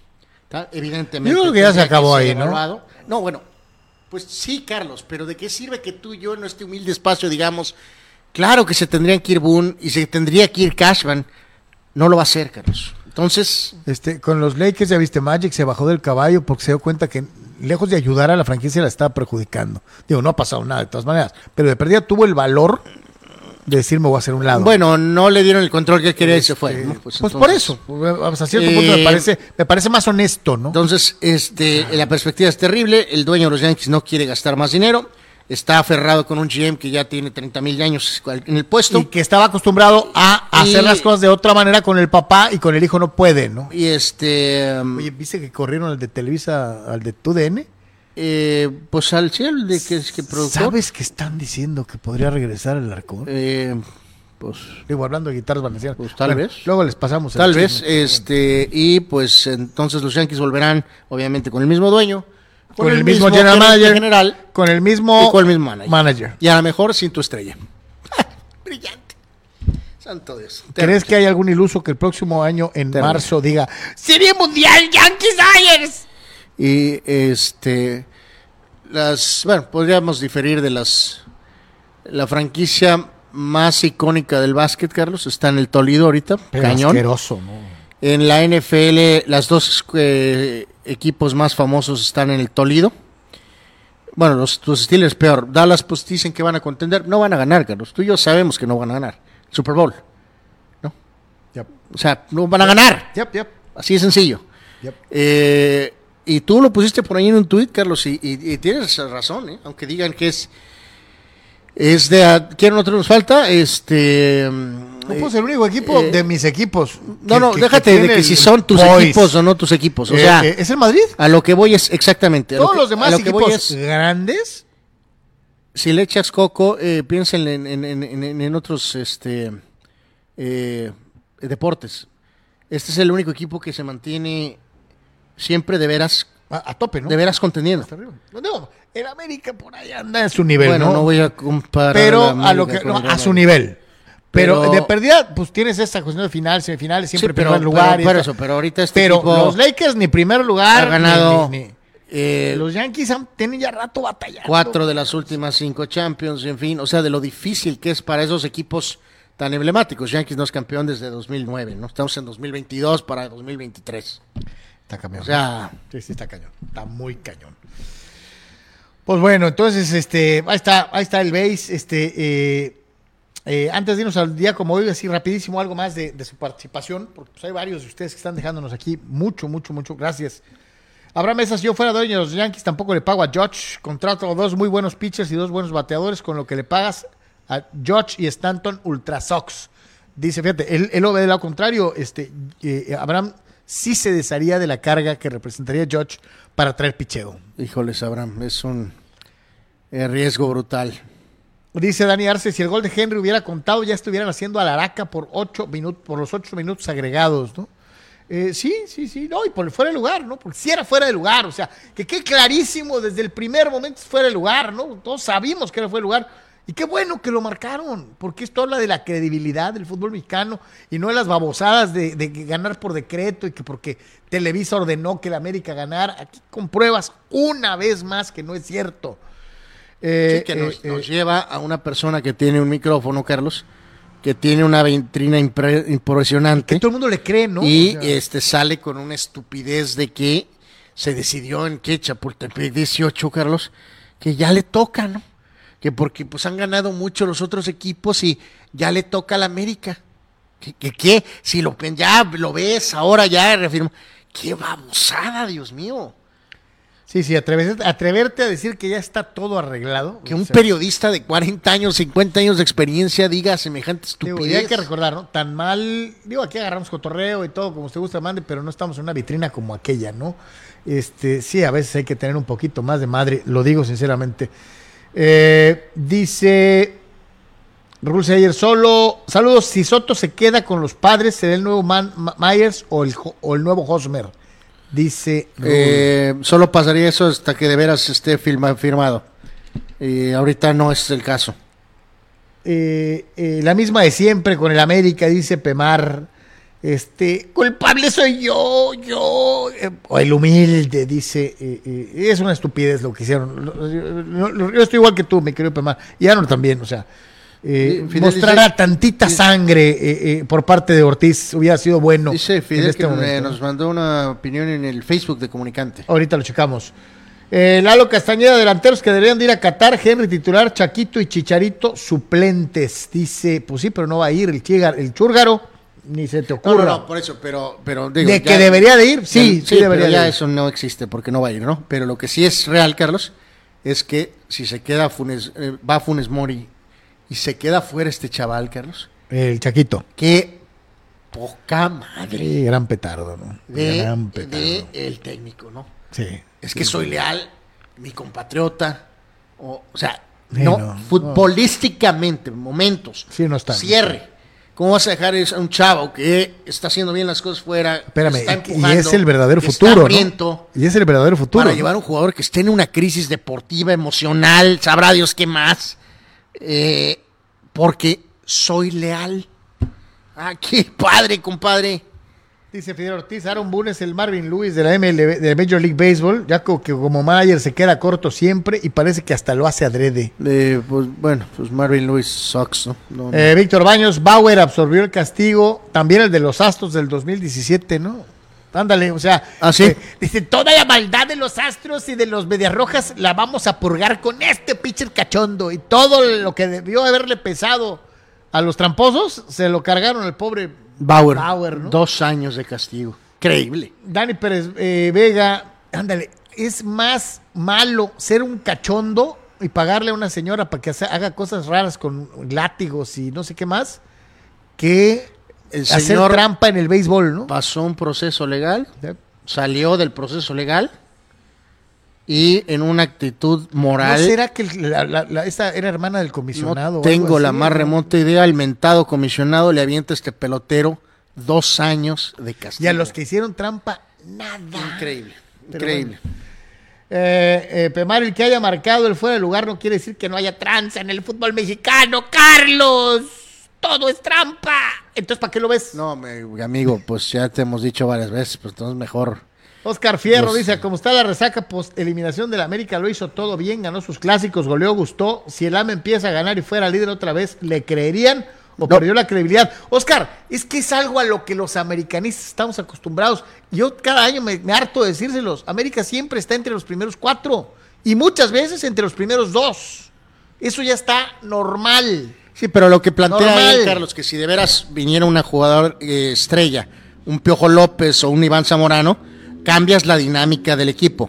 ¿tá? Evidentemente. Yo creo que ya se acabó ahí, ¿no? evaluado. No, bueno, pues sí, Carlos, pero ¿de qué sirve que tú y yo en este humilde espacio digamos, claro que se tendrían que ir Boone y se tendría que ir Cashman? No lo va a hacer, Carlos. Entonces, Este, con los Lakers ya viste Magic se bajó del caballo porque se dio cuenta que lejos de ayudar a la franquicia la estaba perjudicando. Digo, no ha pasado nada de todas maneras, pero de perdida tuvo el valor decir me voy a hacer un lado. bueno, no le dieron el control que quería y se fue. ¿no? pues, por eso, pues, a cierto punto me Eh, parece, me parece más honesto, ¿no? Entonces, este, la perspectiva es terrible. El dueño de los Yankees no quiere gastar más dinero. Está aferrado con un GM que ya tiene 30 mil años en el puesto. Y que estaba acostumbrado a Y- hacer las cosas de otra manera con el papá y con el hijo no puede, ¿no? Y este. Oye, ¿viste que corrieron al de Televisa, al de TUDN? Eh, pues al cielo de que es que productor. ¿Sabes que están diciendo que podría regresar el arcón? Eh, pues Digo, hablando de guitarras valencianas. Pues tal vez. Luego les pasamos el Tal vez, este, y pues entonces los Yankees volverán, obviamente, con el mismo dueño, Con el mismo general manager. general Con el mismo y con el mismo manager. manager. Y a lo mejor sin tu estrella. Brillante. Santo Dios. ¿Crees que hay algún iluso que el próximo año, en Terrible. marzo, diga Serie Mundial Yankees Dodgers? Y este las bueno, podríamos diferir de las la franquicia más icónica del básquet, Carlos, está en el Toledo ahorita, cañón. asqueroso, ¿no? En la NFL, las dos eh, equipos más famosos están en el Toledo. Bueno, los, los Steelers peor. Dallas pues dicen que van a contender. No van a ganar, Carlos. Tú y yo sabemos que no van a ganar. Super Bowl. ¿No? Yep. O sea, no van a ganar. Yep. Así de sencillo. Eh, y tú lo pusiste por ahí en un tuit, Carlos, y, y- y tienes razón, ¿eh? aunque digan que es es de ¿quién otro nos falta? Este No eh, el único equipo eh, de mis equipos. no, que- no, que- déjate que de que si son tus equipos o no tus equipos. O Eh, sea, ¿Es el Madrid? a lo que voy es exactamente. Todos los demás lo equipos es, grandes. si le echas coco, eh, piensen en, en- en- en- en otros este, deportes. Este es el único equipo que se mantiene siempre de veras, A, a tope, ¿no? de veras. Hasta arriba. No, el América por ahí anda en su nivel, bueno, ¿no? no voy a comparar. pero a lo que no, a su nivel. Pero, Pero- de perdida, pues tienes esta cuestión de final, semifinales, siempre Sí, pero- primer lugar. pero esta- eso, pero ahorita este pero los Lakers ni primer lugar. ha ganado ni- ni- ni- eh, los Yankees han- tienen ya rato batallando. cuatro de las últimas cinco Champions, en fin, o sea, de lo difícil que es para esos equipos tan emblemáticos. Yankees no es campeón desde 2009, ¿no? Estamos en 2022 para 2023. Está cañón. O sea, Sí, sí, está cañón. Está muy cañón. Pues bueno, entonces, este, ahí está, ahí está el base. Este, eh, eh, antes de irnos al día como hoy, así rapidísimo algo más de, de su participación, porque pues, hay varios de ustedes que están dejándonos aquí. Mucho, mucho, mucho. Gracias. Abraham Mesa, si yo fuera dueño de los Yankees, tampoco le pago a George. Contrato a dos muy buenos pitchers y dos buenos bateadores, con lo que le pagas a George y Stanton Ultra Sox. Dice, fíjate, él, él lo ve del lado contrario. Este, eh, Abraham sí se desharía de la carga que representaría George para traer picheo. híjoles, Abraham, es un eh, riesgo brutal. Dice Dani Arce, si el gol de Henry hubiera contado, ya estuvieran haciendo a la araca por ocho minutos, por los ocho minutos agregados, ¿no? Eh, sí, sí, sí, no, y por fuera de lugar, ¿no? Porque si era fuera de lugar, o sea, que quede clarísimo desde el primer momento fuera de lugar, ¿no? Todos sabíamos que era fuera de lugar. Y qué bueno que lo marcaron, porque esto habla de la credibilidad del fútbol mexicano y no de las babosadas de, de ganar por decreto y que porque Televisa ordenó que la América ganara. Aquí compruebas una vez más que no es cierto. Eh, Sí, que nos, eh, nos lleva a una persona que tiene un micrófono, Carlos, que tiene una impre- impresionante. que todo el mundo le cree, ¿no? y O sea, este sale con una estupidez de que se decidió en que Chapultepec 18, Carlos, que ya le toca, ¿no? Que porque pues han ganado mucho los otros equipos y ya le toca al América. ¿Qué, qué, qué? Si lo, ya lo ves, ahora ya reafirmo. ¡Qué babosada, Dios mío! Sí, sí, atreverte, atreverte a decir que ya está todo arreglado. Que o un sea, periodista de 40 años, 50 años de experiencia diga semejante Digo, estupidez. y hay que recordar, ¿no? Tan mal, digo, aquí agarramos cotorreo y todo, como usted gusta, mande, pero no estamos en una vitrina como aquella, ¿no? Este, sí, a veces hay que tener un poquito más de madre, lo digo sinceramente. Eh, dice Raúl ayer solo, saludos, si Soto se queda con los padres, ¿será el nuevo Man- Ma- Myers o el, o el nuevo Hosmer? Dice. Eh, solo pasaría eso hasta que de veras esté firma- firmado. Y ahorita no es el caso. Eh, eh, la misma de siempre con el América, dice Pemar. Este, culpable soy yo, yo. eh, o el humilde, dice. eh, eh, es una estupidez lo que hicieron. Yo estoy igual que tú, mi querido Pemar. Y Arnold también, o sea. eh, Fidel mostrar a dice- tantita sangre eh, eh, por parte de Ortiz hubiera sido bueno. Dice Fidel en este que momento, eh, nos mandó una opinión en el Facebook de Comunicante. Ahorita lo checamos. Eh, Lalo Castañeda, delanteros que deberían de ir a Qatar, Henry titular, Chaquito y Chicharito suplentes. Dice, pues sí, pero no va a ir el, el Chúrgaro, ni se te ocurra. no, no, por eso, pero, pero digo, ¿De que debería de ir? Sí, sí debería pero ya de ir. eso no existe porque no va a ir, ¿no? Pero lo que sí es real, Carlos, es que si se queda Funes, eh, va Funes Mori y se queda fuera este chaval, Carlos, El Chaquito. qué poca madre Sí, gran petardo, ¿no? de, gran petardo. de el técnico, ¿no? Sí. Es que soy leal, mi compatriota, o, o sea, no, no, futbolísticamente, momentos, Sí, no está. cierre. ¿Cómo vas a dejar a un chavo que está haciendo bien las cosas fuera? Espérame, está y- es el verdadero futuro, ¿no? Y es el verdadero futuro. para llevar a un jugador que esté en una crisis deportiva, emocional, sabrá Dios qué más, eh, porque soy leal. Ah, qué padre, compadre. Dice Fidel Ortiz, Aaron Boone es el Marvin Lewis de la MLB, de la Major League Baseball, ya que como Mayer se queda corto siempre y parece que hasta lo hace adrede. Eh, pues bueno, pues Marvin Lewis sucks, ¿no? No, no. Eh, Víctor Baños, Bauer absorbió el castigo, también el de los Astros del 2017, ¿no? Ándale, o sea, ¿Ah, sí? eh, dice, toda la maldad de los Astros y de los Medias Rojas la vamos a purgar con este pitcher cachondo y todo lo que debió haberle pesado a los tramposos, se lo cargaron al pobre Bauer, Bauer, ¿no? dos años de castigo. Increíble. Dani Pérez eh, Vega, ándale, es más malo ser un cachondo y pagarle a una señora para que haga cosas raras con látigos y no sé qué más, que El hacer señor trampa en el béisbol, ¿no? pasó un proceso legal, salió del proceso legal y en una actitud ¿No moral. será que la- la- la- esta era hermana del comisionado? No tengo la más no? remota idea. El mentado comisionado le avienta este pelotero dos años de castigo. Y a los que hicieron trampa, nada. Increíble, Pero increíble. Eh, eh, Pemar, el que haya marcado el fuera de lugar no quiere decir que no haya tranza en el fútbol mexicano, Carlos. Todo es trampa. Entonces, ¿para qué lo ves? No, mi amigo, pues ya te hemos dicho varias veces, pues entonces mejor. Oscar Fierro dice, como está la resaca post eliminación del América, lo hizo todo bien, ganó sus clásicos, goleó, gustó. Si el AME empieza a ganar y fuera líder otra vez, ¿le creerían o perdió la credibilidad? Oscar, es que es algo a lo que los americanistas estamos acostumbrados. Yo cada año me, me harto de decírselos. América siempre está entre los primeros cuatro y muchas veces entre los primeros dos. Eso ya está normal. Sí, pero lo que plantea él, Carlos, que si de veras viniera una jugador eh, estrella, un Piojo López o un Iván Zamorano, cambias la dinámica del equipo.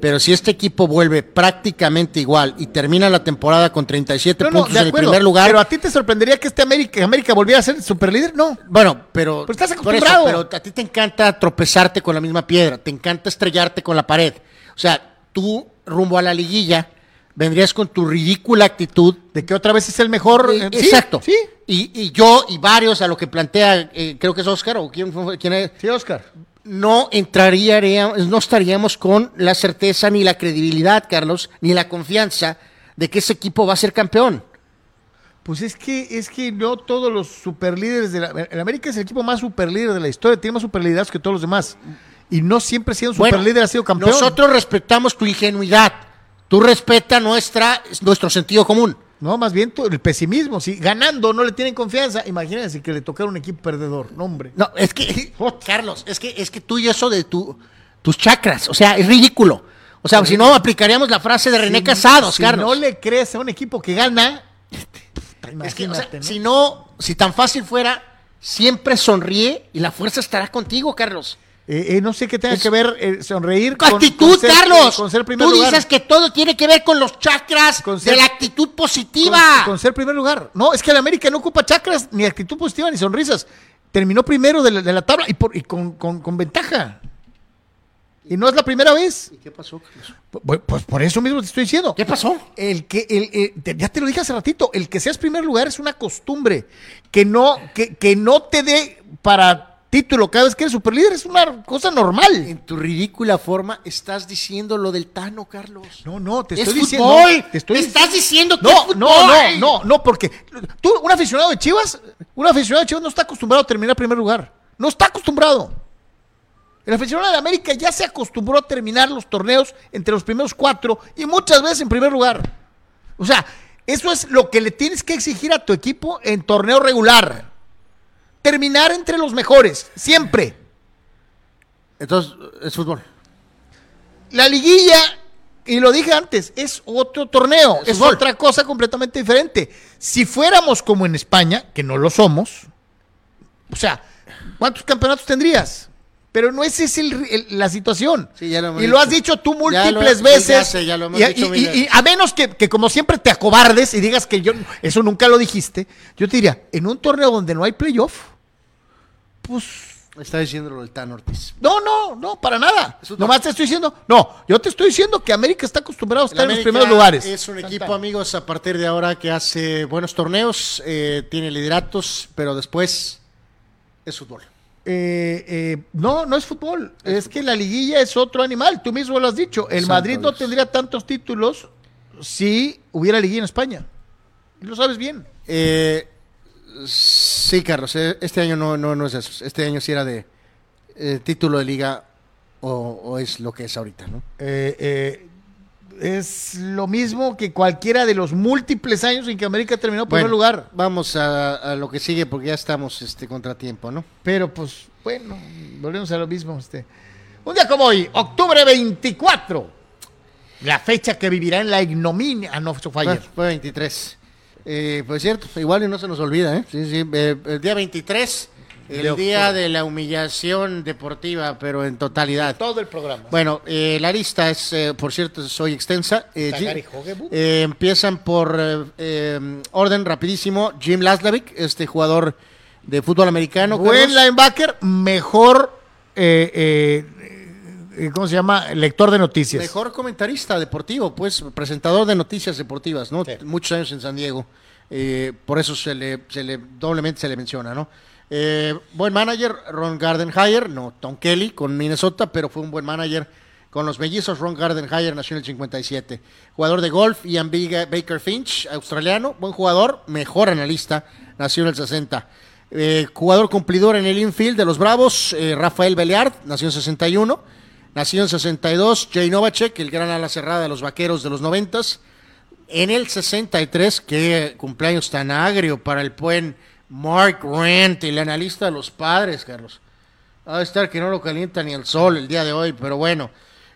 Pero si este equipo vuelve prácticamente igual y termina la temporada con 37 No, no, puntos en el primer lugar, Pero a ti te sorprendería que este América, América volviera a ser superlíder, no. Bueno, pero. Pero estás eso, acostumbrado. pero a ti te encanta tropezarte con la misma piedra, te encanta estrellarte con la pared. O sea, tú, rumbo a la liguilla, vendrías con tu ridícula actitud. De que otra vez es el mejor. Eh, eh, sí, exacto. Sí, Y, y yo y varios a lo que plantea, eh, creo que es Oscar o quién, quién es, sí, Oscar. No entraría, no estaríamos con la certeza ni la credibilidad, Carlos, ni la confianza de que ese equipo va a ser campeón. Pues es que, es que no todos los superlíderes de la. El América es el equipo más superlíder de la historia, tiene más superliderazgo que todos los demás. Y no siempre siendo Bueno, superlíder ha sido campeón. Nosotros respetamos tu ingenuidad. Tú respeta nuestra, nuestro sentido común. No, más bien el pesimismo. Si ganando no le tienen confianza, imagínense que le tocara un equipo perdedor. No, hombre. No, es que, Carlos, es que, es que tú y eso de tu, tus chakras. O sea, es ridículo. O sea, si no, aplicaríamos la frase de René Si- Casados, si Carlos. no le crees a un equipo que gana, Es que, o sea, imagínate, ¿no? si no, si tan fácil fuera, siempre sonríe y la fuerza estará contigo, Carlos. Eh, eh, no sé qué tenga Es- que ver eh, sonreír Con actitud, con ser- Carlos. Con ser primer Tú lugar. dices que todo tiene que ver con los chakras Con de ser- la actitud positiva. Con, con ser primer lugar. No, es que el América no ocupa chakras, ni actitud positiva, ni sonrisas. Terminó primero de la, de la tabla y, por- y con, con- con ventaja. Y no es la primera vez. ¿Y qué pasó, Carlos? Pues, pues por eso mismo te estoy diciendo. ¿Qué pasó? El que, el, el- te- ya te lo dije hace ratito, el que seas primer lugar es una costumbre. Que no, que, que no te dé para título cada vez que eres superlíder es una cosa normal. En tu ridícula forma estás diciendo lo del Tano, Carlos. No, no, te Es estoy fútbol. diciendo. Te estoy Estás diciendo que No, es no, fútbol. no, no, no, porque tú, un aficionado de Chivas, un aficionado de Chivas no está acostumbrado a terminar primer lugar. No está acostumbrado. El aficionado de América ya se acostumbró a terminar los torneos entre los primeros cuatro y muchas veces en primer lugar. O sea, eso es lo que le tienes que exigir a tu equipo en torneo regular. Terminar entre los mejores, siempre. Entonces, es fútbol. La liguilla, y lo dije antes, es otro torneo, Es otra cosa completamente diferente. Si fuéramos como en España, que no lo somos, o sea, ¿cuántos campeonatos tendrías? Pero no esa es el- el- la situación. Sí, ya lo hemos y lo has dicho. tú Ya lo- múltiples sí, veces. ya sé, ya lo hemos y, dicho y- mil y- veces. y a menos que, que como siempre te acobardes y digas que yo eso nunca lo dijiste, yo te diría, en un torneo donde no hay playoff, pues Está diciendo lo del Tano Ortiz. no, no, no, para nada. Nomás te estoy diciendo, no, yo te estoy diciendo que América está acostumbrado a El estar en los primeros lugares. Es un equipo, Santa. amigos, a partir de ahora que hace buenos torneos, eh, tiene lideratos, pero después es fútbol. Eh, eh, no, no es fútbol. Es, que la liguilla es otro animal. Tú mismo lo has dicho. El Madrid no Dios. tendría tantos títulos si hubiera liguilla en España. Lo sabes bien. Eh, sí, Carlos, eh, este año no, no, no es eso. Este año sí era de eh, título de liga o, o es lo que es ahorita, ¿no? Eh, eh, es lo mismo que cualquiera de los múltiples años en que América terminó primer Bueno, lugar. Vamos a, a lo que sigue porque ya estamos este contratiempo, ¿no? Pero pues, bueno, volvemos a lo mismo. Este. Un día como hoy, octubre 24, la fecha que vivirá en la ignominia. Ah, no, eso fue ayer. Fue 23. Eh, pues cierto, igual y no se nos olvida, ¿eh? Sí, sí, eh, el día 23, el De día de la humillación deportiva, pero en totalidad. Todo el programa. Bueno, eh, la lista es, eh, por cierto, soy extensa. Eh, empiezan por eh, orden rapidísimo. Jim Laslavik, este jugador de fútbol americano. Buen Carlos. linebacker, mejor, eh, eh, eh, ¿cómo se llama? Lector de noticias. Mejor comentarista deportivo, pues presentador de noticias deportivas, ¿no? Muchos años en San Diego. Eh, por eso se le, se le doblemente se le menciona, ¿no? Eh, buen manager, Ron Gardenhire, no Tom Kelly con Minnesota, pero fue un buen manager con los mellizos. Ron Gardenhire nació en el 57. Jugador de golf, Ian Biga- Baker Finch, australiano, buen jugador, mejor analista, nació en el 60. Eh, jugador cumplidor en el infield de los Bravos, eh, Rafael Beleard, nació en 61. Nació en 62, Jay Novacek, el gran ala cerrada de los vaqueros de los 90. En el 63, qué cumpleaños tan agrio para el buen Mark Rent, el analista de los padres, Carlos. Va a estar que no lo calienta ni el sol el día de hoy, pero bueno.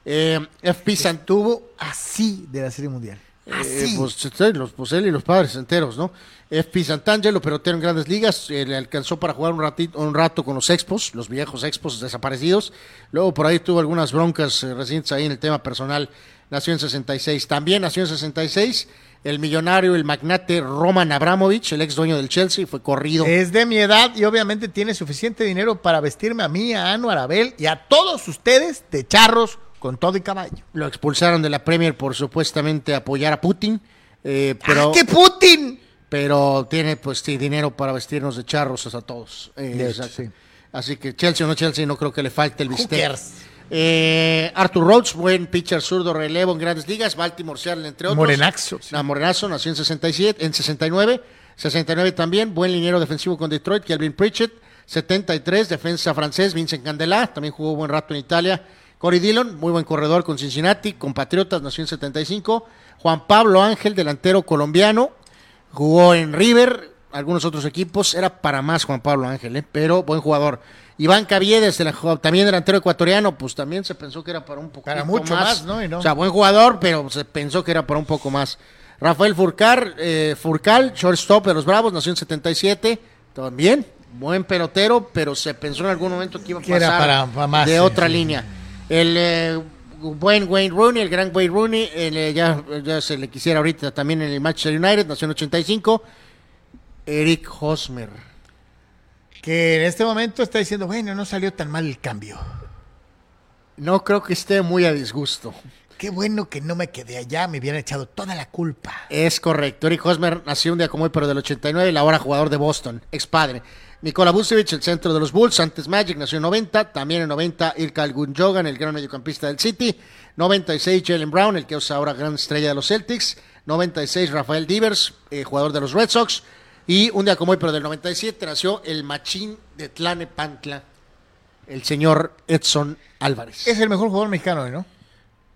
Eh, FP Santuvo, Así de la Serie Mundial. Eh, Así. pues, los, pues él y los padres enteros, ¿no? FP Santangelo, pelotero en grandes ligas, eh, le alcanzó para jugar un, ratito, un rato con los Expos, los viejos Expos desaparecidos. Luego por ahí tuvo algunas broncas eh, recientes ahí en el tema personal. Nació en 66. También nació en 66 el millonario, el magnate Roman Abramovich, el ex dueño del Chelsea, fue corrido. Es de mi edad y obviamente tiene suficiente dinero para vestirme a mí, a Anu, a Arabel y a todos ustedes de charros con todo y caballo. Lo expulsaron de la Premier por supuestamente apoyar a Putin. eh, pero, ¡Ah, qué Putin! pero tiene pues sí, dinero para vestirnos de charros a todos. Eh, hecho, sí. Así que Chelsea o no Chelsea, no creo que le falte el bistec. Eh, Arthur Rhodes, buen pitcher zurdo relevo en grandes ligas, Baltimore Seattle entre otros. Morenazo, sí. Ah, Morenazo nació en 67, en 69, 69 también, buen liniero defensivo con Detroit, Kelvin Pritchett, 73, defensa francés, Vincent Candela, también jugó buen rato en Italia. Cory Dillon, muy buen corredor con Cincinnati, con Patriotas, nació en 75. Juan Pablo Ángel, delantero colombiano, jugó en River, algunos otros equipos. Era para más Juan Pablo Ángel, ¿eh? pero buen jugador. Iván Caviedes, el también delantero ecuatoriano, pues también se pensó que era para un poco Para mucho más, ¿no? Y no. O sea, buen jugador, pero se pensó que era para un poco más. Rafael Furcar, eh, Furcal, shortstop de los Bravos, nació en 77, también buen pelotero, pero se pensó en algún momento que iba a pasar para- para más, de sí, otra sí. línea. El eh, buen Wayne Rooney, el gran Wayne Rooney, el, eh, ya, ya se le quisiera ahorita también en el Manchester United, nació en 85. Eric Hosmer. Que en este momento está diciendo, bueno, no salió tan mal el cambio. No creo que esté muy a disgusto. Qué bueno que no me quedé allá, me hubieran echado toda la culpa. Es correcto. Eric Hosmer nació un día como hoy, pero del 89, el ahora jugador de Boston, ex padre. Nikola Vucevic, el centro de los Bulls, antes Magic, nació en 90. También en 90, Ilkay Gundogan, el gran mediocampista del City. 96, Jalen Brown, el que es ahora gran estrella de los Celtics. 96, Rafael Divers, eh, jugador de los Red Sox. Y un día como hoy, pero del 97, nació el machín de Tlanepantla, el señor Edson Álvarez. Es el mejor jugador mexicano, ¿no?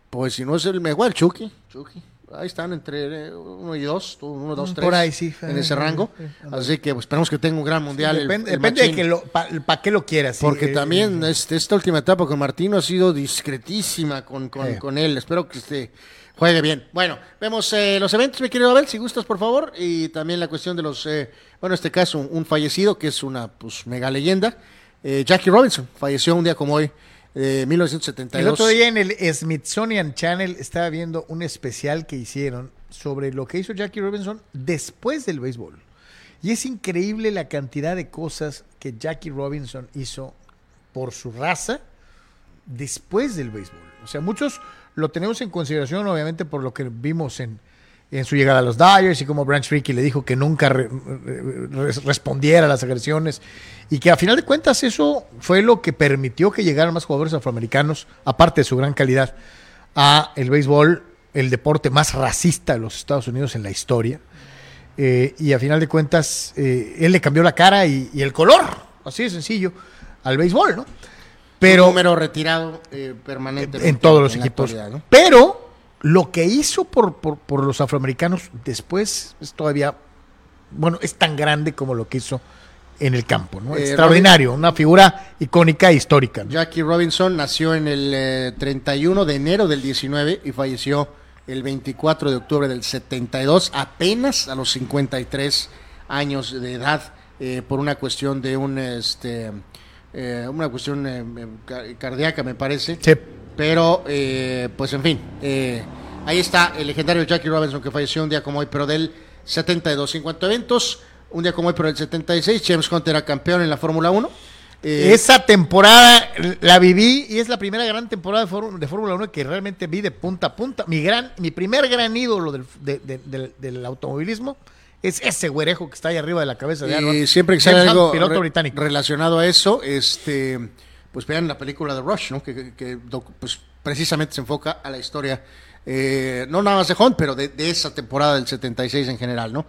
Pues si no es el mejor, Chucky. Chucky. Ahí están entre eh, uno y dos, uno, dos, Mm, tres. por ahí sí. En ese rango. Así que pues, esperamos que tenga un gran mundial. depende el depende de que lo, para qué lo quieras. sí, Porque eh, también este, esta última etapa con Martino ha sido discretísima con, con, Eh. con él. Espero que este, juegue bien. Bueno, vemos eh, los eventos, mi querido Abel, si gustas, por favor. Y también la cuestión de los, eh, bueno, en este caso, un, un fallecido que es una pues, mega leyenda. Eh, Jackie Robinson falleció un día como hoy, eh, 1972. El otro día en el Smithsonian Channel estaba viendo un especial que hicieron sobre lo que hizo Jackie Robinson después del béisbol. Y es increíble la cantidad de cosas que Jackie Robinson hizo por su raza después del béisbol. O sea, muchos lo tenemos en consideración, obviamente, por lo que vimos en, en su llegada a los Dyers y como Branch Rickey le dijo que nunca re- re- respondiera a las agresiones y que a final de cuentas eso fue lo que permitió que llegaran más jugadores afroamericanos, aparte de su gran calidad, a el béisbol, el deporte más racista de los Estados Unidos en la historia. Eh, y a final de cuentas, eh, él le cambió la cara y, y el color, así de sencillo, al béisbol, ¿no? Pero Pero número retirado eh, permanente en todos los equipos. Pero lo que hizo por, por, por los afroamericanos después es todavía, bueno, es tan grande como lo que hizo en el campo, ¿no? Eh, Extraordinario, una figura icónica e histórica. ¿no? Jackie Robinson nació en el eh, 31 de enero del 19 y falleció el 24 de octubre del 72, apenas a los 53 años de edad, eh, por una cuestión de un, este, eh, una cuestión eh, ca- cardíaca, me parece. Sí. Pero, eh, pues en fin, eh, ahí está el legendario Jackie Robinson que falleció un día como hoy, pero del 72. En cuanto a eventos, un día como hoy, pero del 76, James Hunt era campeón en la Fórmula 1. Eh, Esa temporada la viví y es la primera gran temporada de Fór- de Fórmula 1 que realmente vi de punta a punta. Mi, gran, mi primer gran ídolo del, de- de- del- del automovilismo es ese güerejo que está ahí arriba de la cabeza de Aaron. Y siempre que sale algo piloto re- británico. relacionado a eso, este, pues vean la película de Rush, ¿no? Que, que- pues, precisamente se enfoca a la historia, eh, no nada más de Hunt, pero de, de esa temporada del 76 en general, ¿no?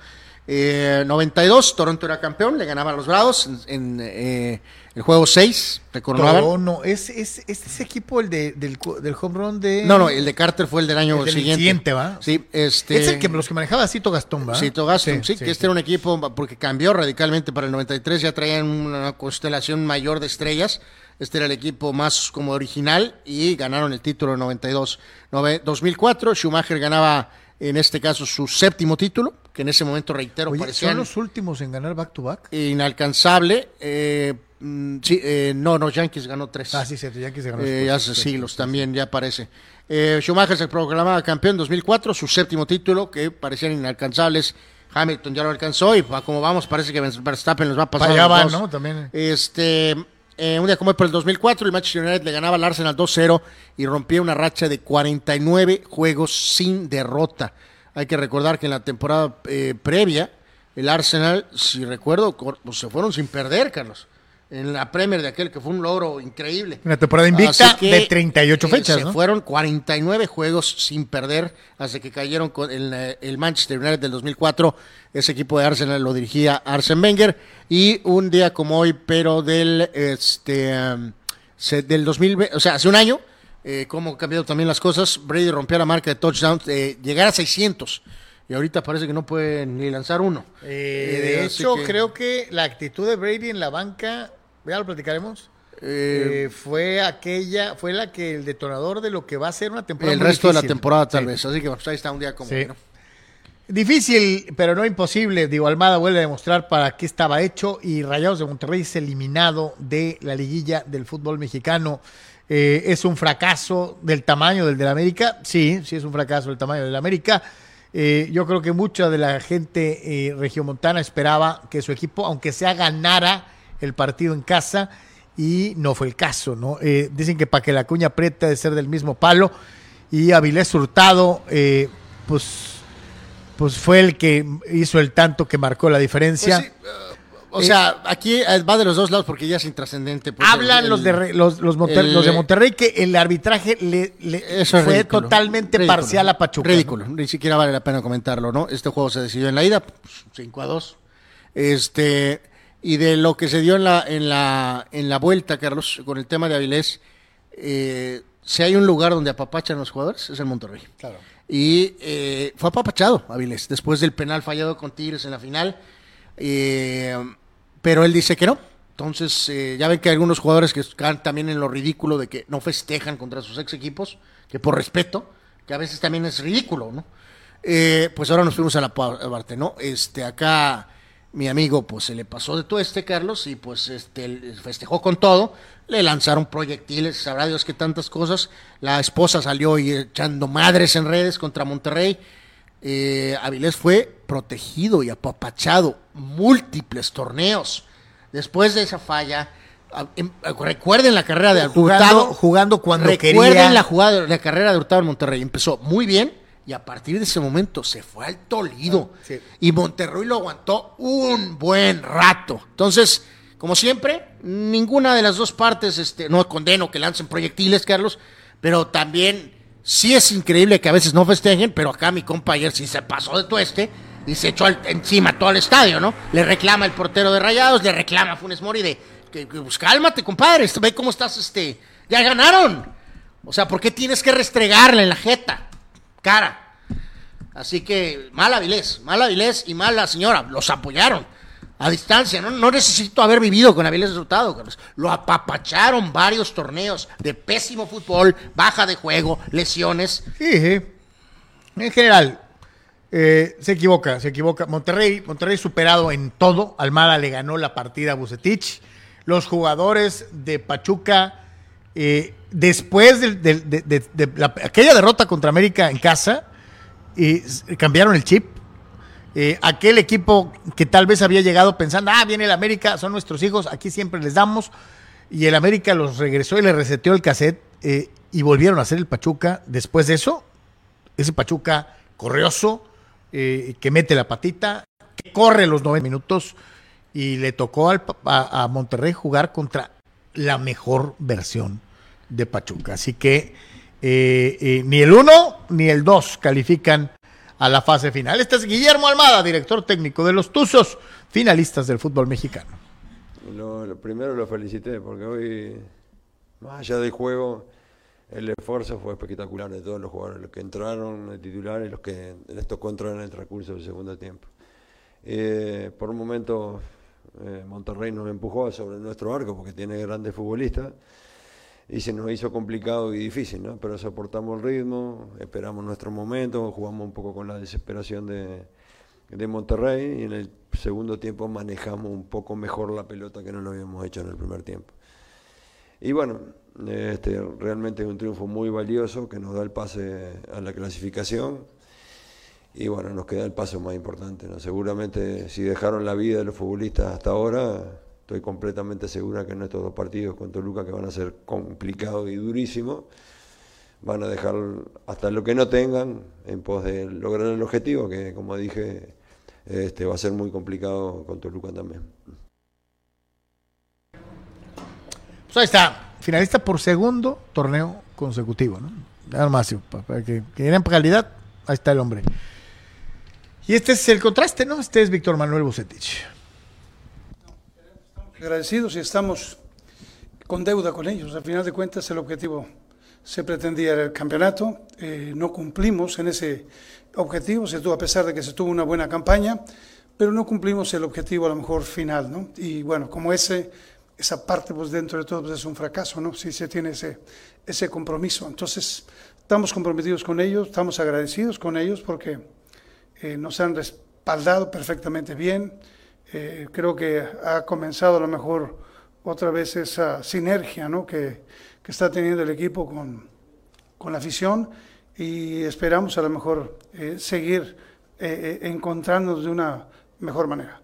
Eh, 92, Toronto era campeón, le ganaba a los Bravos en, en, eh, el juego 6, te coronaban. No, no, es, es, es ese equipo el de, del, del home run de... No, no, el de Carter fue el del año El del siguiente. siguiente, ¿va? Sí, este. Es el que los que manejaba Cito Gastón, ¿va? Cito Gaston, sí, que este era un equipo, porque cambió radicalmente para el 93, ya traían una constelación mayor de estrellas. Este era el equipo más como original y ganaron el título en 92. Nove- 2004, Schumacher ganaba en este caso su séptimo título, que en ese momento, reitero, Oye, parecían ¿son los últimos en ganar back to back? inalcanzable. Eh, mm, sí, eh, no, no, Yankees ganó tres. Ah, sí, cierto, Yankees ganó Eh, después, hace sí, siglos también, ya parece. Eh, Schumacher se proclamaba campeón en 2004, su séptimo título, que parecían inalcanzables. Hamilton ya lo alcanzó y como vamos, parece que Verstappen los va a pasar. Para allá a los van, dos. ¿no? También. Este, eh, un día como hoy por el 2004, el Manchester United le ganaba al Arsenal 2-0 y rompía una racha de 49 juegos sin derrota. Hay que recordar que en la temporada eh, previa, el Arsenal, si recuerdo, pues se fueron sin perder, Carlos. En la Premier de aquel que fue un logro increíble. Una temporada invicta que, de 38 eh, fechas, se ¿no? fueron 49 juegos sin perder hasta que cayeron con el, eh, el Manchester United del 2004. Ese equipo de Arsenal lo dirigía Arsene Wenger. Y un día como hoy, pero del, este, um, se- del 2020, o sea, hace un año, eh, cómo han cambiado también las cosas. Brady rompió la marca de touchdowns, eh, llegar a 600. y ahorita parece que no pueden ni lanzar uno. Eh, de Eh, así hecho, que- creo que la actitud de Brady en la banca, ya lo platicaremos, Eh, eh, fue aquella, fue la que el detonador de lo que va a ser una temporada el muy resto de la temporada tal Sí. vez, así que pues, ahí está un día como Sí. ¿no? Difícil, pero no imposible. Digo, Almada vuelve a demostrar para qué estaba hecho y Rayados de Monterrey es eliminado de la liguilla del fútbol mexicano. Eh, ¿Es un fracaso del tamaño del del América? Sí, sí es un fracaso del tamaño del América. Eh, yo creo que mucha de la gente eh, regiomontana esperaba que su equipo, aunque sea ganara el partido en casa, y no fue el caso, ¿no? Eh, dicen que para que la cuña aprieta de ser del mismo palo, y Avilés Hurtado, eh, pues pues fue el que hizo el tanto que marcó la diferencia. Pues sí, O sea, aquí eh, va de los dos lados porque ya es intrascendente. pues, Hablan el- los de los, los, Monter- el- los de Monterrey que el arbitraje le, le- Eso es fue ridículo. totalmente Ridículo. parcial a Pachuca. Ridículo, ¿no? ni siquiera vale la pena comentarlo, ¿no? Este juego se decidió en la ida, 5 a 2. Este, y de lo que se dio en la, en la, en la vuelta, Carlos, con el tema de Avilés, eh, si hay un lugar donde apapachan los jugadores, es el Monterrey. Claro. Y eh, fue apapachado Avilés después del penal fallado con Tigres en la final. Eh, pero él dice que no. Entonces, eh, ya ven que hay algunos jugadores que caen también en lo ridículo de que no festejan contra sus ex equipos, que por respeto, que a veces también es ridículo, ¿no? Eh, pues ahora nos fuimos a la pa- parte, ¿no? Este, acá mi amigo, pues se le pasó de todo este, Carlos, y pues este, festejó con todo. Le lanzaron proyectiles, sabrá Dios que tantas cosas. La esposa salió y echando madres en redes contra Monterrey. Eh, Avilés fue protegido y apapachado múltiples torneos. Después de esa falla, a- em- recuerden la carrera de Jugando- Hurtado. jugando cuando recuerden quería. la jugada, la carrera de Hurtado en Monterrey. Empezó muy bien y a partir de ese momento se fue al Tolido. Sí. Y Monterrey lo aguantó un buen rato. Entonces, como siempre, ninguna de las dos partes, este, no condeno que lancen proyectiles, Carlos, pero también sí es increíble que a veces no festejen, pero acá mi compa ayer sí se pasó de tueste y se echó al- encima todo el estadio, ¿no? Le reclama el portero de Rayados, le reclama a Funes Mori de, que, que, pues cálmate, compadre, ve cómo estás, este, ya ganaron. O sea, ¿por qué tienes que restregarle en la jeta? Cara. Así que mal Avilés, mal Avilés y mal la señora, los apoyaron a distancia. No, necesito haber vivido con Avilés resultado, Carlos. Lo apapacharon varios torneos de pésimo fútbol, baja de juego, lesiones. Sí, sí. En general, eh, se equivoca, se equivoca. Monterrey, Monterrey superado en todo. Almada le ganó la partida a Bucetich. Los jugadores de Pachuca, eh, después de, de- de la- aquella derrota contra América en casa, eh, cambiaron el chip. Eh, aquel equipo que tal vez había llegado pensando, ah, viene el América, son nuestros hijos, aquí siempre les damos. Y el América los regresó y le reseteó el cassette eh, y volvieron a hacer el Pachuca. Después de eso, ese Pachuca corrioso, eh, que mete la patita, que corre los 90 minutos y le tocó al a Monterrey jugar contra la mejor versión de Pachuca. Así que eh, eh, ni el 1 ni el 2 califican a la fase final. Este es Guillermo Almada, director técnico de los Tuzos, finalistas del fútbol mexicano. Lo, primero lo felicité porque hoy, más allá del juego, el esfuerzo fue espectacular de todos los jugadores, los que entraron de titulares y los que les tocó entrar en el transcurso del segundo tiempo. Eh, por un momento Monterrey nos empujó sobre nuestro arco porque tiene grandes futbolistas y se nos hizo complicado y difícil, ¿no? Pero soportamos el ritmo, esperamos nuestro momento, jugamos un poco con la desesperación de, de Monterrey y en el segundo tiempo manejamos un poco mejor la pelota que no lo habíamos hecho en el primer tiempo. Y bueno, este, realmente es un triunfo muy valioso que nos da el pase a la clasificación. Y bueno, nos queda el paso más importante. ¿no? Seguramente si dejaron la vida de los futbolistas hasta ahora, estoy completamente segura que en estos dos partidos con Toluca, que van a ser complicados y durísimos, van a dejar hasta lo que no tengan en pos de lograr el objetivo, que como dije, este, va a ser muy complicado con Toluca también. Pues ahí está, finalista por segundo torneo consecutivo, ¿no? Nada más, para que, que quieran calidad, ahí está el hombre. Y este es el contraste, ¿no? Este es Víctor Manuel Bucetich. Agradecidos y estamos con deuda con ellos. Al final de cuentas, el objetivo se pretendía el campeonato, eh, no cumplimos en ese objetivo, se tuvo, a pesar de que se tuvo una buena campaña, pero no cumplimos el objetivo a lo mejor final, ¿no? Y bueno, como ese, esa parte pues dentro de todo pues, es un fracaso, ¿no? Si se tiene ese, ese compromiso. Entonces, estamos comprometidos con ellos, estamos agradecidos con ellos porque eh, nos han respaldado perfectamente bien. Eh, creo que ha comenzado a lo mejor otra vez esa sinergia, ¿no? Que, que está teniendo el equipo con, con la afición y esperamos a lo mejor eh, seguir eh, eh, encontrándonos de una mejor manera.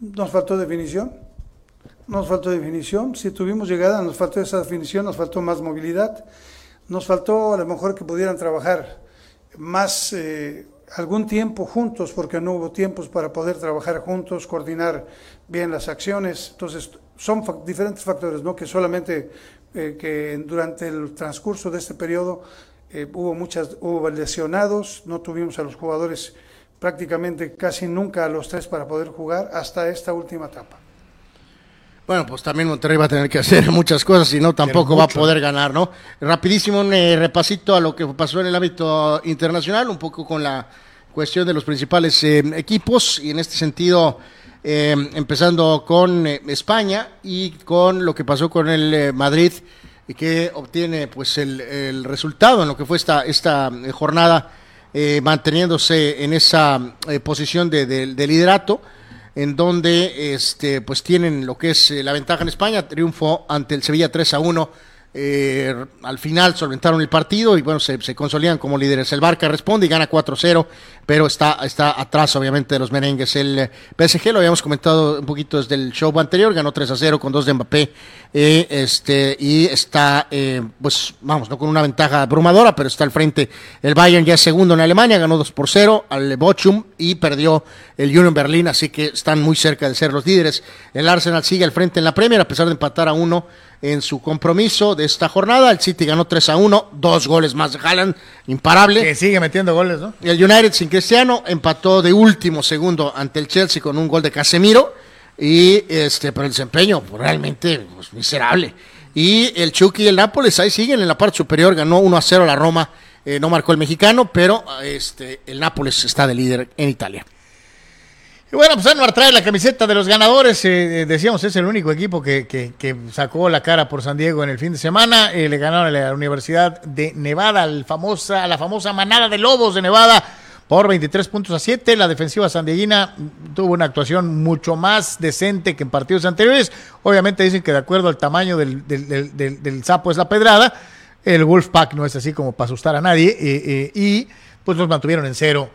Nos faltó definición, nos faltó definición, si tuvimos llegada nos faltó esa definición, nos faltó más movilidad, nos faltó a lo mejor que pudieran trabajar más algún tiempo juntos, porque no hubo tiempos para poder trabajar juntos, coordinar bien las acciones, entonces son diferentes factores, ¿no? que solamente eh, que durante el transcurso de este periodo eh, hubo muchas hubo lesionados, no tuvimos a los jugadores prácticamente casi nunca a los tres para poder jugar hasta esta última etapa. Bueno, pues también Monterrey va a tener que hacer muchas cosas y no tampoco va a poder ganar, ¿no? Rapidísimo un eh, repasito a lo que pasó en el ámbito internacional, un poco con la cuestión de los principales equipos y en este sentido eh, empezando con eh, España y con lo que pasó con el eh, Madrid, que obtiene pues el, resultado en lo que fue esta, esta jornada, manteniéndose en esa posición de, de, liderato, en donde este, pues tienen lo que es la ventaja en España, triunfo ante el Sevilla 3 a 1 eh, al final solventaron el partido y bueno, se, consolidan como líderes. El Barca responde y gana 4-0, pero está, está atrás obviamente de los merengues. El eh, PSG, lo habíamos comentado un poquito desde el show anterior, ganó 3-0 con dos de Mbappé eh, este, y está, pues vamos, no con una ventaja abrumadora, pero está al frente. El Bayern ya es segundo en Alemania, ganó 2 por 0 al Bochum y perdió el Union Berlin, así que están muy cerca de ser los líderes. El Arsenal sigue al frente en la Premier, a pesar de empatar a uno en su compromiso de esta jornada. El City ganó 3 a 1, dos goles más de Haaland, imparable. Que sigue metiendo goles, ¿no? El United sin Cristiano empató de último segundo ante el Chelsea con un gol de Casemiro. Y este, pero el desempeño realmente pues, miserable. Y el Chucky y el Nápoles ahí siguen en la parte superior, ganó 1 a 0 la Roma, eh, no marcó el mexicano, pero este, el Nápoles está de líder en Italia. Y bueno, pues Anuar trae la camiseta de los ganadores. Eh, eh, decíamos, es el único equipo que, que, sacó la cara por San Diego en el fin de semana. Eh, le ganaron a la Universidad de Nevada, al famosa, a la famosa manada de lobos de Nevada, por 23 puntos a 7. La defensiva sandieguina tuvo una actuación mucho más decente que en partidos anteriores. Obviamente dicen que de acuerdo al tamaño del, del, del, del sapo es la pedrada. El Wolfpack no es así como para asustar a nadie. y pues los mantuvieron en cero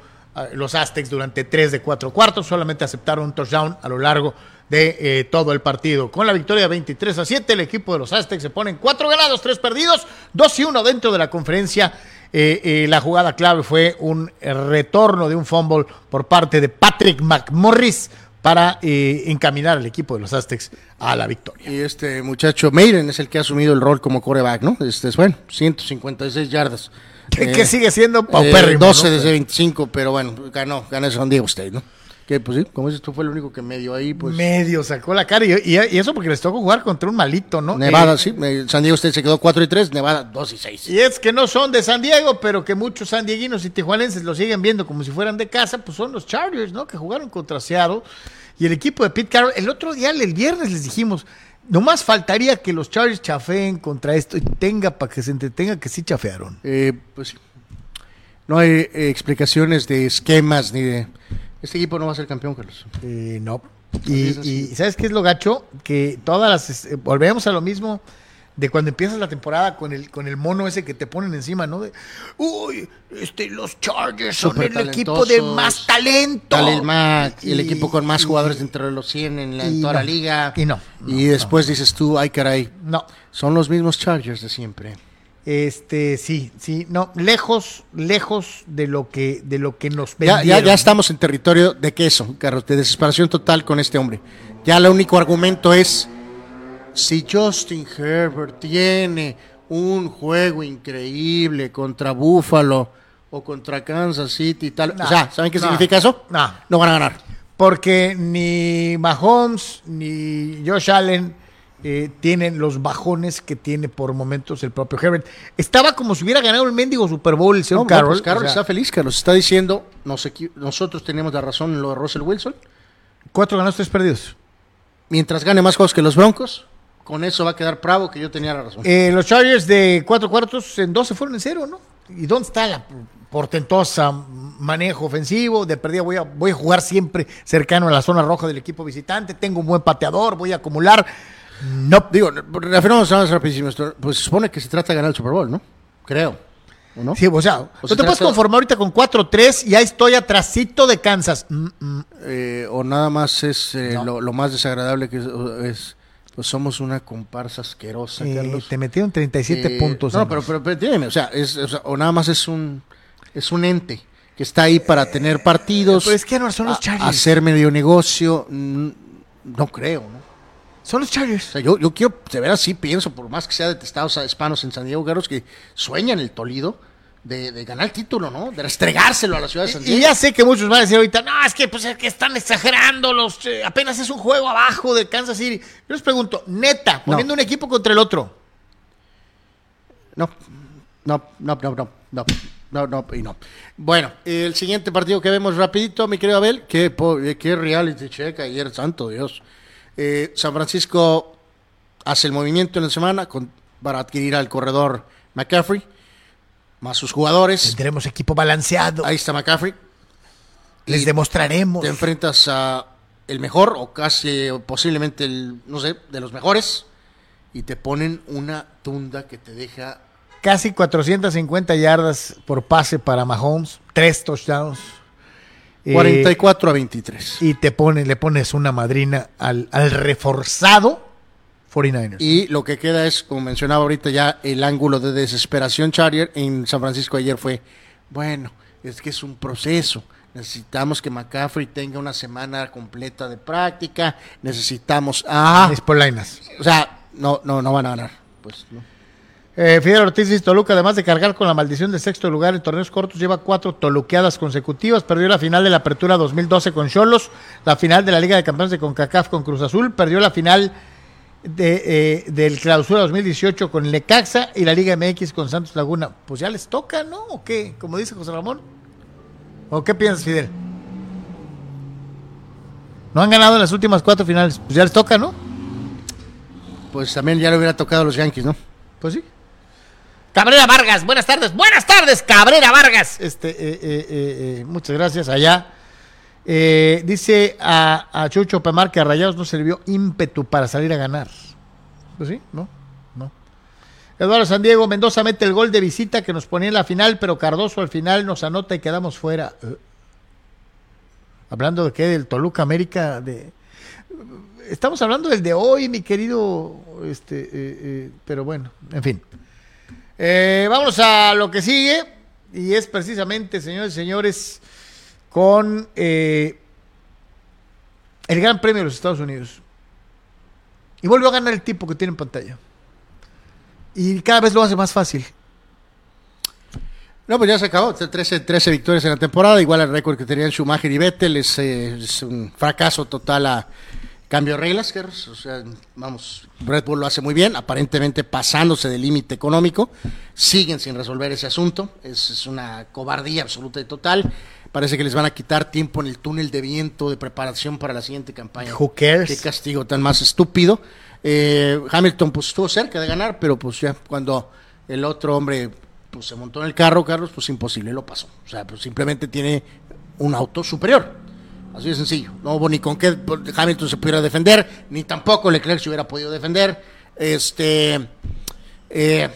los Aztecs durante tres de cuatro cuartos, solamente aceptaron un touchdown a lo largo de eh, todo el partido. Con la victoria 23 a 7, el equipo de los Aztecs se pone en cuatro ganados, tres perdidos, dos y uno dentro de la conferencia. Eh, eh, la jugada clave fue un retorno de un fumble por parte de Patrick McMorris para encaminar al equipo de los Aztecs a la victoria. Y este muchacho Mayden es el que ha asumido el rol como coreback, ¿no? Este es bueno, 156 yardas. Que, eh, sigue siendo eh, paupérrimo. 12 desde 25, pero bueno, ganó, ganó San Diego State, ¿no? Que pues sí, como dices tú, fue el único que medio ahí, pues. Medio sacó la cara. Y, eso porque les tocó jugar contra un malito, ¿no? Nevada, eh, sí. San Diego State se quedó 4 y 3, Nevada 2 y 6. Y es que no son de San Diego, pero que muchos sandieguinos y tijuanenses lo siguen viendo como si fueran de casa, pues son los Chargers, ¿no? Que jugaron contra Seattle. Y el equipo de Pete Carroll, el otro día, el viernes, les dijimos, Nomás faltaría que los Chargers chafeen contra esto y tenga para que se entretenga que sí chafearon. Eh, pues sí. No hay eh, explicaciones de esquemas ni de... Este equipo no va a ser campeón, Carlos. Eh, no. Y, ¿sabes qué es lo gacho? Que todas las... Eh, volvemos a lo mismo de cuando empiezas la temporada con el con el mono ese que te ponen encima, ¿no? De, uy, este, los Chargers son el equipo de más talento. el y, el equipo con más jugadores dentro de los 100 en, la, toda la liga. Y no. y después dices tú, ay caray. No. Son los mismos Chargers de siempre. Este, sí, sí, no, lejos, lejos de lo que, de lo que nos ya, ya, ya, estamos en territorio de queso, Carlos, de desesperación total con este hombre. Ya el único argumento es si Justin Herbert tiene un juego increíble contra Buffalo o contra Kansas City y tal, o sea, ¿saben qué significa eso? No. No van a ganar. Porque ni Mahomes ni Josh Allen eh, tienen los bajones que tiene por momentos el propio Herbert. Estaba como si hubiera ganado el mendigo Super Bowl el señor No, Carroll. pues Carroll o sea, está feliz, Carlos. Está diciendo, nos nosotros tenemos la razón en lo de Russell Wilson. Cuatro ganados, tres perdidos. Mientras gane más juegos que los Broncos, con eso va a quedar bravo que yo tenía la razón. Eh, los Chargers de cuatro cuartos en dos se fueron en cero, ¿no? ¿Y dónde está la portentosa manejo ofensivo? De perdida voy a, voy a jugar siempre cercano a la zona roja del equipo visitante. Tengo un buen pateador, voy a acumular. No. Digo, nada más rapidísimo esto. Pues se supone que se trata de ganar el Super Bowl, ¿no? Creo. ¿O no? Sí, o sea, no se te puedes conformar ahorita con 4-3 y ahí estoy atrasito de Kansas. Mm, mm. Eh, o nada más es eh, lo, lo más desagradable que es, es, pues somos una comparsa asquerosa, Eh, Carlos. te metieron 37 Eh, puntos. No, pero, pero, pero o sea, es, o sea, o nada más es un es un ente que está ahí para tener partidos, Pero es que no son los Chargers. hacer medio negocio, no creo, ¿no? Son los Chargers. O sea, yo, yo quiero, de veras sí pienso, por más que sea detestados a hispanos en San Diego, Carlos, que sueñan el Tolido de, de ganar el título, ¿no? De restregárselo a la ciudad de San Y Diego. ya sé que muchos van a decir ahorita, no, es que, pues, es que están exagerando, los, eh, apenas es un juego abajo de Kansas City. Yo les pregunto, neta, poniendo un equipo contra el otro, No, no, no, no, no, no, no, no, y no. Bueno, el siguiente partido que vemos rapidito, mi querido Abel, qué, eh, qué reality check ayer, santo Dios. Eh, San Francisco hace el movimiento en la semana con- para adquirir al corredor McCaffrey, más sus jugadores. tendremos equipo balanceado. Ahí está McCaffrey. Les Y demostraremos. Te enfrentas a el mejor o casi o posiblemente el, no sé, de los mejores y te ponen una tunda que te deja Casi 450 yardas por pase para Mahomes, tres touchdowns. Eh, 44 a 23. y te pone, le pones una madrina al, al reforzado 49ers. Y lo que queda es, como mencionaba ahorita ya, el ángulo de desesperación Charrier en San Francisco ayer fue, bueno, es que es un proceso. Necesitamos que McCaffrey tenga una semana completa de práctica. Necesitamos... Ah, Mis polainas. o sea, no, no, no van a ganar. Pues, no. Eh, Fidel Ortiz dice, Toluca, además de cargar con la maldición del sexto lugar en torneos cortos, lleva cuatro toluqueadas consecutivas. Perdió la final de la Apertura 2012 con Cholos, la final de la Liga de Campeones de CONCACAF con Cruz Azul, perdió la final de, eh, del Clausura 2018 con Lecaxa y la Liga MX con Santos Laguna. Pues ya les toca, ¿no? ¿O qué? Como dice José Ramón. ¿O qué piensas, Fidel? No han ganado en las últimas cuatro finales. Pues ya les toca, ¿no? Pues también ya le hubiera tocado a los Yankees, ¿no? Pues sí. Cabrera Vargas, buenas tardes, buenas tardes, Cabrera Vargas. Este, eh, eh, eh, eh, muchas gracias allá. Eh, dice a, Chucho Pemar que a Rayados no sirvió ímpetu para salir a ganar. Pues sí, ¿no? No. Eduardo San Diego Mendoza mete el gol de visita que nos ponía en la final, pero Cardoso al final nos anota y quedamos fuera. Eh. Hablando de qué, del Toluca América, de, estamos hablando del de hoy, mi querido, este, eh, eh, pero bueno, en fin. Vamos a lo que sigue y es precisamente, señores y señores, con eh, el Gran Premio de los Estados Unidos. Y volvió a ganar el tipo que tiene en pantalla. Y cada vez lo hace más fácil. No, pues ya se acabó. 13, 13 victorias en la temporada, igual al récord que tenían Schumacher y Vettel. Es, eh, es un fracaso total a cambio de reglas, Carlos. O sea, vamos, Red Bull lo hace muy bien, aparentemente pasándose del límite económico. Siguen sin resolver ese asunto. Es, es una cobardía absoluta y total. Parece que les van a quitar tiempo en el túnel de viento de preparación para la siguiente campaña. Who cares? Qué castigo tan más estúpido. Eh, Hamilton pues estuvo cerca de ganar, pero pues ya cuando el otro hombre pues se montó en el carro, Carlos, pues imposible, lo pasó. O sea, pues simplemente tiene un auto superior. Así de sencillo. No hubo ni con qué Hamilton se pudiera defender, ni tampoco Leclerc se hubiera podido defender. Este, eh,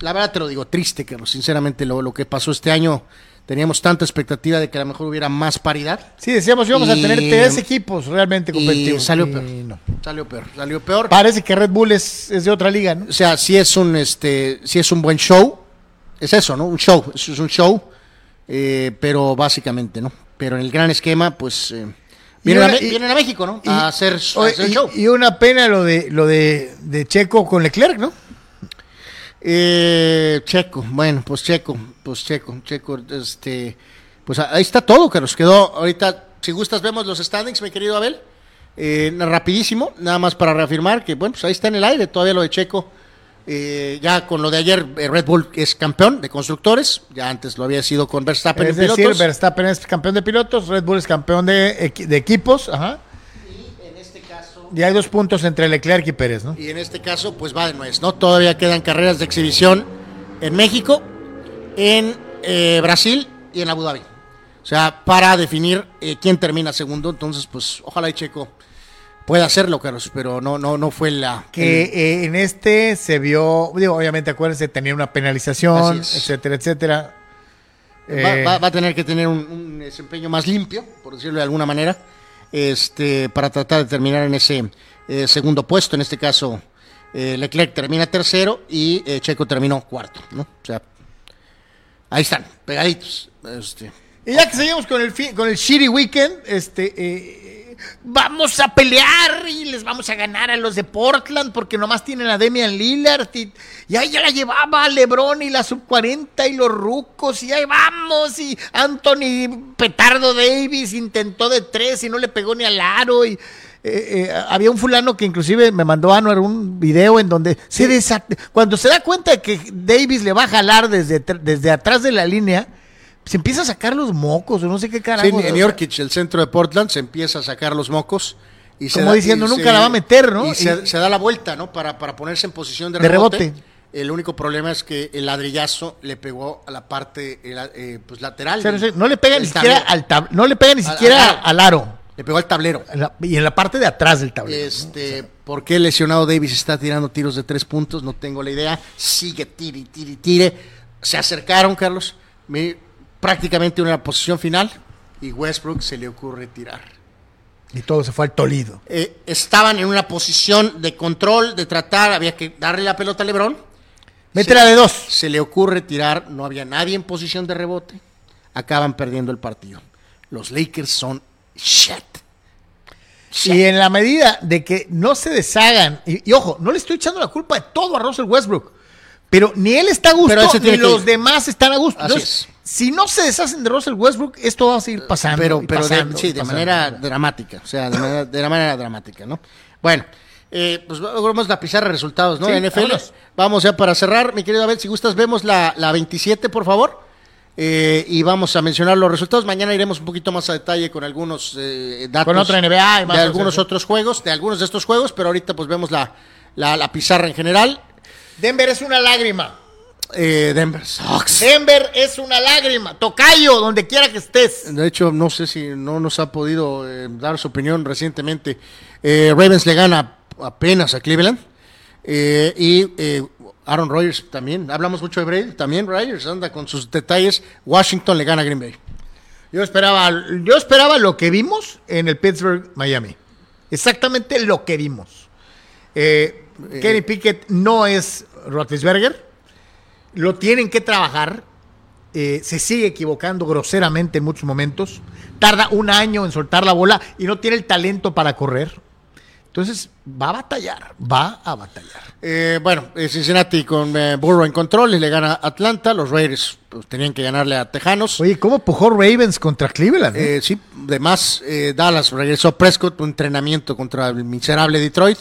la verdad te lo digo, triste, Carlos. Sinceramente, lo, lo que pasó este año, teníamos tanta expectativa de que a lo mejor hubiera más paridad. Sí, decíamos íbamos a tener tres equipos realmente y competitivos. salió Y peor. no. Salió peor, salió peor. Parece que Red Bull es, es de otra liga, ¿no? O sea, si es un este, si es un buen show, es eso, ¿no? Un show, es un show, eh, pero básicamente, ¿no? Pero en el gran esquema, pues eh, vienen, una- a, Me- y- vienen a México, ¿no? y- a hacer, a hacer y, show. y una pena lo de lo de, de Checo con Leclerc, ¿no? Eh, Checo, bueno, pues Checo, pues Checo, Checo, este, pues ahí está todo, Carlos. Quedó ahorita, si gustas, vemos los standings, mi querido Abel. Eh, rapidísimo, nada más para reafirmar que, bueno, pues ahí está en el aire todavía lo de Checo. Eh, ya con lo de ayer, eh, Red Bull es campeón de constructores, ya antes lo había sido con Verstappen Es en decir, pilotos. Verstappen es campeón de pilotos, Red Bull es campeón de, equi- de equipos. Ajá. Y hay dos puntos entre Leclerc y Pérez, ¿no? Y en este caso, pues va de nuez, ¿no? Todavía quedan carreras de exhibición en México, en eh, Brasil y en Abu Dhabi. O sea, para definir eh, quién termina segundo. Entonces, pues, ojalá y Checo pueda hacerlo, Carlos, pero no, no, no fue la. Que eh, en este se vio, digo, obviamente acuérdense, tenía una penalización, etcétera, etcétera. va, Eh, va- va a tener que tener un, un desempeño más limpio, por decirlo de alguna manera, este, para tratar de terminar en ese eh, segundo puesto. En este caso, Leclerc termina tercero y Checo terminó cuarto, ¿no? O sea, ahí están, pegaditos. Este, Y ya que seguimos con el fin- con el Shitty Weekend, este vamos a pelear y les vamos a ganar a los de Portland porque nomás tienen a Demian Lillard y, y ahí ya la llevaba LeBron y la sub 40 y los rucos y ahí vamos y Anthony Petardo Davis intentó de tres y no le pegó ni al aro y eh, eh, había un fulano que inclusive me mandó a Anuar un video en donde se cuando se da cuenta de que Davis le va a jalar desde, desde atrás de la línea se empieza a sacar los mocos, o no sé qué carajo. Sí, en Yorkich, el centro de Portland, se empieza a sacar los mocos. Y se Como da- diciendo, y nunca se- la va a meter, ¿no? Y se, Y- se da la vuelta, ¿no? Para, para ponerse en posición de De rebote. rebote. El único problema es que el ladrillazo le pegó a la parte eh, pues, lateral. O sea, no, no le pega ni siquiera al tab- no le pega ni siquiera al aro. al aro. Le pegó al tablero. La- y en la parte de atrás del tablero. Este, ¿Por qué el lesionado Davis está tirando tiros de tres puntos? No tengo la idea. Sigue, tire, tire, tire. Se acercaron, Carlos. Me- prácticamente una posición final. Y Westbrook se le ocurre tirar. Y todo se fue al Tolido. Eh, estaban en una posición de control, de tratar, había que darle la pelota a Lebron. Métela de dos. Se le ocurre tirar, no había nadie en posición de rebote. Acaban perdiendo el partido. Los Lakers son shit. Y en la medida de que no se deshagan, y, y ojo, no le estoy echando la culpa de todo a Russell Westbrook, pero ni él está a gusto, ni los ir. demás están a gusto. Así Entonces, si no se deshacen de Russell Westbrook, esto va a seguir pasando. pero, pero de- sí, de pasando. manera dramática, o sea, de manera, de la manera dramática, ¿no? Bueno, eh, pues vamos a la pizarra de resultados, ¿no? Sí, NFL. vámonos. Vamos ya para cerrar, mi querido Abel, si gustas, vemos la, la 27, por favor. Eh, y vamos a mencionar los resultados. Mañana iremos un poquito más a detalle con algunos eh, datos Con otra NBA y más de algunos cosas. otros juegos, de algunos de estos juegos, pero ahorita pues vemos la, la, la pizarra en general. Denver es una lágrima. Eh, Denver sucks. Denver es una lágrima. Tocayo, donde quiera que estés. De hecho, no sé si no nos ha podido eh, dar su opinión recientemente. Eh, Ravens le gana apenas a Cleveland. Y Aaron Rodgers también. Hablamos mucho de Brady. También Rodgers anda con sus detalles. Washington le gana a Green Bay. Yo esperaba, yo esperaba lo que vimos en el Pittsburgh Miami. Exactamente lo que vimos. Kenny Pickett no es Roethlisberger. Lo tienen que trabajar. Eh, se sigue equivocando groseramente en muchos momentos. Tarda un año en soltar la bola y no tiene el talento para correr. Entonces va a batallar, va a batallar. Eh, bueno, eh, Cincinnati con eh, Burrow en control y le gana Atlanta. Los Raiders pues, tenían que ganarle a Tejanos. Oye, ¿cómo pujó Ravens contra Cleveland? eh? Sí, además Dallas regresó Prescott, un entrenamiento contra el miserable Detroit.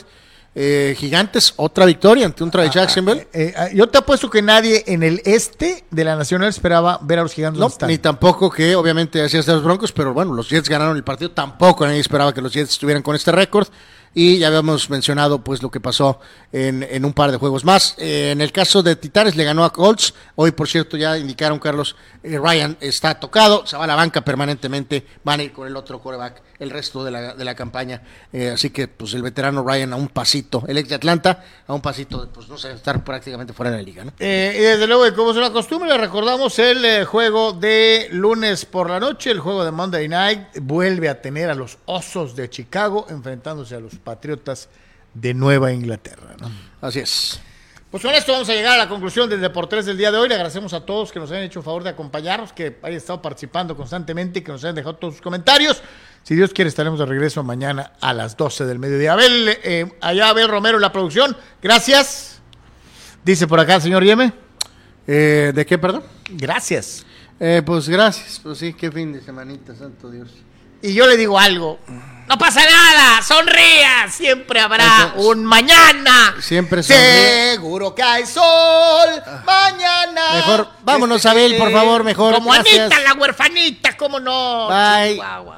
Eh, gigantes, otra victoria ante un Trae Jacksonville. Eh, eh, yo te apuesto que nadie en el este de la Nacional esperaba ver a los gigantes. No, ni tampoco que obviamente hacías de los Broncos, pero bueno, los Jets ganaron el partido, tampoco nadie esperaba que los Jets estuvieran con este récord. Y ya habíamos mencionado pues lo que pasó en, en un par de juegos más. Eh, en el caso de Titanes le ganó a Colts. Hoy, por cierto, ya indicaron, Carlos, Ryan está tocado, se va a la banca permanentemente, van a ir con el otro coreback el resto de la, de la campaña. Eh, así que pues el veterano Ryan a un pasito, el ex de Atlanta, a un pasito de pues no sé, estar prácticamente fuera de la liga. ¿no? Eh, y desde luego, y como es una costumbre, le recordamos el eh, juego de lunes por la noche, el juego de Monday Night. Vuelve a tener a los Osos de Chicago enfrentándose a los Patriotas de Nueva Inglaterra. ¿no? Así es. Pues con esto vamos a llegar a la conclusión del Deportes del día de hoy. Le agradecemos a todos que nos hayan hecho el favor de acompañarnos, que hayan estado participando constantemente y que nos hayan dejado todos sus comentarios. Si Dios quiere, estaremos de regreso mañana a las 12 del mediodía. Abel, eh, allá Abel Romero en la producción. Gracias. Dice por acá el señor Yeme. Eh, ¿De qué, perdón? Gracias. Eh, pues gracias, pues sí, qué fin de semanita, santo Dios. Y yo le digo algo. No pasa nada, sonría, siempre habrá Eso- un mañana. Siempre sonríe. Seguro que hay sol mañana. Mejor, vámonos, Abel, por favor, mejor. Como Gracias. Anita, la huerfanita, cómo no. Bye. Chihuahua.